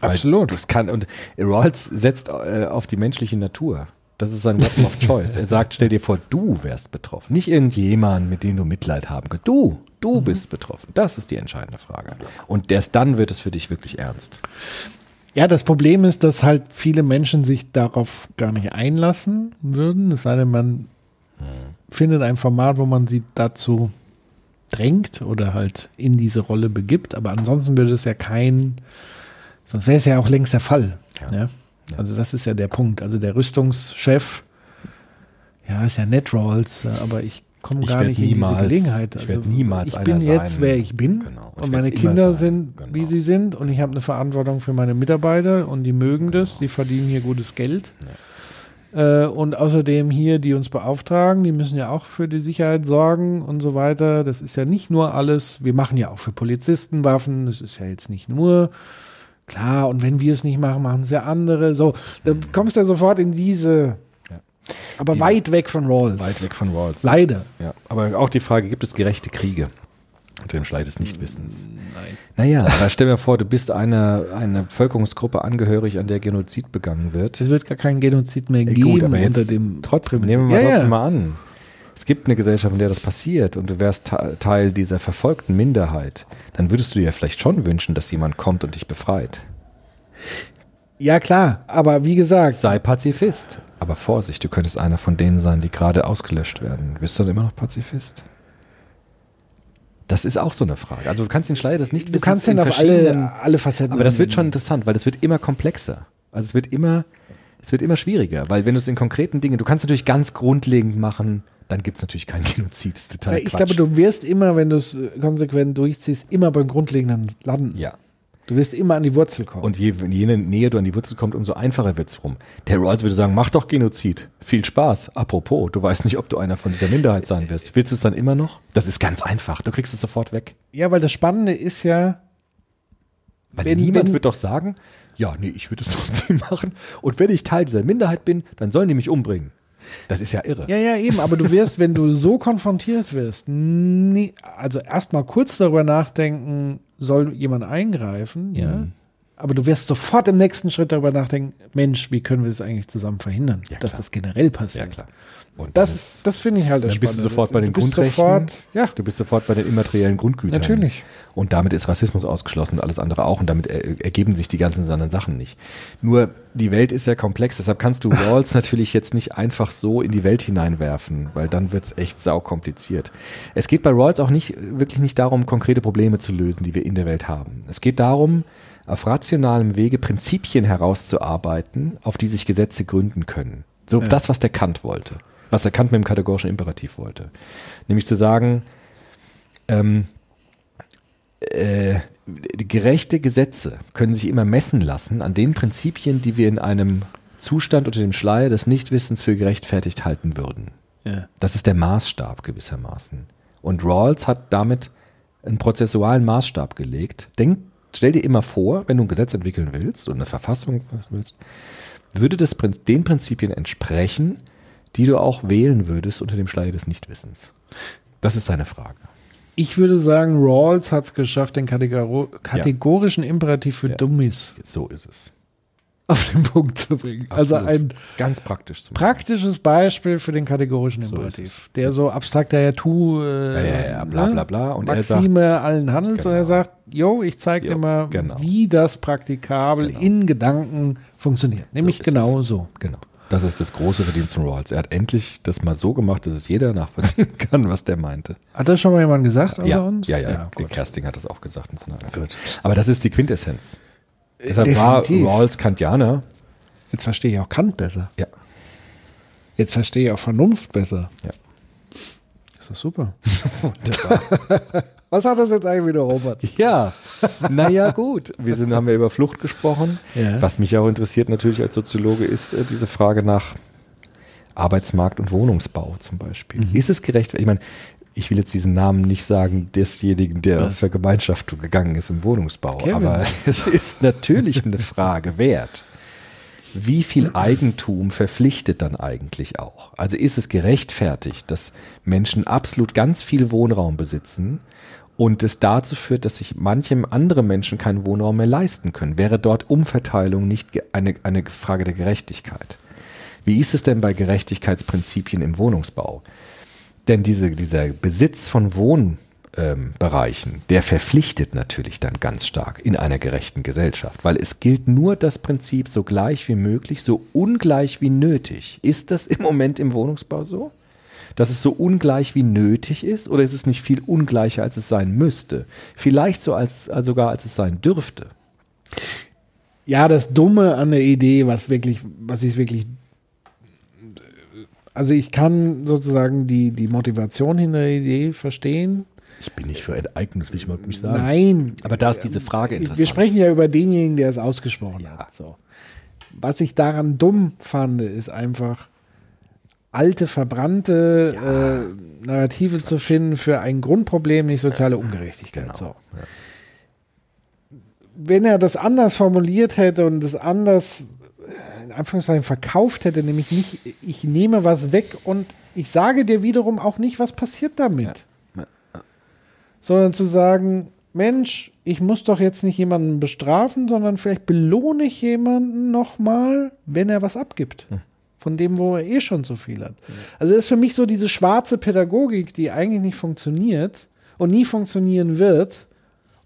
Absolut. Das kann, und Rawls setzt äh, auf die menschliche Natur. Das ist sein Weapon of Choice. Er sagt, stell dir vor, du wärst betroffen. Nicht irgendjemand, mit dem du Mitleid haben könntest. Du, du Mhm. bist betroffen. Das ist die entscheidende Frage. Und erst dann wird es für dich wirklich ernst. Ja, das Problem ist, dass halt viele Menschen sich darauf gar nicht einlassen würden. Es sei denn, man findet ein Format, wo man sie dazu drängt oder halt in diese Rolle begibt. Aber ansonsten würde es ja kein, sonst wäre es ja auch längst der Fall. Ja. Ja. Also das ist ja der Punkt. Also der Rüstungschef, ja, ist ja nett, Rawls, aber ich komme gar nicht in diese niemals- Gelegenheit. ich werd niemals ich bin jetzt, sein. wer ich bin Genau. Ich und meine Kinder sind, Genau. wie sie sind und ich habe eine Verantwortung für meine Mitarbeiter und die mögen das, die verdienen hier gutes Geld. Äh, und außerdem hier, die uns beauftragen, die müssen ja auch für die Sicherheit sorgen und so weiter. Das ist ja nicht nur alles, wir machen ja auch für Polizisten Waffen, das ist ja jetzt nicht nur klar, und wenn wir es nicht machen, machen es ja andere. So, da kommst du ja sofort in diese, Ja. aber Diese- weit weg von Rawls. Weit weg von Rawls. Leider. Ja, aber auch die Frage, gibt es gerechte Kriege? Unter dem Schlei des Nichtwissens. Nein. Naja, aber stell dir vor, du bist einer einer Bevölkerungsgruppe angehörig, an der Genozid begangen wird. Es wird gar keinen Genozid mehr Ey, geben gut, aber unter jetzt dem trotzdem, nehmen wir mal Ja, trotzdem ja. mal an. Es gibt eine Gesellschaft, in der das passiert und du wärst Te- Teil dieser verfolgten Minderheit. Dann würdest du dir vielleicht schon wünschen, dass jemand kommt und dich befreit. Ja, klar, aber wie gesagt, Sei Pazifist. Aber Vorsicht, du könntest einer von denen sein, die gerade ausgelöscht werden. Bist du dann immer noch Pazifist? Das ist auch so eine Frage. Also du kannst den Schleier des du Nichtwissens kannst den in auf alle, alle Facetten. Aber das wird schon interessant, weil das wird immer komplexer. Also es wird immer, es wird immer schwieriger, weil wenn du es in konkreten Dingen, du kannst natürlich ganz grundlegend machen, dann gibt es natürlich keinen Genozid. Das ist total Ja, ich Quatsch. glaube, du wirst immer, wenn du es äh, konsequent durchziehst, immer beim Grundlegenden landen. ja. Du wirst immer an die Wurzel kommen. Und je, je näher du an die Wurzel kommst, umso einfacher wird's rum. Der Rawls würde sagen, mach doch Genozid. Viel Spaß. Apropos, du weißt nicht, ob du einer von dieser Minderheit sein wirst. Willst du es dann immer noch? Das ist ganz einfach. Du kriegst es sofort weg. ja, weil das Spannende ist ja, Weil Wenn- niemand wenn- wird doch sagen, ja, nee, ich würde es trotzdem machen. Und wenn ich Teil dieser Minderheit bin, dann sollen die mich umbringen. Das ist ja irre. ja, ja, eben, aber du wirst, wenn du so konfrontiert wirst, nie, also erstmal kurz darüber nachdenken, soll jemand eingreifen, ja. Mhm. Aber du wirst sofort im nächsten Schritt darüber nachdenken, Mensch, wie können wir das eigentlich zusammen verhindern, Ja, dass das generell passiert. Ja, klar. Und Das, ist- das finde ich halt das dann bist du sofort bei den du bist Grundrechten. Sofort, ja, Du bist sofort bei den immateriellen Grundgütern. Natürlich. Und damit ist Rassismus ausgeschlossen und alles andere auch. Und damit er, ergeben sich die ganzen anderen Sachen nicht. Nur die Welt ist ja komplex. Deshalb kannst du Rawls natürlich jetzt nicht einfach so in die Welt hineinwerfen, weil dann wird's echt saukompliziert. Es geht bei Rawls auch nicht wirklich nicht darum, konkrete Probleme zu lösen, die wir in der Welt haben. Es geht darum, auf rationalem Wege Prinzipien herauszuarbeiten, auf die sich Gesetze gründen können. So das, was der Kant wollte. Was der Kant mit dem kategorischen Imperativ wollte. Nämlich zu sagen, ähm, äh, gerechte Gesetze können sich immer messen lassen an den Prinzipien, die wir in einem Zustand unter dem Schleier des Nichtwissens für gerechtfertigt halten würden. ja. Das ist der Maßstab gewissermaßen. Und Rawls hat damit einen prozessualen Maßstab gelegt. Denk, stell dir immer vor, wenn du ein Gesetz entwickeln willst oder eine Verfassung willst, würde das den Prinzipien entsprechen, die du auch wählen würdest unter dem Schleier des Nichtwissens. Das ist seine Frage. Ich würde sagen, Rawls hat es geschafft, den kategorischen Imperativ für Ja. Dummies So ist es. Auf den Punkt zu bringen. Also Absolut. ein ganz praktisch praktisches Beispiel für den kategorischen So Imperativ, der so abstrakter ja tu, äh, Ja, ja, ja, bla, bla, bla. Und er Maxime sagt- allen Handels und er Genau. sagt, yo, ich zeige dir Jo, mal, genau. wie das praktikabel Genau. in Gedanken funktioniert. Nämlich ist genau es. so. Genau. Das ist das große Verdienst von Rawls. Er hat endlich das mal so gemacht, dass es jeder nachvollziehen kann, was der meinte. Hat das schon mal jemand gesagt außer Ja, uns? ja, ja. gut. Kersting hat das auch gesagt in seiner Gut. Aber das ist die Quintessenz. Deshalb war definitiv. Rawls Kantianer. Jetzt verstehe ich auch Kant besser. Ja. Jetzt verstehe ich auch Vernunft besser. Ja. Ist das super. Was hat das jetzt eigentlich wieder, Robert? Ja, naja, gut. Wir sind, haben ja über Flucht gesprochen. Ja. Was mich auch interessiert natürlich als Soziologe ist äh, diese Frage nach Arbeitsmarkt und Wohnungsbau zum Beispiel. Mhm. Ist es gerecht? Ich meine, ich will jetzt diesen Namen nicht sagen desjenigen, der für Gemeinschaftung gegangen ist im Wohnungsbau, Kevin. aber es ist natürlich eine Frage wert. Wie viel Eigentum verpflichtet dann eigentlich auch? Also ist es gerechtfertigt, dass Menschen absolut ganz viel Wohnraum besitzen und es dazu führt, dass sich manchem andere Menschen keinen Wohnraum mehr leisten können? Wäre dort Umverteilung nicht eine, eine Frage der Gerechtigkeit? Wie ist es denn bei Gerechtigkeitsprinzipien im Wohnungsbau? Denn diese, dieser Besitz von Wohnbereichen, ähm, der verpflichtet natürlich dann ganz stark in einer gerechten Gesellschaft, weil es gilt nur das Prinzip so gleich wie möglich, so ungleich wie nötig. Ist das im Moment im Wohnungsbau so? Dass es so ungleich wie nötig ist oder ist es nicht viel ungleicher, als es sein müsste? Vielleicht so als, als sogar, als es sein dürfte. Ja, das Dumme an der Idee, was wirklich, was ich wirklich. Also ich kann sozusagen die, die Motivation hinter der Idee verstehen. Ich bin nicht für Enteignung, das will ich überhaupt nicht Nein. Aber da ist diese Frage interessant. Wir sprechen ja über denjenigen, der es ausgesprochen hat. So. Was ich daran dumm fand, ist einfach alte, verbrannte äh, Narrative zu finden für ein Grundproblem, nicht soziale Ungerechtigkeit. Genau. So. Wenn er das anders formuliert hätte und das anders in Anführungszeichen verkauft hätte, nämlich nicht, ich nehme was weg und ich sage dir wiederum auch nicht, was passiert damit. Sondern zu sagen, Mensch, ich muss doch jetzt nicht jemanden bestrafen, sondern vielleicht belohne ich jemanden nochmal, wenn er was abgibt. Von dem, wo er eh schon so viel hat. Also das ist für mich so diese schwarze Pädagogik, die eigentlich nicht funktioniert und nie funktionieren wird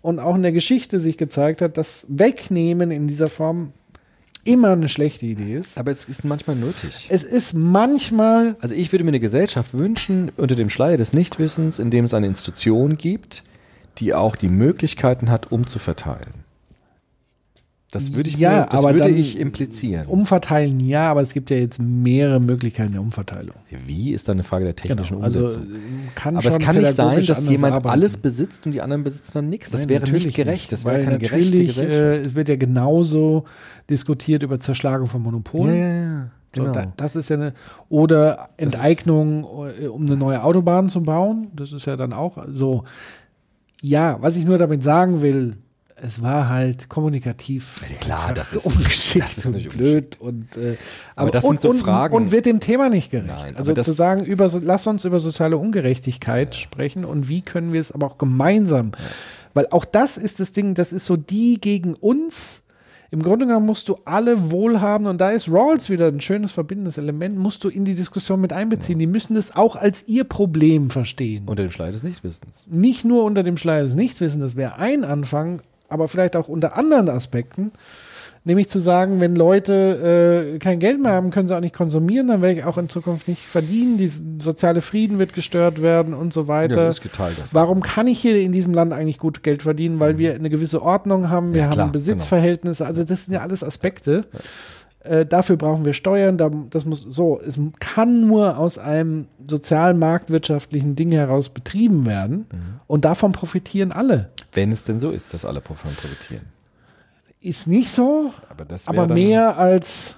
und auch in der Geschichte sich gezeigt hat, dass Wegnehmen in dieser Form immer eine schlechte Idee ist. Aber es ist manchmal nötig. Es ist manchmal Also ich würde mir eine Gesellschaft wünschen, unter dem Schleier des Nichtwissens, in dem es eine Institution gibt, die auch die Möglichkeiten hat, umzuverteilen. Das würde ich, Ja, mir, das aber würde ich implizieren. umverteilen, ja, aber es gibt ja jetzt mehrere Möglichkeiten der Umverteilung. Wie ist dann eine Frage der technischen Genau, also Umsetzung? kann aber es kann nicht sein, dass jemand arbeiten. alles besitzt und die anderen besitzen dann nichts. Das Nein, wäre nicht gerecht. Das wäre keine gerechte natürlich, Gesellschaft. Äh, es wird ja genauso diskutiert über Zerschlagung von Monopolen. ja, ja, ja. So, Genau. da, das ist ja eine, oder Enteignung, äh, um eine neue Autobahn zu bauen. Das ist ja dann auch so. Ja, was ich nur damit sagen will, es war halt kommunikativ klar, das ist- ungeschickt das ist und blöd und äh, Aber das und, sind so und, Fragen- und wird dem Thema nicht gerecht. Nein, aber also zu sagen, über lass uns über soziale Ungerechtigkeit sprechen und wie können wir es aber auch gemeinsam, weil auch das ist das Ding, das ist so die gegen uns. Im Grunde genommen musst du alle wohlhaben und da ist Rawls wieder ein schönes verbindendes Element, musst du in die Diskussion mit einbeziehen. Die müssen das auch als ihr Problem verstehen. Unter dem Schleier des Nichtwissens. nicht nur unter dem Schleier des Nichtwissens, das wäre ein Anfang, aber vielleicht auch unter anderen Aspekten. Nämlich zu sagen, wenn Leute äh, kein Geld mehr haben, können sie auch nicht konsumieren, dann werde ich auch in Zukunft nicht verdienen, die soziale Frieden wird gestört werden und so weiter. Ja, das ist geteilt. Warum kann ich hier in diesem Land eigentlich gut Geld verdienen? Weil wir eine gewisse Ordnung haben, wir Ja, klar, haben Besitzverhältnisse, also das sind ja alles Aspekte. Äh, dafür brauchen wir Steuern, da, das muss so, es kann nur aus einem sozialen marktwirtschaftlichen Ding heraus betrieben werden Mhm. und davon profitieren alle. Wenn es denn so ist, dass alle davon profitieren. Ist nicht so, Aber, aber mehr als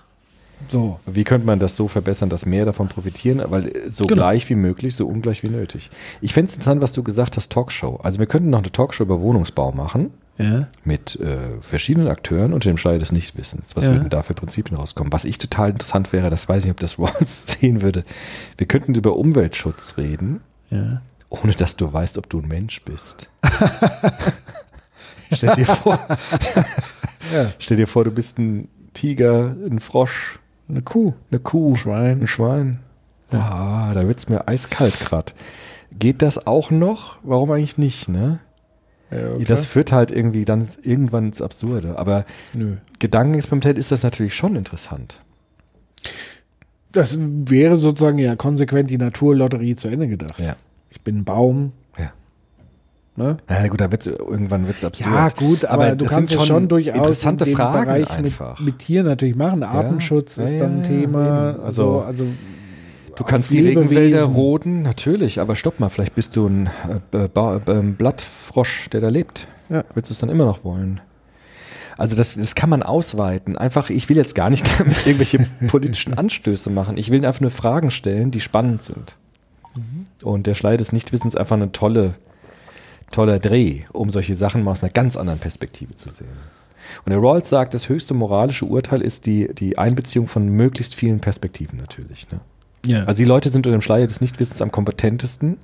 so. Wie könnte man das so verbessern, dass mehr davon profitieren? Weil äh, so Genau. gleich wie möglich, so ungleich wie nötig. Ich fände es interessant, was du gesagt hast, Talkshow. Also wir könnten noch eine Talkshow über Wohnungsbau machen Ja. mit äh, verschiedenen Akteuren unter dem Schleier des Nichtwissens. Was Ja. würden da für Prinzipien rauskommen? Was ich total interessant wäre, das weiß ich nicht, ob das Rawls sehen würde. Wir könnten über Umweltschutz reden, Ja. ohne dass du weißt, ob du ein Mensch bist. stell, dir vor, stell dir vor, du bist ein Tiger, ein Frosch, Eine Kuh. eine Kuh, Schwein. ein Schwein. Ah, da wird's mir eiskalt grad. Geht das auch noch? Warum eigentlich nicht, ne? Ja, okay. Das führt halt irgendwie dann irgendwann ins Absurde. Aber Nö. Gedankenexperimentell ist das natürlich schon interessant. Das wäre sozusagen ja konsequent die Naturlotterie zu Ende gedacht. Ja. Ich bin ein Baum. Ja. Ne? Ja, gut, da wird's, irgendwann wird es absurd. Ja, gut, aber, du das kannst es schon durchaus interessante in Fragen Bereich mit, mit Tieren natürlich machen. Artenschutz Ja, ist dann ein Thema. Also, Also, also Du kannst die. Regenwälder roden, natürlich, aber stopp mal, vielleicht bist du ein äh, äh, Blattfrosch, der da lebt. Ja. Willst du es dann immer noch wollen? Also das, das kann man ausweiten. Einfach, ich will jetzt gar nicht damit irgendwelche politischen Anstöße machen. Ich will einfach nur Fragen stellen, die spannend sind. Und der Schlei des Nichtwissens ist einfach eine tolle, toller Dreh, um solche Sachen mal aus einer ganz anderen Perspektive zu sehen. Und der Rawls sagt, das höchste moralische Urteil ist die, die Einbeziehung von möglichst vielen Perspektiven natürlich. Ne? Ja. Also die Leute sind unter dem Schleier des Nichtwissens am kompetentesten,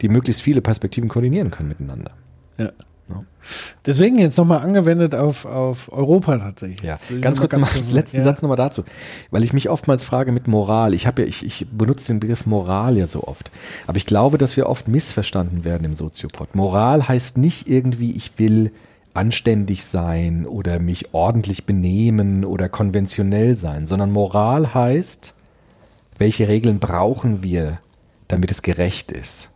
die möglichst viele Perspektiven koordinieren können miteinander. ja. Ja. Deswegen jetzt nochmal angewendet auf, auf Europa tatsächlich. Ja, ganz kurz noch kurz den letzten ja. Satz nochmal dazu, weil ich mich oftmals frage mit Moral. Ich habe ja, ich, ich benutze den Begriff Moral ja so oft, aber ich glaube, dass wir oft missverstanden werden im Soziopod. Moral heißt nicht irgendwie, ich will anständig sein oder mich ordentlich benehmen oder konventionell sein, sondern Moral heißt, welche Regeln brauchen wir, damit es gerecht ist.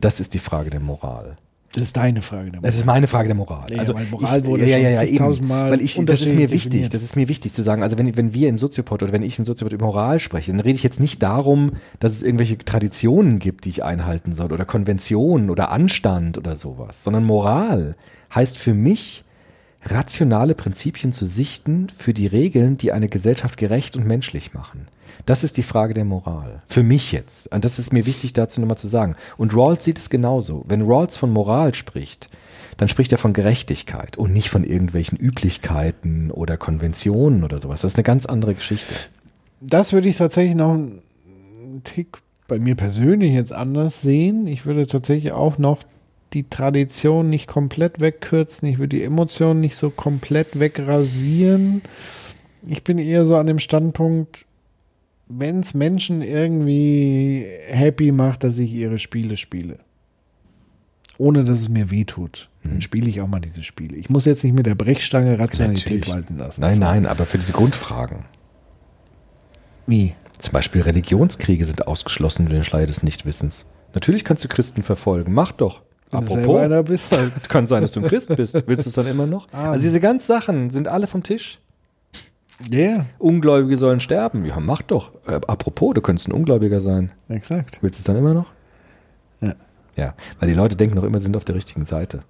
Das ist die Frage der Moral. Das ist deine Frage. der Das ist meine Frage der Moral. Ja, also Moral ich, wurde ja, ja, ja, eben. Weil ich, das ist mir wichtig. definiert. Das ist mir wichtig zu sagen. Also wenn, wenn wir im Soziopod oder wenn ich im Soziopod über Moral spreche, dann rede ich jetzt nicht darum, dass es irgendwelche Traditionen gibt, die ich einhalten soll oder Konventionen oder Anstand oder sowas, sondern Moral heißt für mich rationale Prinzipien zu sichten für die Regeln, die eine Gesellschaft gerecht und menschlich machen. Das ist die Frage der Moral. Für mich jetzt. Und das ist mir wichtig dazu nochmal zu sagen. Und Rawls sieht es genauso. Wenn Rawls von Moral spricht, dann spricht er von Gerechtigkeit und nicht von irgendwelchen Üblichkeiten oder Konventionen oder sowas. Das ist eine ganz andere Geschichte. Das würde ich tatsächlich noch einen Tick bei mir persönlich jetzt anders sehen. Ich würde tatsächlich auch noch die Tradition nicht komplett wegkürzen. Ich würde die Emotionen nicht so komplett wegrasieren. Ich bin eher so an dem Standpunkt, wenn es Menschen irgendwie happy macht, dass ich ihre Spiele spiele. Ohne dass es mir weh tut. Dann spiele ich auch mal diese Spiele. Ich muss jetzt nicht mit der Brechstange Rationalität Natürlich. walten lassen. Nein, nein, aber für diese Grundfragen. Wie? Zum Beispiel Religionskriege sind ausgeschlossen durch den Schleier des Nichtwissens. Natürlich kannst du Christen verfolgen. Mach doch. Wenn selber einer Apropos, bist, halt. kann sein, dass du ein Christ bist. Willst du es dann immer noch? Ah. Also diese ganzen Sachen sind alle vom Tisch. Ja, Ungläubige sollen sterben. Ja, mach doch. Äh, apropos, du könntest ein Ungläubiger sein. exakt. Willst du es dann immer noch? Ja. Ja, weil die Leute denken noch immer, sie sind auf der richtigen Seite.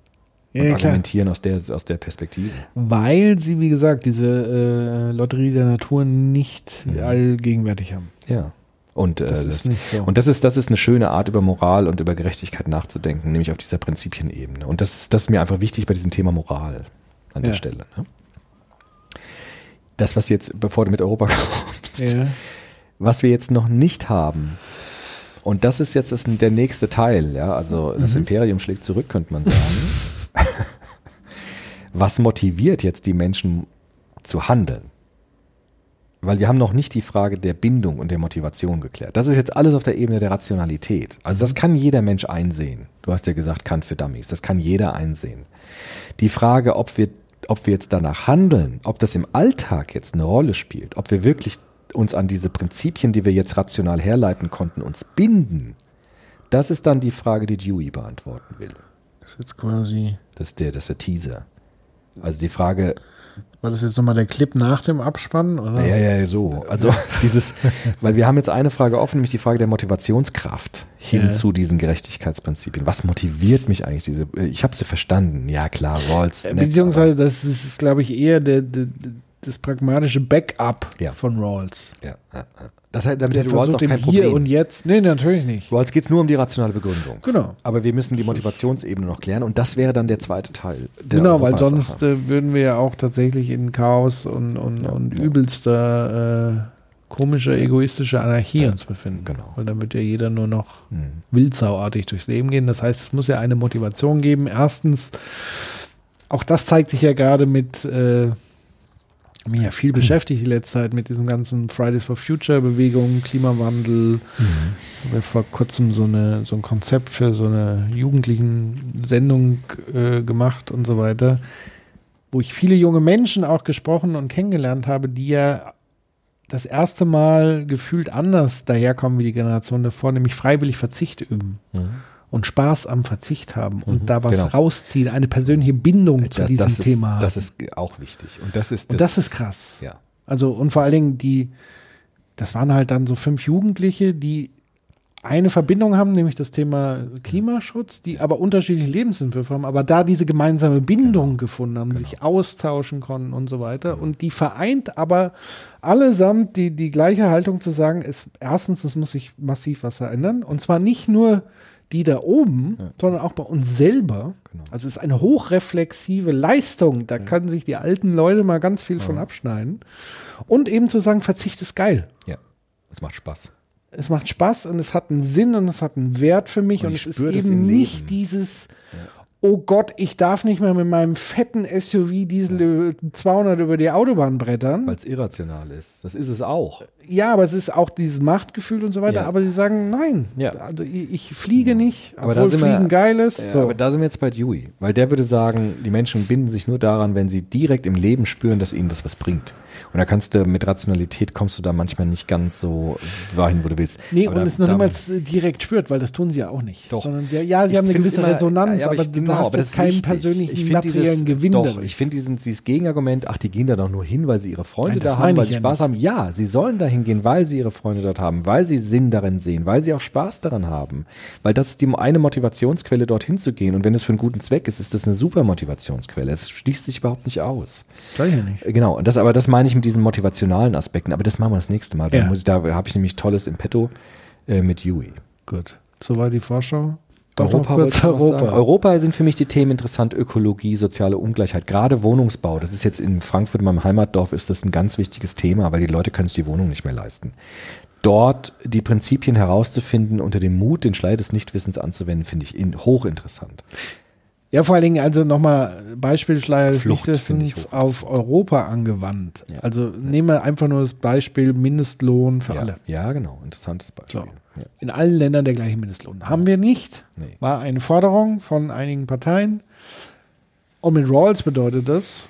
Ja, und ja, argumentieren aus der, aus der Perspektive. Weil sie, wie gesagt, diese äh, Lotterie der Natur nicht allgegenwärtig haben. Ja. Und, äh, Das ist nicht so. und das ist, das ist eine schöne Art, über Moral und über Gerechtigkeit nachzudenken, nämlich auf dieser Prinzipienebene. Und das, ist- das ist mir einfach wichtig bei diesem Thema Moral an der Ja. Stelle. Ne? Das, was jetzt, bevor du mit Europa kommst, Ja. was wir jetzt noch nicht haben, und das ist jetzt das, der nächste Teil, ja, also das Imperium schlägt zurück, könnte man sagen. was motiviert jetzt die Menschen zu handeln? Weil wir haben noch nicht die Frage der Bindung und der Motivation geklärt. Das ist jetzt alles auf der Ebene der Rationalität. Also das kann jeder Mensch einsehen. Du hast ja gesagt, Kant für Dummies. Das kann jeder einsehen. Die Frage, ob wir, ob wir jetzt danach handeln, ob das im Alltag jetzt eine Rolle spielt, ob wir wirklich uns an diese Prinzipien, die wir jetzt rational herleiten konnten, uns binden, das ist dann die Frage, die Dewey beantworten will. Das ist jetzt quasi. Das ist der, das ist der Teaser. Also die Frage, War das jetzt nochmal der Clip nach dem Abspann? Oder? Ja, ja, ja, so. Also dieses, weil wir haben jetzt eine Frage offen, nämlich die Frage der Motivationskraft hin Ja. zu diesen Gerechtigkeitsprinzipien. Was motiviert mich eigentlich diese? Ich habe sie verstanden. Ja klar, Rawls. Äh, Beziehungsweise, das ist, glaube ich, eher der, der, das pragmatische Backup Ja. von Rawls. Ja, ja, ja. Das hat damit hat Rawls auch kein im Hier Problem. und Jetzt. Nee, natürlich nicht. Rawls geht es nur um die rationale Begründung. Genau. Aber wir müssen die Motivationsebene noch klären und das wäre dann der zweite Teil. Der Genau, weil sonst äh, würden wir ja auch tatsächlich in Chaos und, und, und übelster äh, komischer, egoistischer Anarchie uns befinden. genau. Weil dann wird ja jeder nur noch Hm. wildsauartig durchs Leben gehen. Das heißt, es muss ja eine Motivation geben. Erstens, auch das zeigt sich ja gerade mit äh, mir ja viel beschäftigt die letzte Zeit mit diesen ganzen Fridays for Future Bewegungen, Klimawandel. Wir haben vor kurzem so, eine, so ein Konzept für so eine jugendlichen Sendung äh, gemacht und so weiter, wo ich viele junge Menschen auch gesprochen und kennengelernt habe, die ja das erste Mal gefühlt anders daherkommen wie die Generation davor, nämlich freiwillig Verzicht üben. Und Spaß am Verzicht haben und da was genau. rausziehen, eine persönliche Bindung zu Da- diesem das Thema ist, haben. das ist auch wichtig. Und das ist und das ist krass. Ja. Also, und vor allen Dingen die, das waren halt dann so fünf Jugendliche, die eine Verbindung haben, nämlich das Thema Klimaschutz, die aber unterschiedliche Lebensentwürfe haben, aber da diese gemeinsame Bindung gefunden haben, sich austauschen konnten und so weiter. Und die vereint aber allesamt die, die gleiche Haltung zu sagen, ist erstens, es muss sich massiv was verändern. Und zwar nicht nur die da oben, sondern auch bei uns selber. Also es ist eine hochreflexive Leistung. Da können sich die alten Leute mal ganz viel von abschneiden. Und eben zu sagen, Verzicht ist geil. Ja. Es macht Spaß. Es macht Spaß und es hat einen Sinn und es hat einen Wert für mich Und und, es ist eben nicht dieses, oh Gott, ich darf nicht mehr mit meinem fetten SUV Diesel 200 über die Autobahn brettern. Weil es irrational ist. Das ist es auch. Ja, aber es ist auch dieses Machtgefühl und so weiter. Ja. Aber sie sagen, nein, Ja. also ich, fliege nicht, Aber da obwohl sind wir- Fliegen geil ist. Ja, so. Aber da sind wir jetzt bei Dewey. Weil der würde sagen, die Menschen binden sich nur daran, wenn sie direkt im Leben spüren, dass ihnen das was bringt. Und da kannst du mit Rationalität kommst du da manchmal nicht ganz so dahin, wo du willst. Nee, Aber und da- es noch da- niemals äh, direkt spürt, weil das tun sie ja auch nicht. Doch. Sondern sie, ja, sie Ich haben eine gewisse immer- Resonanz, ja, aber, ich- du genau, hast aber ist keinen persönlichen Ich materiellen dieses, Gewinn Doch, dadurch. ich finde diesen, dieses Gegenargument, ach, die gehen da doch nur hin, weil sie ihre Freunde Nein, das da haben, weil ich sie ja Spaß nicht. haben. Ja, sie sollen dahin gehen, weil sie ihre Freunde dort haben, weil sie Sinn darin sehen, weil sie auch Spaß daran haben. Weil das ist die eine Motivationsquelle, dorthin zu gehen. Und wenn es für einen guten Zweck ist, ist das eine super Motivationsquelle. Es schließt sich überhaupt nicht aus. Sag ich ja nicht. Äh, Genau, und das, aber das meine ich mit diesen motivationalen Aspekten. Aber das machen wir das nächste Mal. Da, Ja. ich, da habe ich nämlich Tolles im Petto äh, mit Yui. Gut. Soweit die Vorschau. Doch Europa, kurz Europa. Europa sind für mich die Themen interessant, Ökologie, soziale Ungleichheit, gerade Wohnungsbau. Das ist jetzt in Frankfurt, in meinem Heimatdorf, ist das ein ganz wichtiges Thema, weil die Leute können sich die Wohnung nicht mehr leisten. Dort die Prinzipien herauszufinden, unter dem Mut, den Schleier des Nichtwissens anzuwenden, finde ich in, hochinteressant. Ja, vor allen Dingen also nochmal Beispielschleier Nichtwissens auf Europa angewandt. Ja. Also nehmen wir einfach nur das Beispiel Mindestlohn für Ja, alle. ja, genau, interessantes Beispiel. So. Ja. In allen Ländern der gleiche Mindestlohn. Haben wir nicht. Nee. War eine Forderung von einigen Parteien. Und mit Rawls bedeutet das,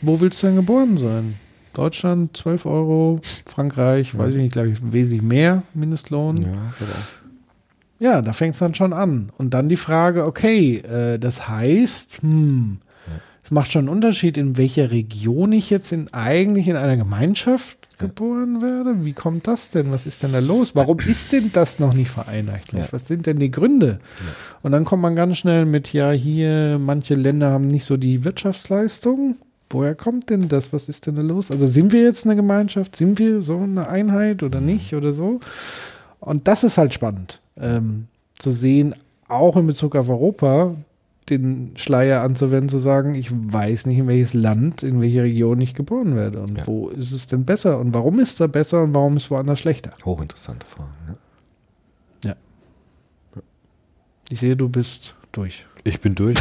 wo willst du denn geboren sein? Deutschland 12 Euro, Frankreich, weiß ich nicht, glaube ich, wesentlich mehr Mindestlohn. Ja, genau. Ja, da fängt es dann schon an. Und dann die Frage, okay, äh, das heißt, hm, es macht schon einen Unterschied, in welcher Region ich jetzt in, eigentlich in einer Gemeinschaft geboren werde. Wie kommt das denn? Was ist denn da los? Warum ist denn das noch nicht vereinheitlicht? Ja. Was sind denn die Gründe? Und dann kommt man ganz schnell mit, ja, hier, manche Länder haben nicht so die Wirtschaftsleistung. Woher kommt denn das? Was ist denn da los? Also sind wir jetzt eine Gemeinschaft? Sind wir so eine Einheit oder nicht oder so? Und das ist halt spannend ähm, zu sehen, auch in Bezug auf Europa, den Schleier anzuwenden, zu sagen, ich weiß nicht, in welches Land, in welche Region ich geboren werde und Ja. wo ist es denn besser und warum ist da besser und warum ist woanders schlechter. Hochinteressante Fragen. Ja. Ich sehe, du bist durch. Ich bin durch.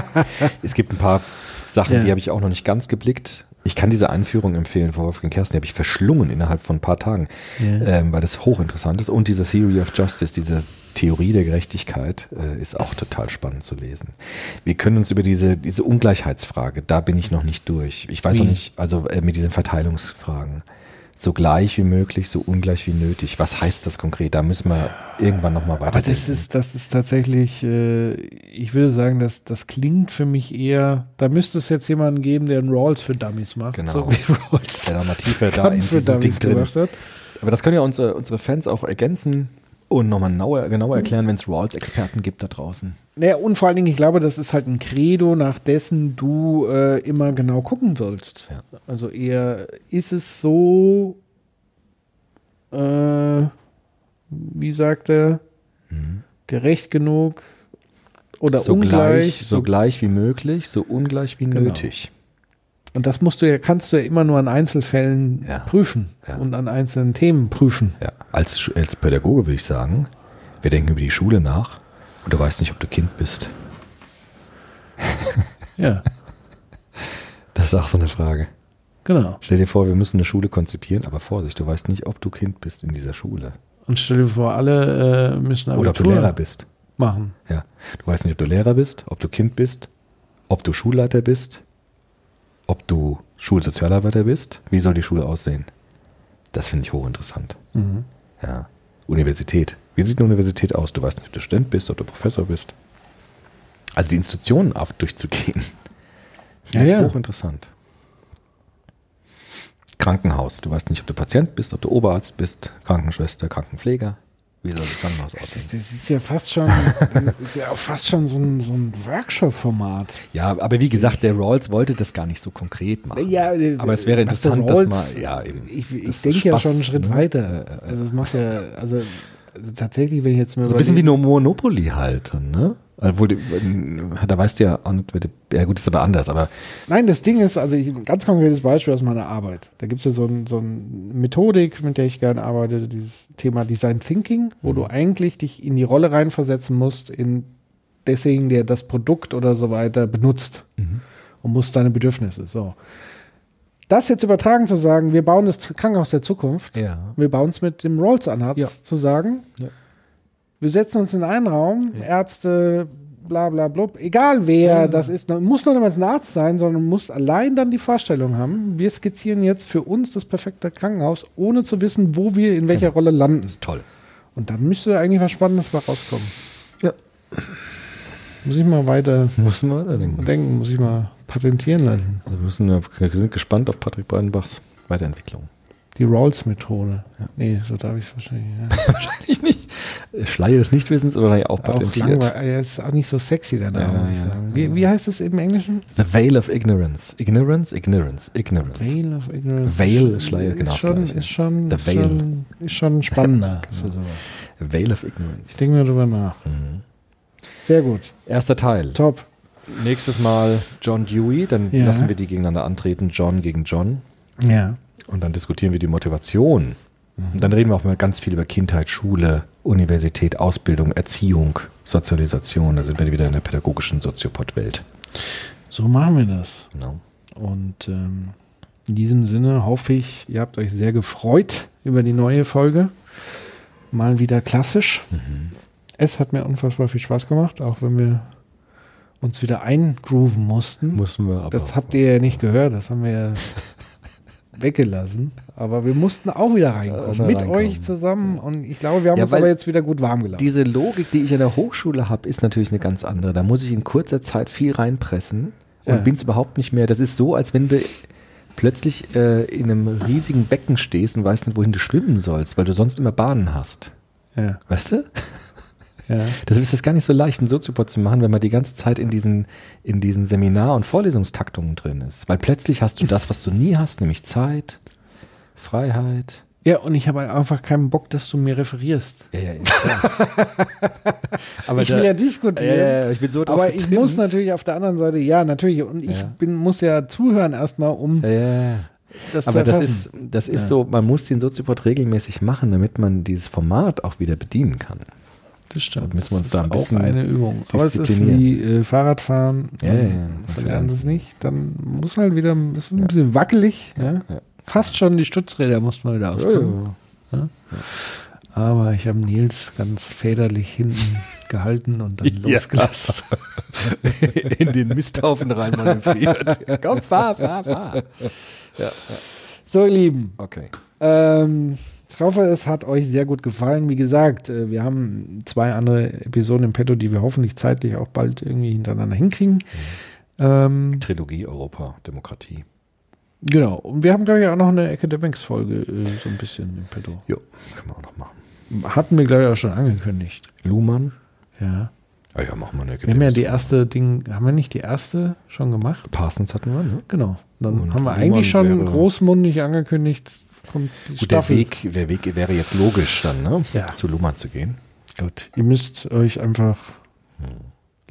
es gibt ein paar Sachen, Ja. die habe ich auch noch nicht ganz geblickt. Ich kann diese Einführung empfehlen von Wolfgang Kersten, die habe ich verschlungen innerhalb von ein paar Tagen, Ja. ähm, weil das hochinteressant ist. Und diese Theory of Justice, diese Theorie der Gerechtigkeit, äh, ist auch total spannend zu lesen. Wir können uns über diese, diese Ungleichheitsfrage, da bin ich noch nicht durch. Ich weiß Wie? noch nicht, also äh, mit diesen Verteilungsfragen. So gleich wie möglich, so ungleich wie nötig. Was heißt das konkret? Da müssen wir irgendwann nochmal weiter. Aber das ist, das ist tatsächlich, äh, ich würde sagen, das, das klingt für mich eher, da müsste es jetzt jemanden geben, der einen Rawls für Dummies macht. Genau. So wie Rawls der da mal tiefer da in für diesem Ding Dummies drin hat. Aber das können ja unsere, unsere Fans auch ergänzen und nochmal genauer, genauer erklären, wenn es Rawls-Experten gibt da draußen. Naja, und vor allen Dingen, ich glaube, das ist halt ein Credo, nach dessen du äh, immer genau gucken sollst. Ja. Also eher, ist es so, äh, wie sagt er, gerecht genug oder So ungleich? gleich, so gleich wie möglich, so ungleich wie Genau. nötig. Und das musst du ja, kannst du ja immer nur an Einzelfällen Ja. prüfen Ja. und an einzelnen Themen prüfen. Ja, als, als Pädagoge würde ich sagen, wir denken über die Schule nach und du weißt nicht, ob du Kind bist. Ja, Das ist auch so eine Frage. genau. Stell dir vor, wir müssen eine Schule konzipieren, aber Vorsicht, du weißt nicht, ob du Kind bist in dieser Schule. Und stell dir vor, alle äh, müssen Oder ob du Abitur Lehrer bist. machen. Ja. Du weißt nicht, ob du Lehrer bist, ob du Kind bist, ob du Schulleiter bist, ob du Schulsozialarbeiter bist. Wie soll die Schule aussehen? Das finde ich hochinteressant. Ja. Universität. Wie sieht eine Universität aus? Du weißt nicht, ob du Student bist, ob du Professor bist. Also die Institutionen ab durchzugehen. Finde Ja, ich ja. hochinteressant. Krankenhaus. Du weißt nicht, ob du Patient bist, ob du Oberarzt bist, Krankenschwester, Krankenpfleger. Wie soll das Krankenhaus Das aussehen? ist, das ist ja fast schon, das ist ja auch fast schon so ein, so ein Workshop-Format. Ja, aber wie gesagt, der Rawls wollte das gar nicht so konkret machen. äh, aber es wäre interessant, dass Rawls- mal, ja, eben. Ich, ich Das denke ja schon einen Schritt ne? weiter. Also es macht ja, also, tatsächlich, wenn ich jetzt mal So ein bisschen wie nur Monopoly halt, ne? Obwohl, die- da weißt du ja, auch nicht, ja gut, ist aber anders, aber Nein, das Ding ist, also ich, ein ganz konkretes Beispiel aus meiner Arbeit. Da gibt es ja so, ein, so eine Methodik, mit der ich gerne arbeite, dieses Thema Design Thinking, wo Mhm. du eigentlich dich in die Rolle reinversetzen musst, in desjenigen, der das Produkt oder so weiter benutzt Mhm. und musst deine Bedürfnisse. So. Das jetzt übertragen zu sagen, wir bauen das Krankenhaus der Zukunft, Ja. wir bauen es mit dem Rolls-Ansatz Ja. zu sagen, Ja. Wir setzen uns in einen Raum, Ärzte, bla bla blub, egal wer das ist, muss noch niemals ein Arzt sein, sondern muss allein dann die Vorstellung haben, wir skizzieren jetzt für uns das perfekte Krankenhaus, ohne zu wissen, wo wir in welcher Rolle landen. ist toll. Und dann müsste eigentlich was Spannendes bei rauskommen. Ja. Muss ich mal weiter Müssen wir weiterdenken. denken, muss ich mal patentieren lassen. Also müssen wir, wir sind gespannt auf Patrick Breidenbachs Weiterentwicklung. Die Rawls-Methode. Nee, so darf ich es wahrscheinlich. Ja. Wahrscheinlich nicht. Schleier des Nichtwissens oder auch Auch patentiert. langweilig. Er ist auch nicht so sexy danach, Ja, muss ich ja, sagen. Wie, wie heißt es im Englischen? The Veil of Ignorance. Ignorance, Ignorance, Ignorance. Veil of Ignorance. Veil ist Schleier, ist genau, Schon, gleich, ja. ist, schon, The ist, Veil. schon, ist schon spannender für sowas. Veil of Ich Ignorance. denke mal drüber nach. Mhm. Sehr gut. Erster Teil. Top. Nächstes Mal John Dewey. Dann Ja. lassen wir die gegeneinander antreten. John gegen John. Ja. Und dann diskutieren wir die Motivation. Und dann reden wir auch mal ganz viel über Kindheit, Schule, Universität, Ausbildung, Erziehung, Sozialisation. Da sind wir wieder in der pädagogischen Soziopod-Welt. So machen wir das. Genau. Und ähm, in diesem Sinne hoffe ich, ihr habt euch sehr gefreut über die neue Folge. Mal wieder klassisch. Es hat mir unfassbar viel Spaß gemacht, auch wenn wir uns wieder eingrooven mussten. Müssen wir aber. Das habt ihr ja nicht gehört, das haben wir ja weggelassen. Aber wir mussten auch wieder reinkommen. Ja, mit reinkommen. euch zusammen. Und ich glaube, wir haben Ja, uns aber jetzt wieder gut warm gelaufen. Diese Logik, die ich an der Hochschule habe, ist natürlich eine ganz andere. Da muss ich in kurzer Zeit viel reinpressen und Ja. bin es überhaupt nicht mehr. Das ist so, als wenn du plötzlich äh, in einem riesigen Becken stehst und weißt nicht, wohin du schwimmen sollst, weil du sonst immer Bahnen hast. ja, Weißt du? Ja. Deshalb ist es gar nicht so leicht, einen Soziopod zu machen, wenn man die ganze Zeit in diesen, in diesen Seminar- und Vorlesungstaktungen drin ist. Weil plötzlich hast du das, was du nie hast, nämlich Zeit, Freiheit. ja, und ich habe halt einfach keinen Bock, dass du mir referierst. Ja, ja. Aber ich da- will ja diskutieren. Ja, ich bin so drauf aber ich getrimmt. muss natürlich auf der anderen Seite, ja, natürlich. Und ich Ja. bin, muss ja zuhören erstmal, um Ja, das Aber zu das ist, das ist so, man muss den Soziopod regelmäßig machen, damit man dieses Format auch wieder bedienen kann. Das Deshalb müssen wir uns da ein ist bisschen auch eine Übung. Aber es ist wie äh, Fahrradfahren. Ja, ja, ja. Verlernen es nicht. Dann muss halt wieder, ist ein bisschen wackelig. Ja. ja. Fast schon die Stützräder muss man wieder auspacken. Ja. Aber ich habe Nils ganz väterlich hinten gehalten und dann losgelassen. in den Misthaufen rein manövriert. Komm, fahr, fahr, fahr. So, ihr Lieben. Okay. Ähm, ich hoffe, es hat euch sehr gut gefallen. Wie gesagt, äh, wir haben zwei andere Episoden im Petto, die wir hoffentlich zeitlich auch bald irgendwie hintereinander hinkriegen. Ähm, Trilogie Europa, Demokratie. genau. Und wir haben, glaube ich, auch noch eine Academics-Folge äh, so ein bisschen im Petto. Jo, kann man auch noch machen. Hatten wir, glaube ich, auch schon angekündigt. Luhmann. Ja. Ah ja, machen wir eine Wir haben ja die erste Ding, haben wir nicht die erste schon gemacht? Parsons hatten wir, ne? Genau. Dann Und haben wir Luhmann eigentlich schon großmundig angekündigt, kommt die Gut, der Staffel. Weg, der Weg wäre jetzt logisch dann, ne? Ja. Zu Luhmann zu gehen. Gut, ihr müsst euch einfach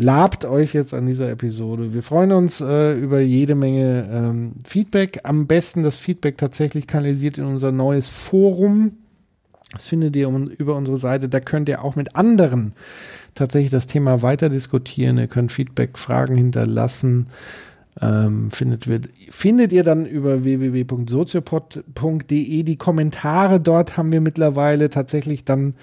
labt euch jetzt an dieser Episode. Wir freuen uns äh, über jede Menge ähm, Feedback. Am besten das Feedback tatsächlich kanalisiert in unser neues Forum. Das findet ihr um, über unsere Seite. Da könnt ihr auch mit anderen tatsächlich das Thema weiter diskutieren. Ihr könnt Feedback, Fragen hinterlassen. Ähm, findet, wir, findet ihr dann über www.soziopod.de die Kommentare. Dort haben wir mittlerweile tatsächlich dann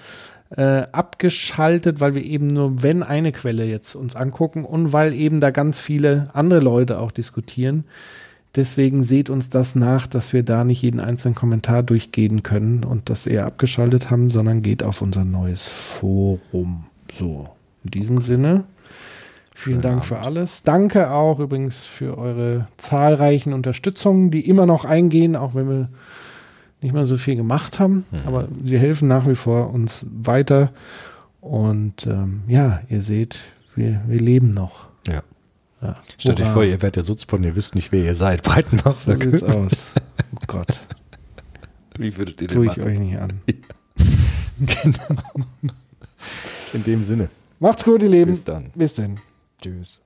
äh, abgeschaltet, weil wir eben nur, wenn eine Quelle jetzt uns angucken und weil eben da ganz viele andere Leute auch diskutieren, Deswegen seht uns das nach, dass wir da nicht jeden einzelnen Kommentar durchgehen können und das eher abgeschaltet haben, sondern geht auf unser neues Forum. So, in diesem Sinne, vielen Dank für alles. Danke auch übrigens für eure zahlreichen Unterstützungen, die immer noch eingehen, auch wenn wir nicht mehr so viel gemacht haben. Aber sie helfen nach wie vor uns weiter. Und ähm, ja, ihr seht, wir, wir leben noch. Ja. Ja. Stellt euch vor, ihr werdet der Soziopod, ihr wisst nicht, wer ihr seid. Breitenbach. So sieht's aus. Oh Gott, Wie würdet ihr tue ich euch nicht an. In dem Sinne. Macht's gut, ihr Lieben. Bis dann. Bis dann. Tschüss.